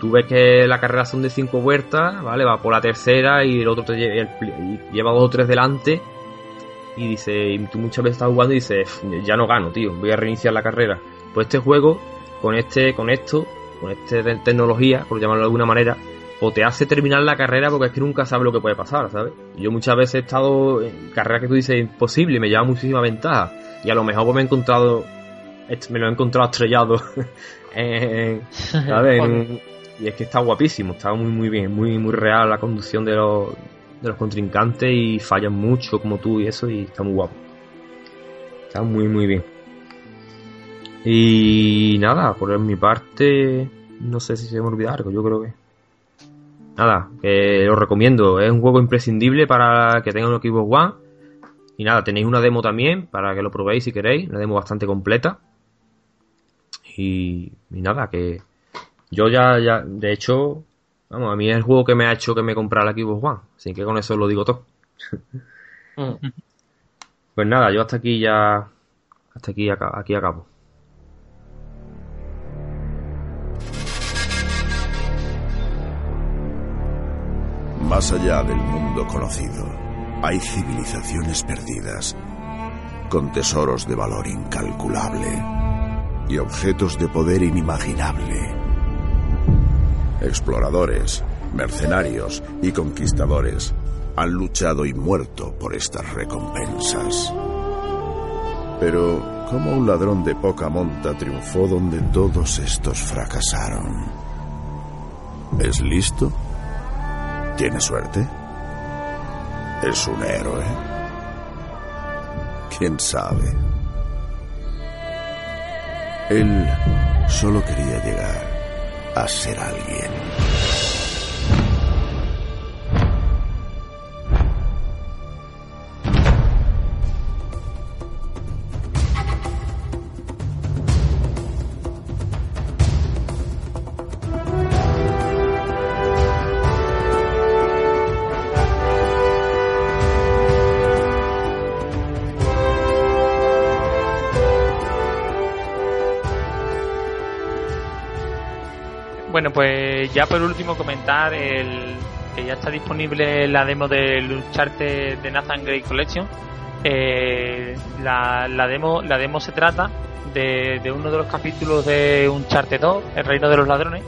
Tú ves que la carrera son de cinco vueltas, ¿vale? Va por la tercera y el otro te lle- el- y lleva dos o tres delante y dice, y tú muchas veces estás jugando y dices, "Ff, ya no gano, tío, voy a reiniciar la carrera. Pues este juego, con este, con esto, con esta te- tecnología, por llamarlo de alguna manera, o te hace terminar la carrera porque es que nunca sabes lo que puede pasar, ¿sabes? Yo muchas veces he estado en carreras que tú dices imposible me lleva muchísima ventaja. Y a lo mejor pues me he encontrado, me lo he encontrado estrellado en, ¿sabes? Y es que está guapísimo, está muy muy bien, muy muy real la conducción de los, de los contrincantes y fallan mucho como tú y eso y está muy guapo. Está muy muy bien. Y nada, por mi parte, no sé si se me olvida algo, yo creo que... Nada, que lo recomiendo, es un juego imprescindible para que tenga un Xbox One. Y nada, tenéis una demo también para que lo probéis si queréis, una demo bastante completa. Y, nada, que yo ya, de hecho, vamos, a mí es el juego que me ha hecho que me comprara la Xbox One, así que con eso lo digo todo. Mm. Pues nada, yo hasta aquí ya, hasta aquí, aquí acabo. Más allá del mundo conocido, hay civilizaciones perdidas, con tesoros de valor incalculable y objetos de poder inimaginable. Exploradores, mercenarios y conquistadores han luchado y muerto por estas recompensas. Pero, ¿cómo un ladrón de poca monta triunfó donde todos estos fracasaron? ¿Es listo? ¿Tiene suerte? ¿Es un héroe? ¿Quién sabe? Él solo quería llegar a ser alguien. Ya por último comentar el que ya está disponible la demo del Uncharted de Nathan Gray Collection. Eh, la, demo, se trata de, de, uno de los capítulos de Uncharted 2, El Reino de los Ladrones.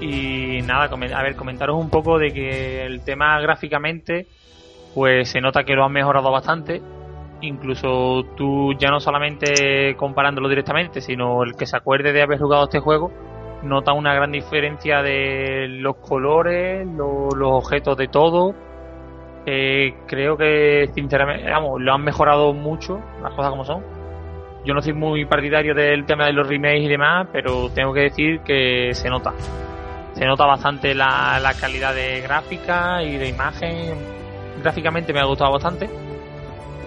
Y nada, a ver, comentaros un poco de que el tema gráficamente, pues se nota que lo han mejorado bastante. Incluso tú ya no solamente comparándolo directamente, sino el que se acuerde de haber jugado este juego, nota una gran diferencia de los colores, los, objetos de todo. Eh, creo que sinceramente, vamos, lo han mejorado mucho, las cosas como son. Yo no soy muy partidario del tema de los remakes y demás, pero tengo que decir que se nota. Se nota bastante la, calidad de gráfica y de imagen. Gráficamente me ha gustado bastante.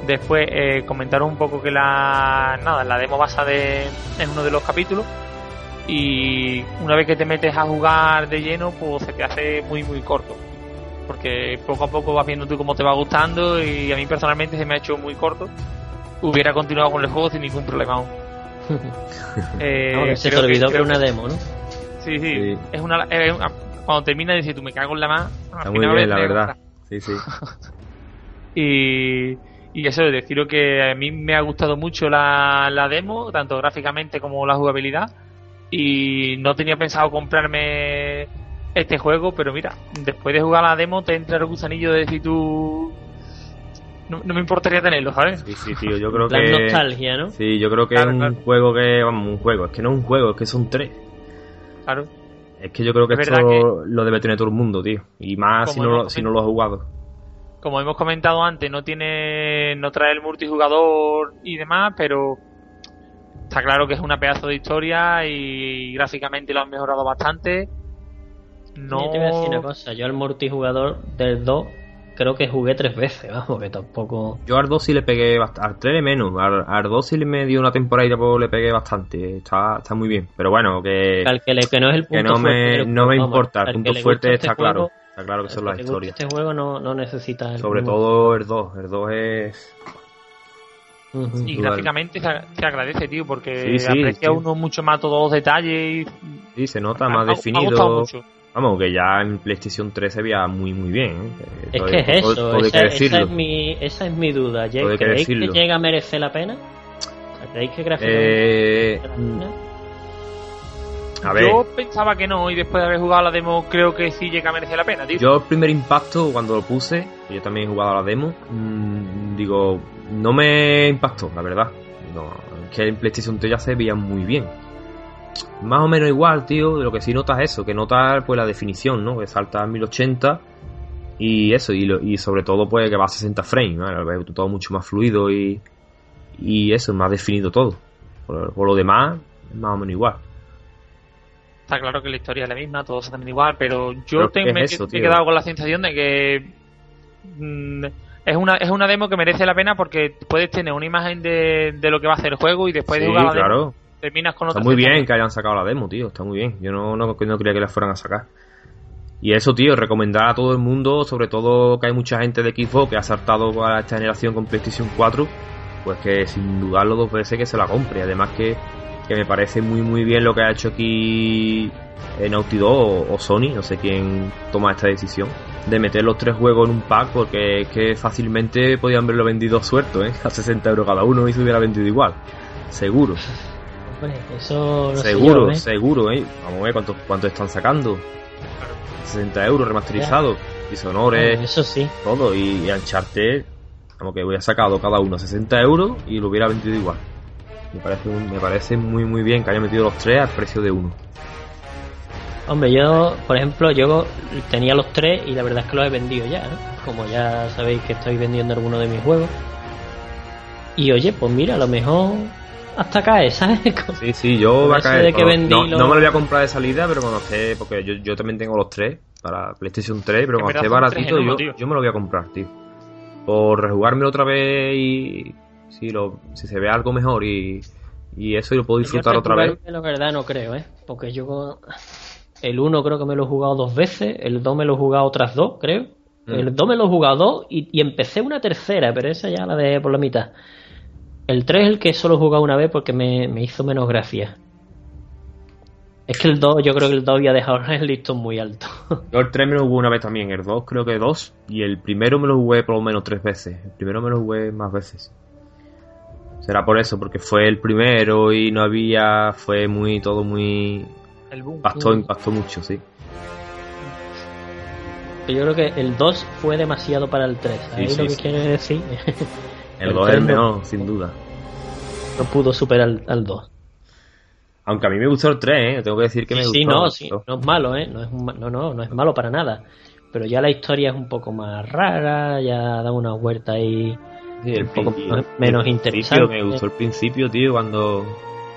Después eh, comentaros un poco que la nada, la demo basa de, en uno de los capítulos y una vez que te metes a jugar de lleno pues se te hace muy muy corto. Porque poco a poco vas viendo tú cómo te va gustando y a mí personalmente se me ha hecho muy corto. Hubiera continuado con el juego sin ningún problema aún. Eh, se te olvidó que, una demo ¿no? Sí, sí, Es, una, cuando termina dices tú me cago en la más está muy bien la verdad. sí sí. Y y eso, deciros que a mí me ha gustado mucho la, la demo, tanto gráficamente como la jugabilidad y no tenía pensado comprarme este juego, pero mira, después de jugar la demo te entra el gusanillo de decir tú... No, me importaría tenerlo, ¿sabes? Sí, sí, tío, yo creo La que... nostalgia, ¿no? Sí, yo creo que Claro, es un claro. juego que... Vamos, un juego, es que no es un juego, es que son tres. Claro. Es que yo creo que Es esto verdad lo debe tener todo el mundo, tío. Y más si no, si no lo has jugado. Como hemos comentado antes, no tiene... No trae el multijugador y demás, pero... Está claro que es una pedazo de historia y gráficamente lo han mejorado bastante. No... Yo te voy a decir una cosa, yo al multijugador del 2 creo que jugué tres veces, vamos, que tampoco... Yo al 2 sí le pegué bastante. Al 3 menos. Al, al 2 sí le me dio una temporada y después le pegué bastante. Está, está muy bien. Pero bueno, que, Al que, le- que no es el punto que no fuerte me, no me juego, importa. El punto fuerte gusta está este claro. juego, Está claro que son las historias. Este juego no, no necesita... el Sobre todo el 2. El 2 es. Y gráficamente se, se agradece, tío, porque Sí, sí, aprecia sí. uno mucho más todos los detalles. Y Sí, se nota más ha- ha definido. mucho. Vamos, que ya en PlayStation 3 se veía muy, muy bien. ¿eh? Es Todo- que es todo- eso, todo esa, que esa es mi, esa es mi duda. Que ¿Creéis que, decirlo. llega a merecer la pena? ¿Creéis que gráficamente Eh, merece la pena? a ver, Yo pensaba que no, y después de haber jugado la demo, creo que sí llega a merecer la pena, tío. yo el primer impacto cuando lo puse, yo también he jugado a la demo, mm, digo, no me impactó, la verdad. No, es que en PlayStation 3 ya se veía muy bien. Más o menos igual, tío, lo que sí notas es eso, que notas pues la definición, ¿no? Que salta a 1080 y eso, y, lo- y sobre todo pues que va a 60 frames, ¿no? Todo mucho más fluido y, y eso, más definido todo. Por, por lo demás, más o menos igual. Está claro que la historia es la misma, todos hacen igual, pero yo Pero te- ¿qué es me, eso, me he quedado con la sensación de que mm, es una es una demo que merece la pena porque puedes tener una imagen de, de lo que va a hacer el juego y después de Sí, jugar la demo claro. terminas con Está otra muy sensación. bien que hayan sacado la demo, tío. Está muy bien. Yo no, no, no creía que la fueran a sacar. Y eso, tío, recomendar a todo el mundo, sobre todo que hay mucha gente de Xbox que ha saltado a esta generación con PlayStation 4, pues que sin dudarlo dos veces que se la compre. Además que, que me parece muy muy bien lo que ha hecho aquí Naughty Dog o, o Sony, no sé quién toma esta decisión, de meter los tres juegos en un pack porque es que fácilmente podían haberlo vendido suelto, ¿eh? A 60 euros cada uno y se hubiera vendido igual. Seguro. Hombre, eso Seguro, yo, ¿eh? seguro, ¿eh? Vamos a ver cuánto, cuánto están sacando. 60 euros remasterizado, y sonores, Eso sí. todo. Y, y Uncharted, como que hubiera sacado cada uno 60 euros y lo hubiera vendido igual. Me parece, me parece muy, muy bien que haya metido los tres al precio de uno. Hombre, yo, por ejemplo, yo tenía los tres y la verdad es que los he vendido ya, ¿no? Como ya sabéis que estoy vendiendo algunos de mis juegos. Y oye, pues mira, a lo mejor hasta cae, ¿sabes? Sí, sí, yo va a eso caer. de que no, vendí no, los- no me lo voy a comprar de salida, pero cuando esté. Porque yo, yo también tengo los tres para PlayStation 3, pero cuando esté baratito, uno, yo, yo me lo voy a comprar, tío. Por rejugármelo otra vez y. Si, lo, si se ve algo mejor y. Y eso y lo puedo disfrutar Yo otra vez. La verdad no creo, ¿eh? Porque yo el 1 creo que me lo he jugado dos veces, el 2 me lo he jugado otras dos, creo. Mm. El 2 me lo he jugado dos y, y empecé una tercera, pero esa ya la dejé por la mitad. El 3 es el que solo he jugado una vez porque me, me hizo menos gracia. Es que el 2, yo creo que el 2 había dejado el listón muy alto. Yo el 3 me lo jugué una vez también, el 2 creo que dos, y el primero me lo jugué por lo menos tres veces. El primero me lo jugué más veces. Será por eso, porque fue el primero y no había, fue muy, todo muy... El boom. Impactó, impactó mucho, sí. Yo creo que el 2 fue demasiado para el 3. Ahí Sí, lo que sí. quiere decir. El El 2 es el tres no- menor, sin duda. no pudo superar al, al 2. Aunque a mí me gustó el 3, ¿eh? Tengo que decir que me Sí, gustó. sí, no, sí, no es malo, ¿eh? No es, un ma- no, no, no es malo para nada. Pero ya la historia es un poco más rara, ya da una vuelta ahí. Sí, el un poco menos- el interesante. Me gustó el principio, tío, cuando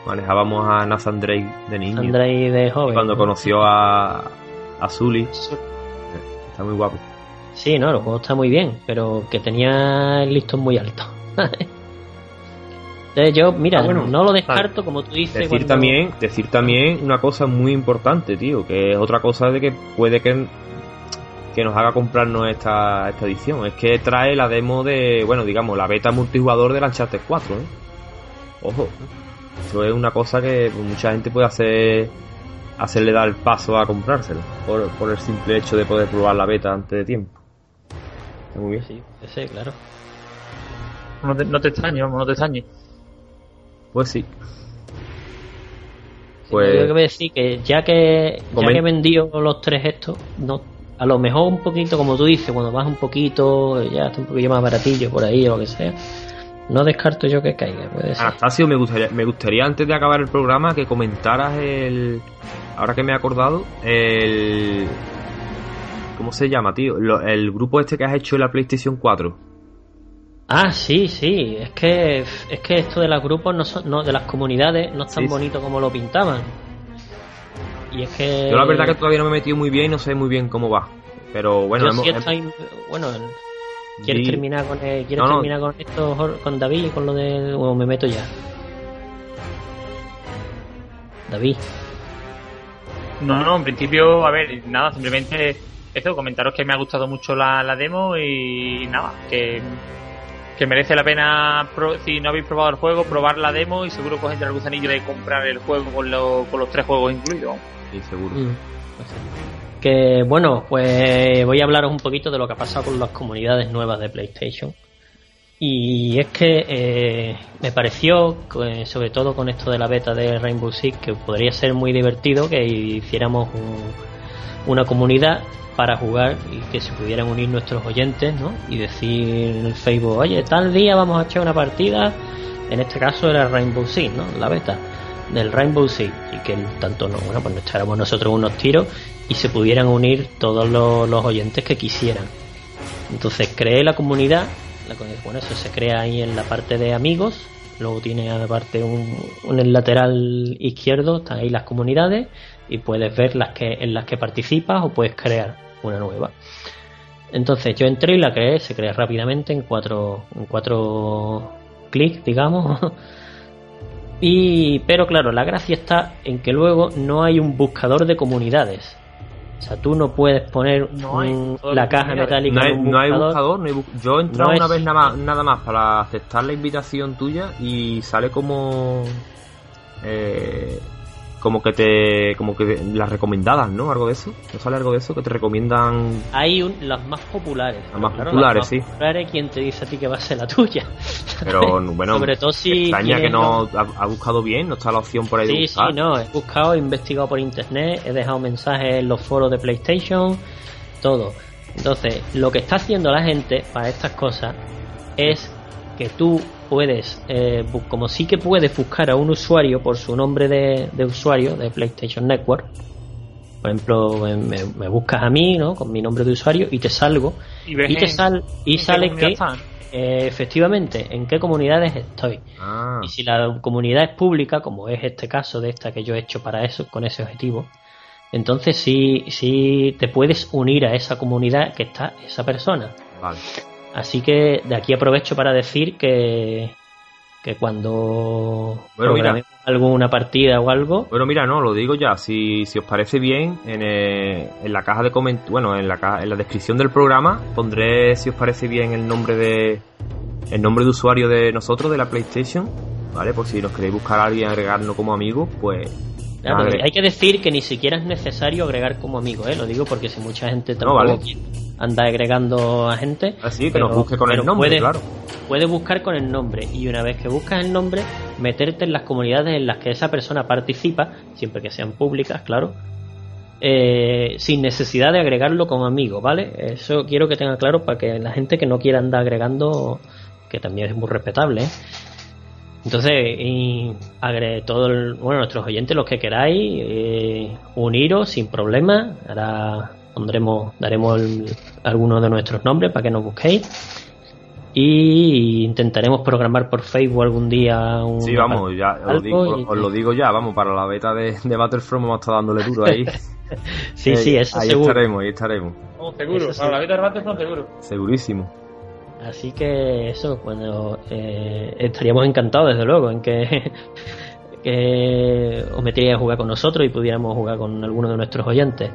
manejábamos a Nathan Drake de niño. Andrei de joven. cuando ¿no? conoció a, a Zully. Está muy guapo. Sí, no, el juego está muy bien, pero que tenía el listón muy alto. Entonces yo, mira, Ah, bueno, no lo descarto, como tú dices. Decir cuando- también, decir también una cosa muy importante, tío, que es otra cosa de que puede que, que nos haga comprarnos esta, esta edición. Es que trae la demo de, bueno, digamos, la beta multijugador de Uncharted 4, ¿eh? Ojo. Eso es una cosa que mucha gente puede hacer hacerle dar el paso a comprárselo por, por el simple hecho de poder probar la beta antes de tiempo. Está muy bien. Sí, ese, claro. No te, no te extrañes, vamos, no te extrañes. Pues sí. Pues... Pues Yo que decir que ya que ya que vendió los tres estos, no, a lo mejor un poquito, como tú dices, cuando vas un poquito, ya está un poquillo más baratillo por ahí o lo que sea, no descarto yo que caiga, puede ser. Anastasio, me gustaría, me gustaría antes de acabar el programa que comentaras el. Ahora que me he acordado, el. ¿Cómo se llama, tío? Lo- el grupo este que has hecho en la PlayStation 4. Ah, sí, sí, es que es que esto de los grupos no son, no, de las comunidades no es tan Sí, sí. bonito como lo pintaban. Y es que Yo la verdad que todavía no me he metido muy bien y no sé muy bien cómo va. Pero bueno, hemos- sí estoy- bueno, ¿quieres terminar con el- ¿quieres No, no. terminar con esto con David y con lo de o me meto ya? David. No, no, en principio, a ver, nada, simplemente eso, comentaros que me ha gustado mucho la, la demo y nada, que, que merece la pena, pro- si no habéis probado el juego, probar la demo y seguro que os entra el gusanillo de comprar el juego con, lo- con los tres juegos incluidos. Sí, seguro. Mm, pues sí. Que bueno, pues voy a hablaros un poquito de lo que ha pasado con las comunidades nuevas de PlayStation. Y es que eh, me pareció, que, sobre todo con esto de la beta de Rainbow Six, que podría ser muy divertido que hiciéramos un- una comunidad para jugar y que se pudieran unir nuestros oyentes, ¿no? Y decir en el Facebook, oye, tal día vamos a echar una partida, en este caso era Rainbow Six, ¿no? La beta del Rainbow Six y que tanto no, bueno, pues nos echáramos nosotros unos tiros y se pudieran unir todos los, oyentes que quisieran. Entonces creé la comunidad, la, bueno, eso se crea ahí en la parte de amigos, luego tiene aparte un, un el lateral izquierdo, están ahí las comunidades y puedes ver las que en las que participas o puedes crear una nueva. Entonces yo entré y la creé, se crea rápidamente en cuatro, en cuatro clics, digamos. Y, pero claro, la gracia está en que luego no hay un buscador de comunidades. O sea, tú no puedes poner No hay un- buscador la caja metálica No hay, en un no hay buscador. buscador, no hay bu- yo he entrado No una es- vez nada más, nada más para aceptar la invitación tuya y sale como eh, como que te como que las recomendadas, ¿no? Algo de eso. ¿No sale algo de eso que te recomiendan? Hay un- las más populares. Las más Claro, populares, las sí. populares, ¿quién te dice a ti que va a ser la tuya? Pero bueno, Sobre todo si extraña que no ha, ha buscado bien, no está la opción por ahí de Sí, buscar. sí, no, he buscado, he investigado por internet, he dejado mensajes en los foros de PlayStation, todo. Entonces, lo que está haciendo la gente para estas cosas es que tú puedes, eh, bu- como sí que puedes buscar a un usuario por su nombre de, de usuario de PlayStation Network. Por ejemplo, me, buscas a mí, ¿no? Con mi nombre de usuario y te salgo. Y, ves Y te en- sal, y sale que eh, efectivamente en qué comunidades estoy. Ah, Y si la comunidad es pública, como es este caso de esta que yo he hecho para eso, con ese objetivo, entonces sí, sí te puedes unir a esa comunidad que está esa persona. vale. Así que de aquí aprovecho para decir que, que cuando Bueno, mira. alguna partida o algo, Bueno, mira, no, lo digo ya. Si, si os parece bien, en, eh, en la caja de coment bueno, en la, caja- en la descripción del programa pondré, si os parece bien, el nombre de el nombre de usuario de nosotros, de la PlayStation, ¿vale? Por si nos queréis buscar a alguien, agregarnos como amigos, pues hay que decir que ni siquiera es necesario agregar como amigo, ¿eh? lo digo porque si mucha gente tampoco anda agregando a gente. Así ah, que nos busque con el nombre, puede, claro. Puedes buscar con el nombre y una vez que buscas el nombre, meterte en las comunidades en las que esa persona participa, siempre que sean públicas, claro, eh, sin necesidad de agregarlo como amigo, ¿vale? Eso quiero que tenga claro para que la gente que no quiera andar agregando, que también es muy respetable, ¿eh? Entonces, y todo el, bueno, nuestros oyentes, los que queráis, eh, uniros sin problema. Ahora pondremos, daremos algunos de nuestros nombres para que nos busquéis. Y intentaremos programar por Facebook algún día un. Sí, vamos, ya os, lo digo ya, vamos, para la beta de, de Battlefront vamos a estar dándole duro ahí. sí, sí, eso ahí estaremos, ahí estaremos. seguro, para la beta de Battlefront seguro. Segurísimo. Así que eso, bueno, eh, estaríamos encantados desde luego en que, que os metierais a jugar con nosotros y pudiéramos jugar con alguno de nuestros oyentes.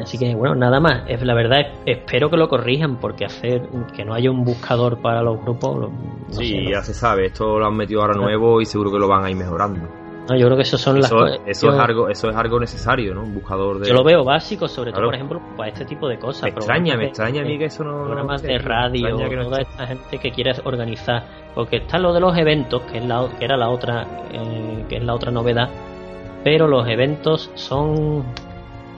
Así que bueno, nada más. Es, la verdad, espero que lo corrijan porque hacer que no haya un buscador para los grupos. sí, ya se sabe. Esto lo han metido ahora nuevo y seguro que lo van a ir mejorando. No, yo creo que eso son las Eso es algo, eso es algo necesario, ¿no? Un buscador de. Yo lo veo básico, sobre todo, por ejemplo, para este tipo de cosas. Me extraña, me extraña a mí que eso no. Programas de radio, toda esta gente que quiere organizar. Porque está lo de los eventos, que es la, que era la otra, eh, que es la otra novedad. Pero los eventos son.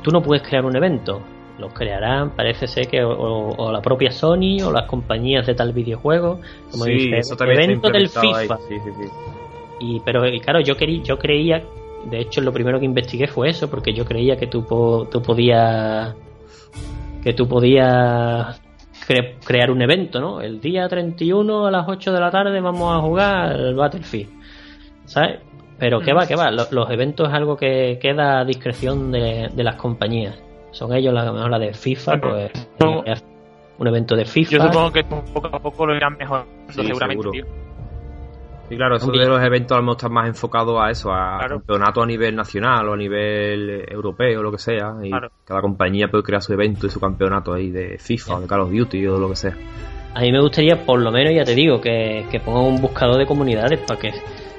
Tú no puedes crear un evento. Los crearán, parece ser que o, la propia Sony o las compañías de tal videojuego. Como sí, dice, eso también evento del FIFA. Sí, sí, sí y, pero claro, yo, quería, yo creía, de hecho lo primero que investigué fue eso, porque yo creía que tú, tú podías que tú podías crear un evento, ¿no? El día 31 a las 8 de la tarde vamos a jugar el Battlefield, ¿sabes? Pero qué va, qué va, los, eventos es algo que queda a discreción de, las compañías. Son ellos la, la de FIFA, pues un evento de FIFA. Yo supongo que poco a poco lo irán mejorando seguramente, y claro, eso de los eventos a lo mejor más enfocado a eso, a campeonato a nivel nacional o a nivel europeo, o lo que sea. Y cada compañía puede crear su evento y su campeonato ahí de FIFA o de Call of Duty o lo que sea. A mí me gustaría, por lo menos, ya te digo, que, que pongan un buscador de comunidades para que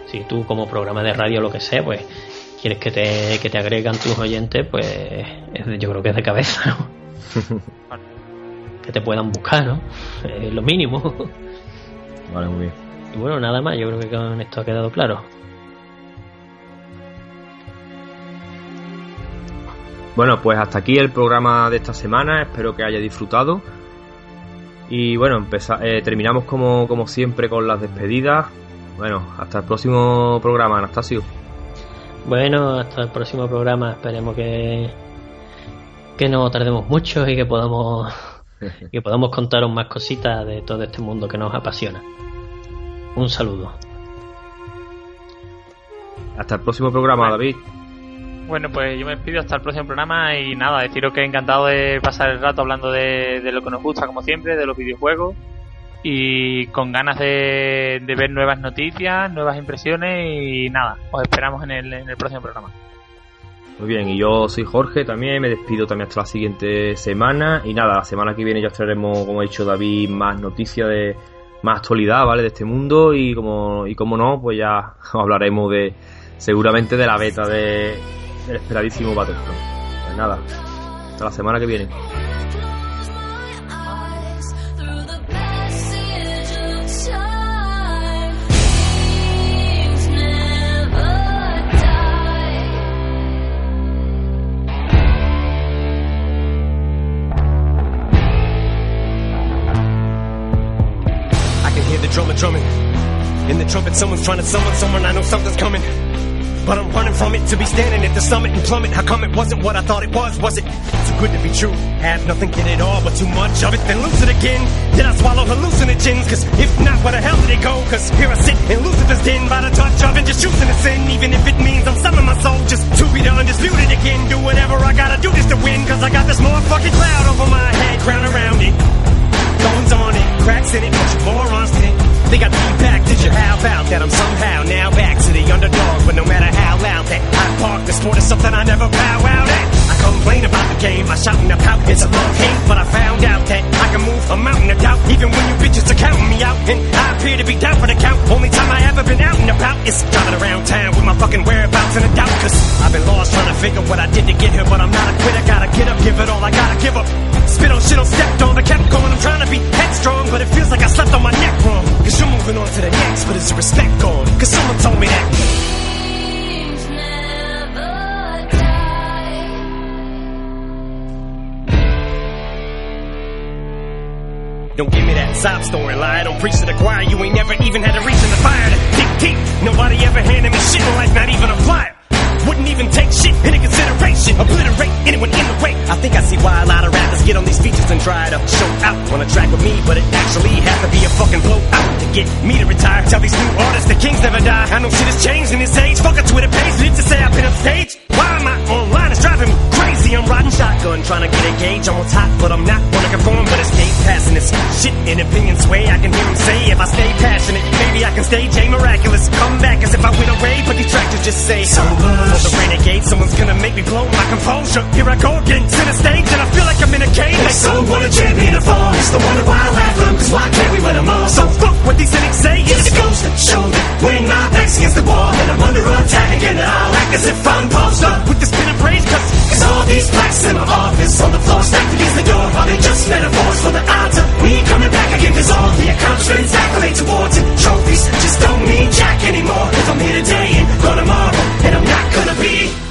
si tú como programa de radio o lo que sea, pues quieres que te, que te agregan tus oyentes, pues yo creo que es de cabeza, ¿no? que te puedan buscar, ¿no? Lo mínimo. Vale, muy bien. Y bueno, nada más, yo creo que con esto ha quedado claro. Bueno, pues hasta aquí el programa de esta semana, espero que haya disfrutado. Y bueno, eh, terminamos como, como siempre con las despedidas. Bueno, hasta el próximo programa, Anastasio. Bueno, hasta el próximo programa, esperemos que, que no tardemos mucho y que podamos, que podamos contaros más cositas de todo este mundo que nos apasiona. Un saludo. Hasta el próximo programa, David. Bueno, pues yo me despido hasta el próximo programa y nada, deciros que encantado de pasar el rato hablando de, lo que nos gusta, como siempre, de los videojuegos y con ganas de, ver nuevas noticias, nuevas impresiones y nada, os esperamos en el, en el próximo programa. Muy bien, y yo soy Jorge también, me despido también hasta la siguiente semana y nada, la semana que viene ya traeremos, como ha dicho David, más noticias de más actualidad, ¿vale? De este mundo y como, y como no, pues ya hablaremos de seguramente de la beta de el esperadísimo Battlefront. Pues nada, hasta la semana que viene. Drummer drumming. In the trumpet, someone's trying to summon someone. I know something's coming. But I'm running from it to be standing at the summit and plummet. How come it wasn't what I thought it was? Was it too good to be true? Have nothing, get it all, but too much of it. Then lose it again. Did I swallow hallucinogens? Cause if not, where the hell did it go? Cause here I sit in Lucifer's den by the touch of and just choosing to sin. Even if it means I'm selling my soul just to be the undisputed again. Do whatever I gotta do just to win. Cause I got this motherfucking cloud over my head, crown around it. Goings on it, cracks in it, bunch of morons in it. Think I'd be back, did you? How about that? I'm somehow now back to the underdog, but no matter how loud that I park, the sport is something I never bow out at. I complain about the game. I shout and I pout, it's a love hate. But I found out that I can move a mountain of doubt. Even when you bitches are counting me out. And I appear to be down for the count. Only time I ever been out and about is driving around town with my fucking whereabouts in a doubt. Cause I've been lost trying to figure what I did to get here. But I'm not a quitter, gotta get up, give it all I gotta give up. Spit on shit on stepped sob story lie. Don't preach to the choir. You ain't never even had a reason to fire to dig deep. Nobody ever handed me shit in life, not even a flyer. Wouldn't even take shit into consideration. Obliterate anyone in the way. I think I see why a lot of rappers get on these features and try to show out on a track with me, but it actually has to be a fucking blowout to get me to retire. Tell these new artists the kings never die. I know shit has changed in this age. Fuck a Twitter page, need to say I've been on stage. Why am I online? It's driving me crazy. I'm riding shotgun, trying to get a gauge. I'm on top, but I'm not wanna conform, but escape passing this shit in opinion sway. I can hear him say if I stay passionate, maybe I can stay a miraculous comeback as if I went away. But detractors just say so. For the renegade, someone's gonna make me blow my composure. Here I go again, to the stage, and I feel like I'm in a cage. They so want a champion to fall. It's the wonder why I laugh them, cause why can't we win them all? So fuck what these cynics say. it's a ghost to show that when my back's against the wall and I'm under attack again, and I'll act as if I'm posed up. with the spinning braids, cause Cause all these plaques in my office on the floor stacked against the door. Are they just metaphors for the odds of me coming back? Again? Cause all the accomplishments, accolades, awards, and trophies just don't mean jack anymore. If I'm here today and gone tomorrow, and I'm not gonna be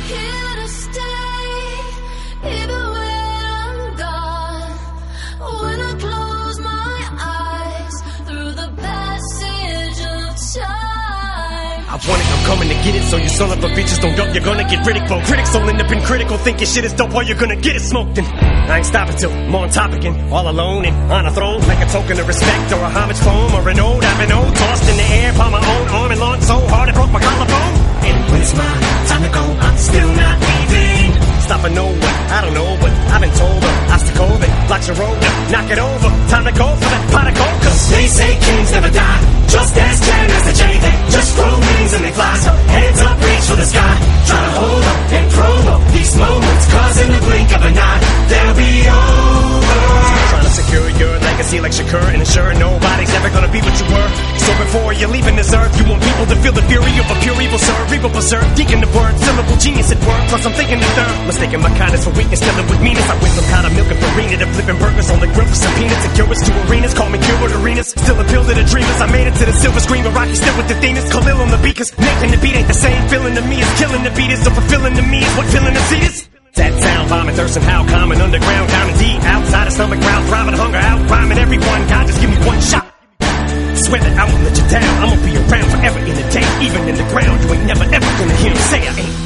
coming to get it, so you son of a bitches don't dope, you're gonna get ridicule. Critics all end up in critical, thinking shit is dope, or you're gonna get it smoked. And I ain't stopping till I'm on top again, all alone and on a throne, like a token of respect or a homage poem or an ode. I've been old, tossed in the air by my own arm and launched so hard it broke my collarbone. And when it's my time to go, I'm still not leaving. Stopping nowhere, I don't know, but I've been told. A obstacle that blocks your road. Knock it over, time to go for that pot of gold, cause They say kings never die, just as Jan as the J They just grow wings and they fly, so hands up, reach for the sky. Try to hold up and promo these moments Cause in the blink of an eye, they'll be over secure your legacy like Shakur and ensure nobody's ever gonna be what you were. So before you're leaving this earth, you want people to feel the fury of a pure evil. Evil berserk, deacon the word, syllable genius at work. Plus I'm thinking the third, mistaking my kindness for weakness, filling with meanness. I went from powder milk and farina to flipping burgers on the grill for some peanuts and curious to arenas. Call me cured arenas, still appeal to the dreamers. I made it to the silver screen, but Rocky still with the themes. Khalil on the beat, Nathan the beat ain't the same feeling to me is killing the beat is. So fulfilling to me is what filling the seat is. That sound vomit, thirst and how common underground common deep, outside of stomach ground, private hunger out rhyming everyone. God just give me one shot. Swear that I won't let you down. I'm gonna be around forever in the day, even in the ground. You ain't never ever gonna hear me say I ain't.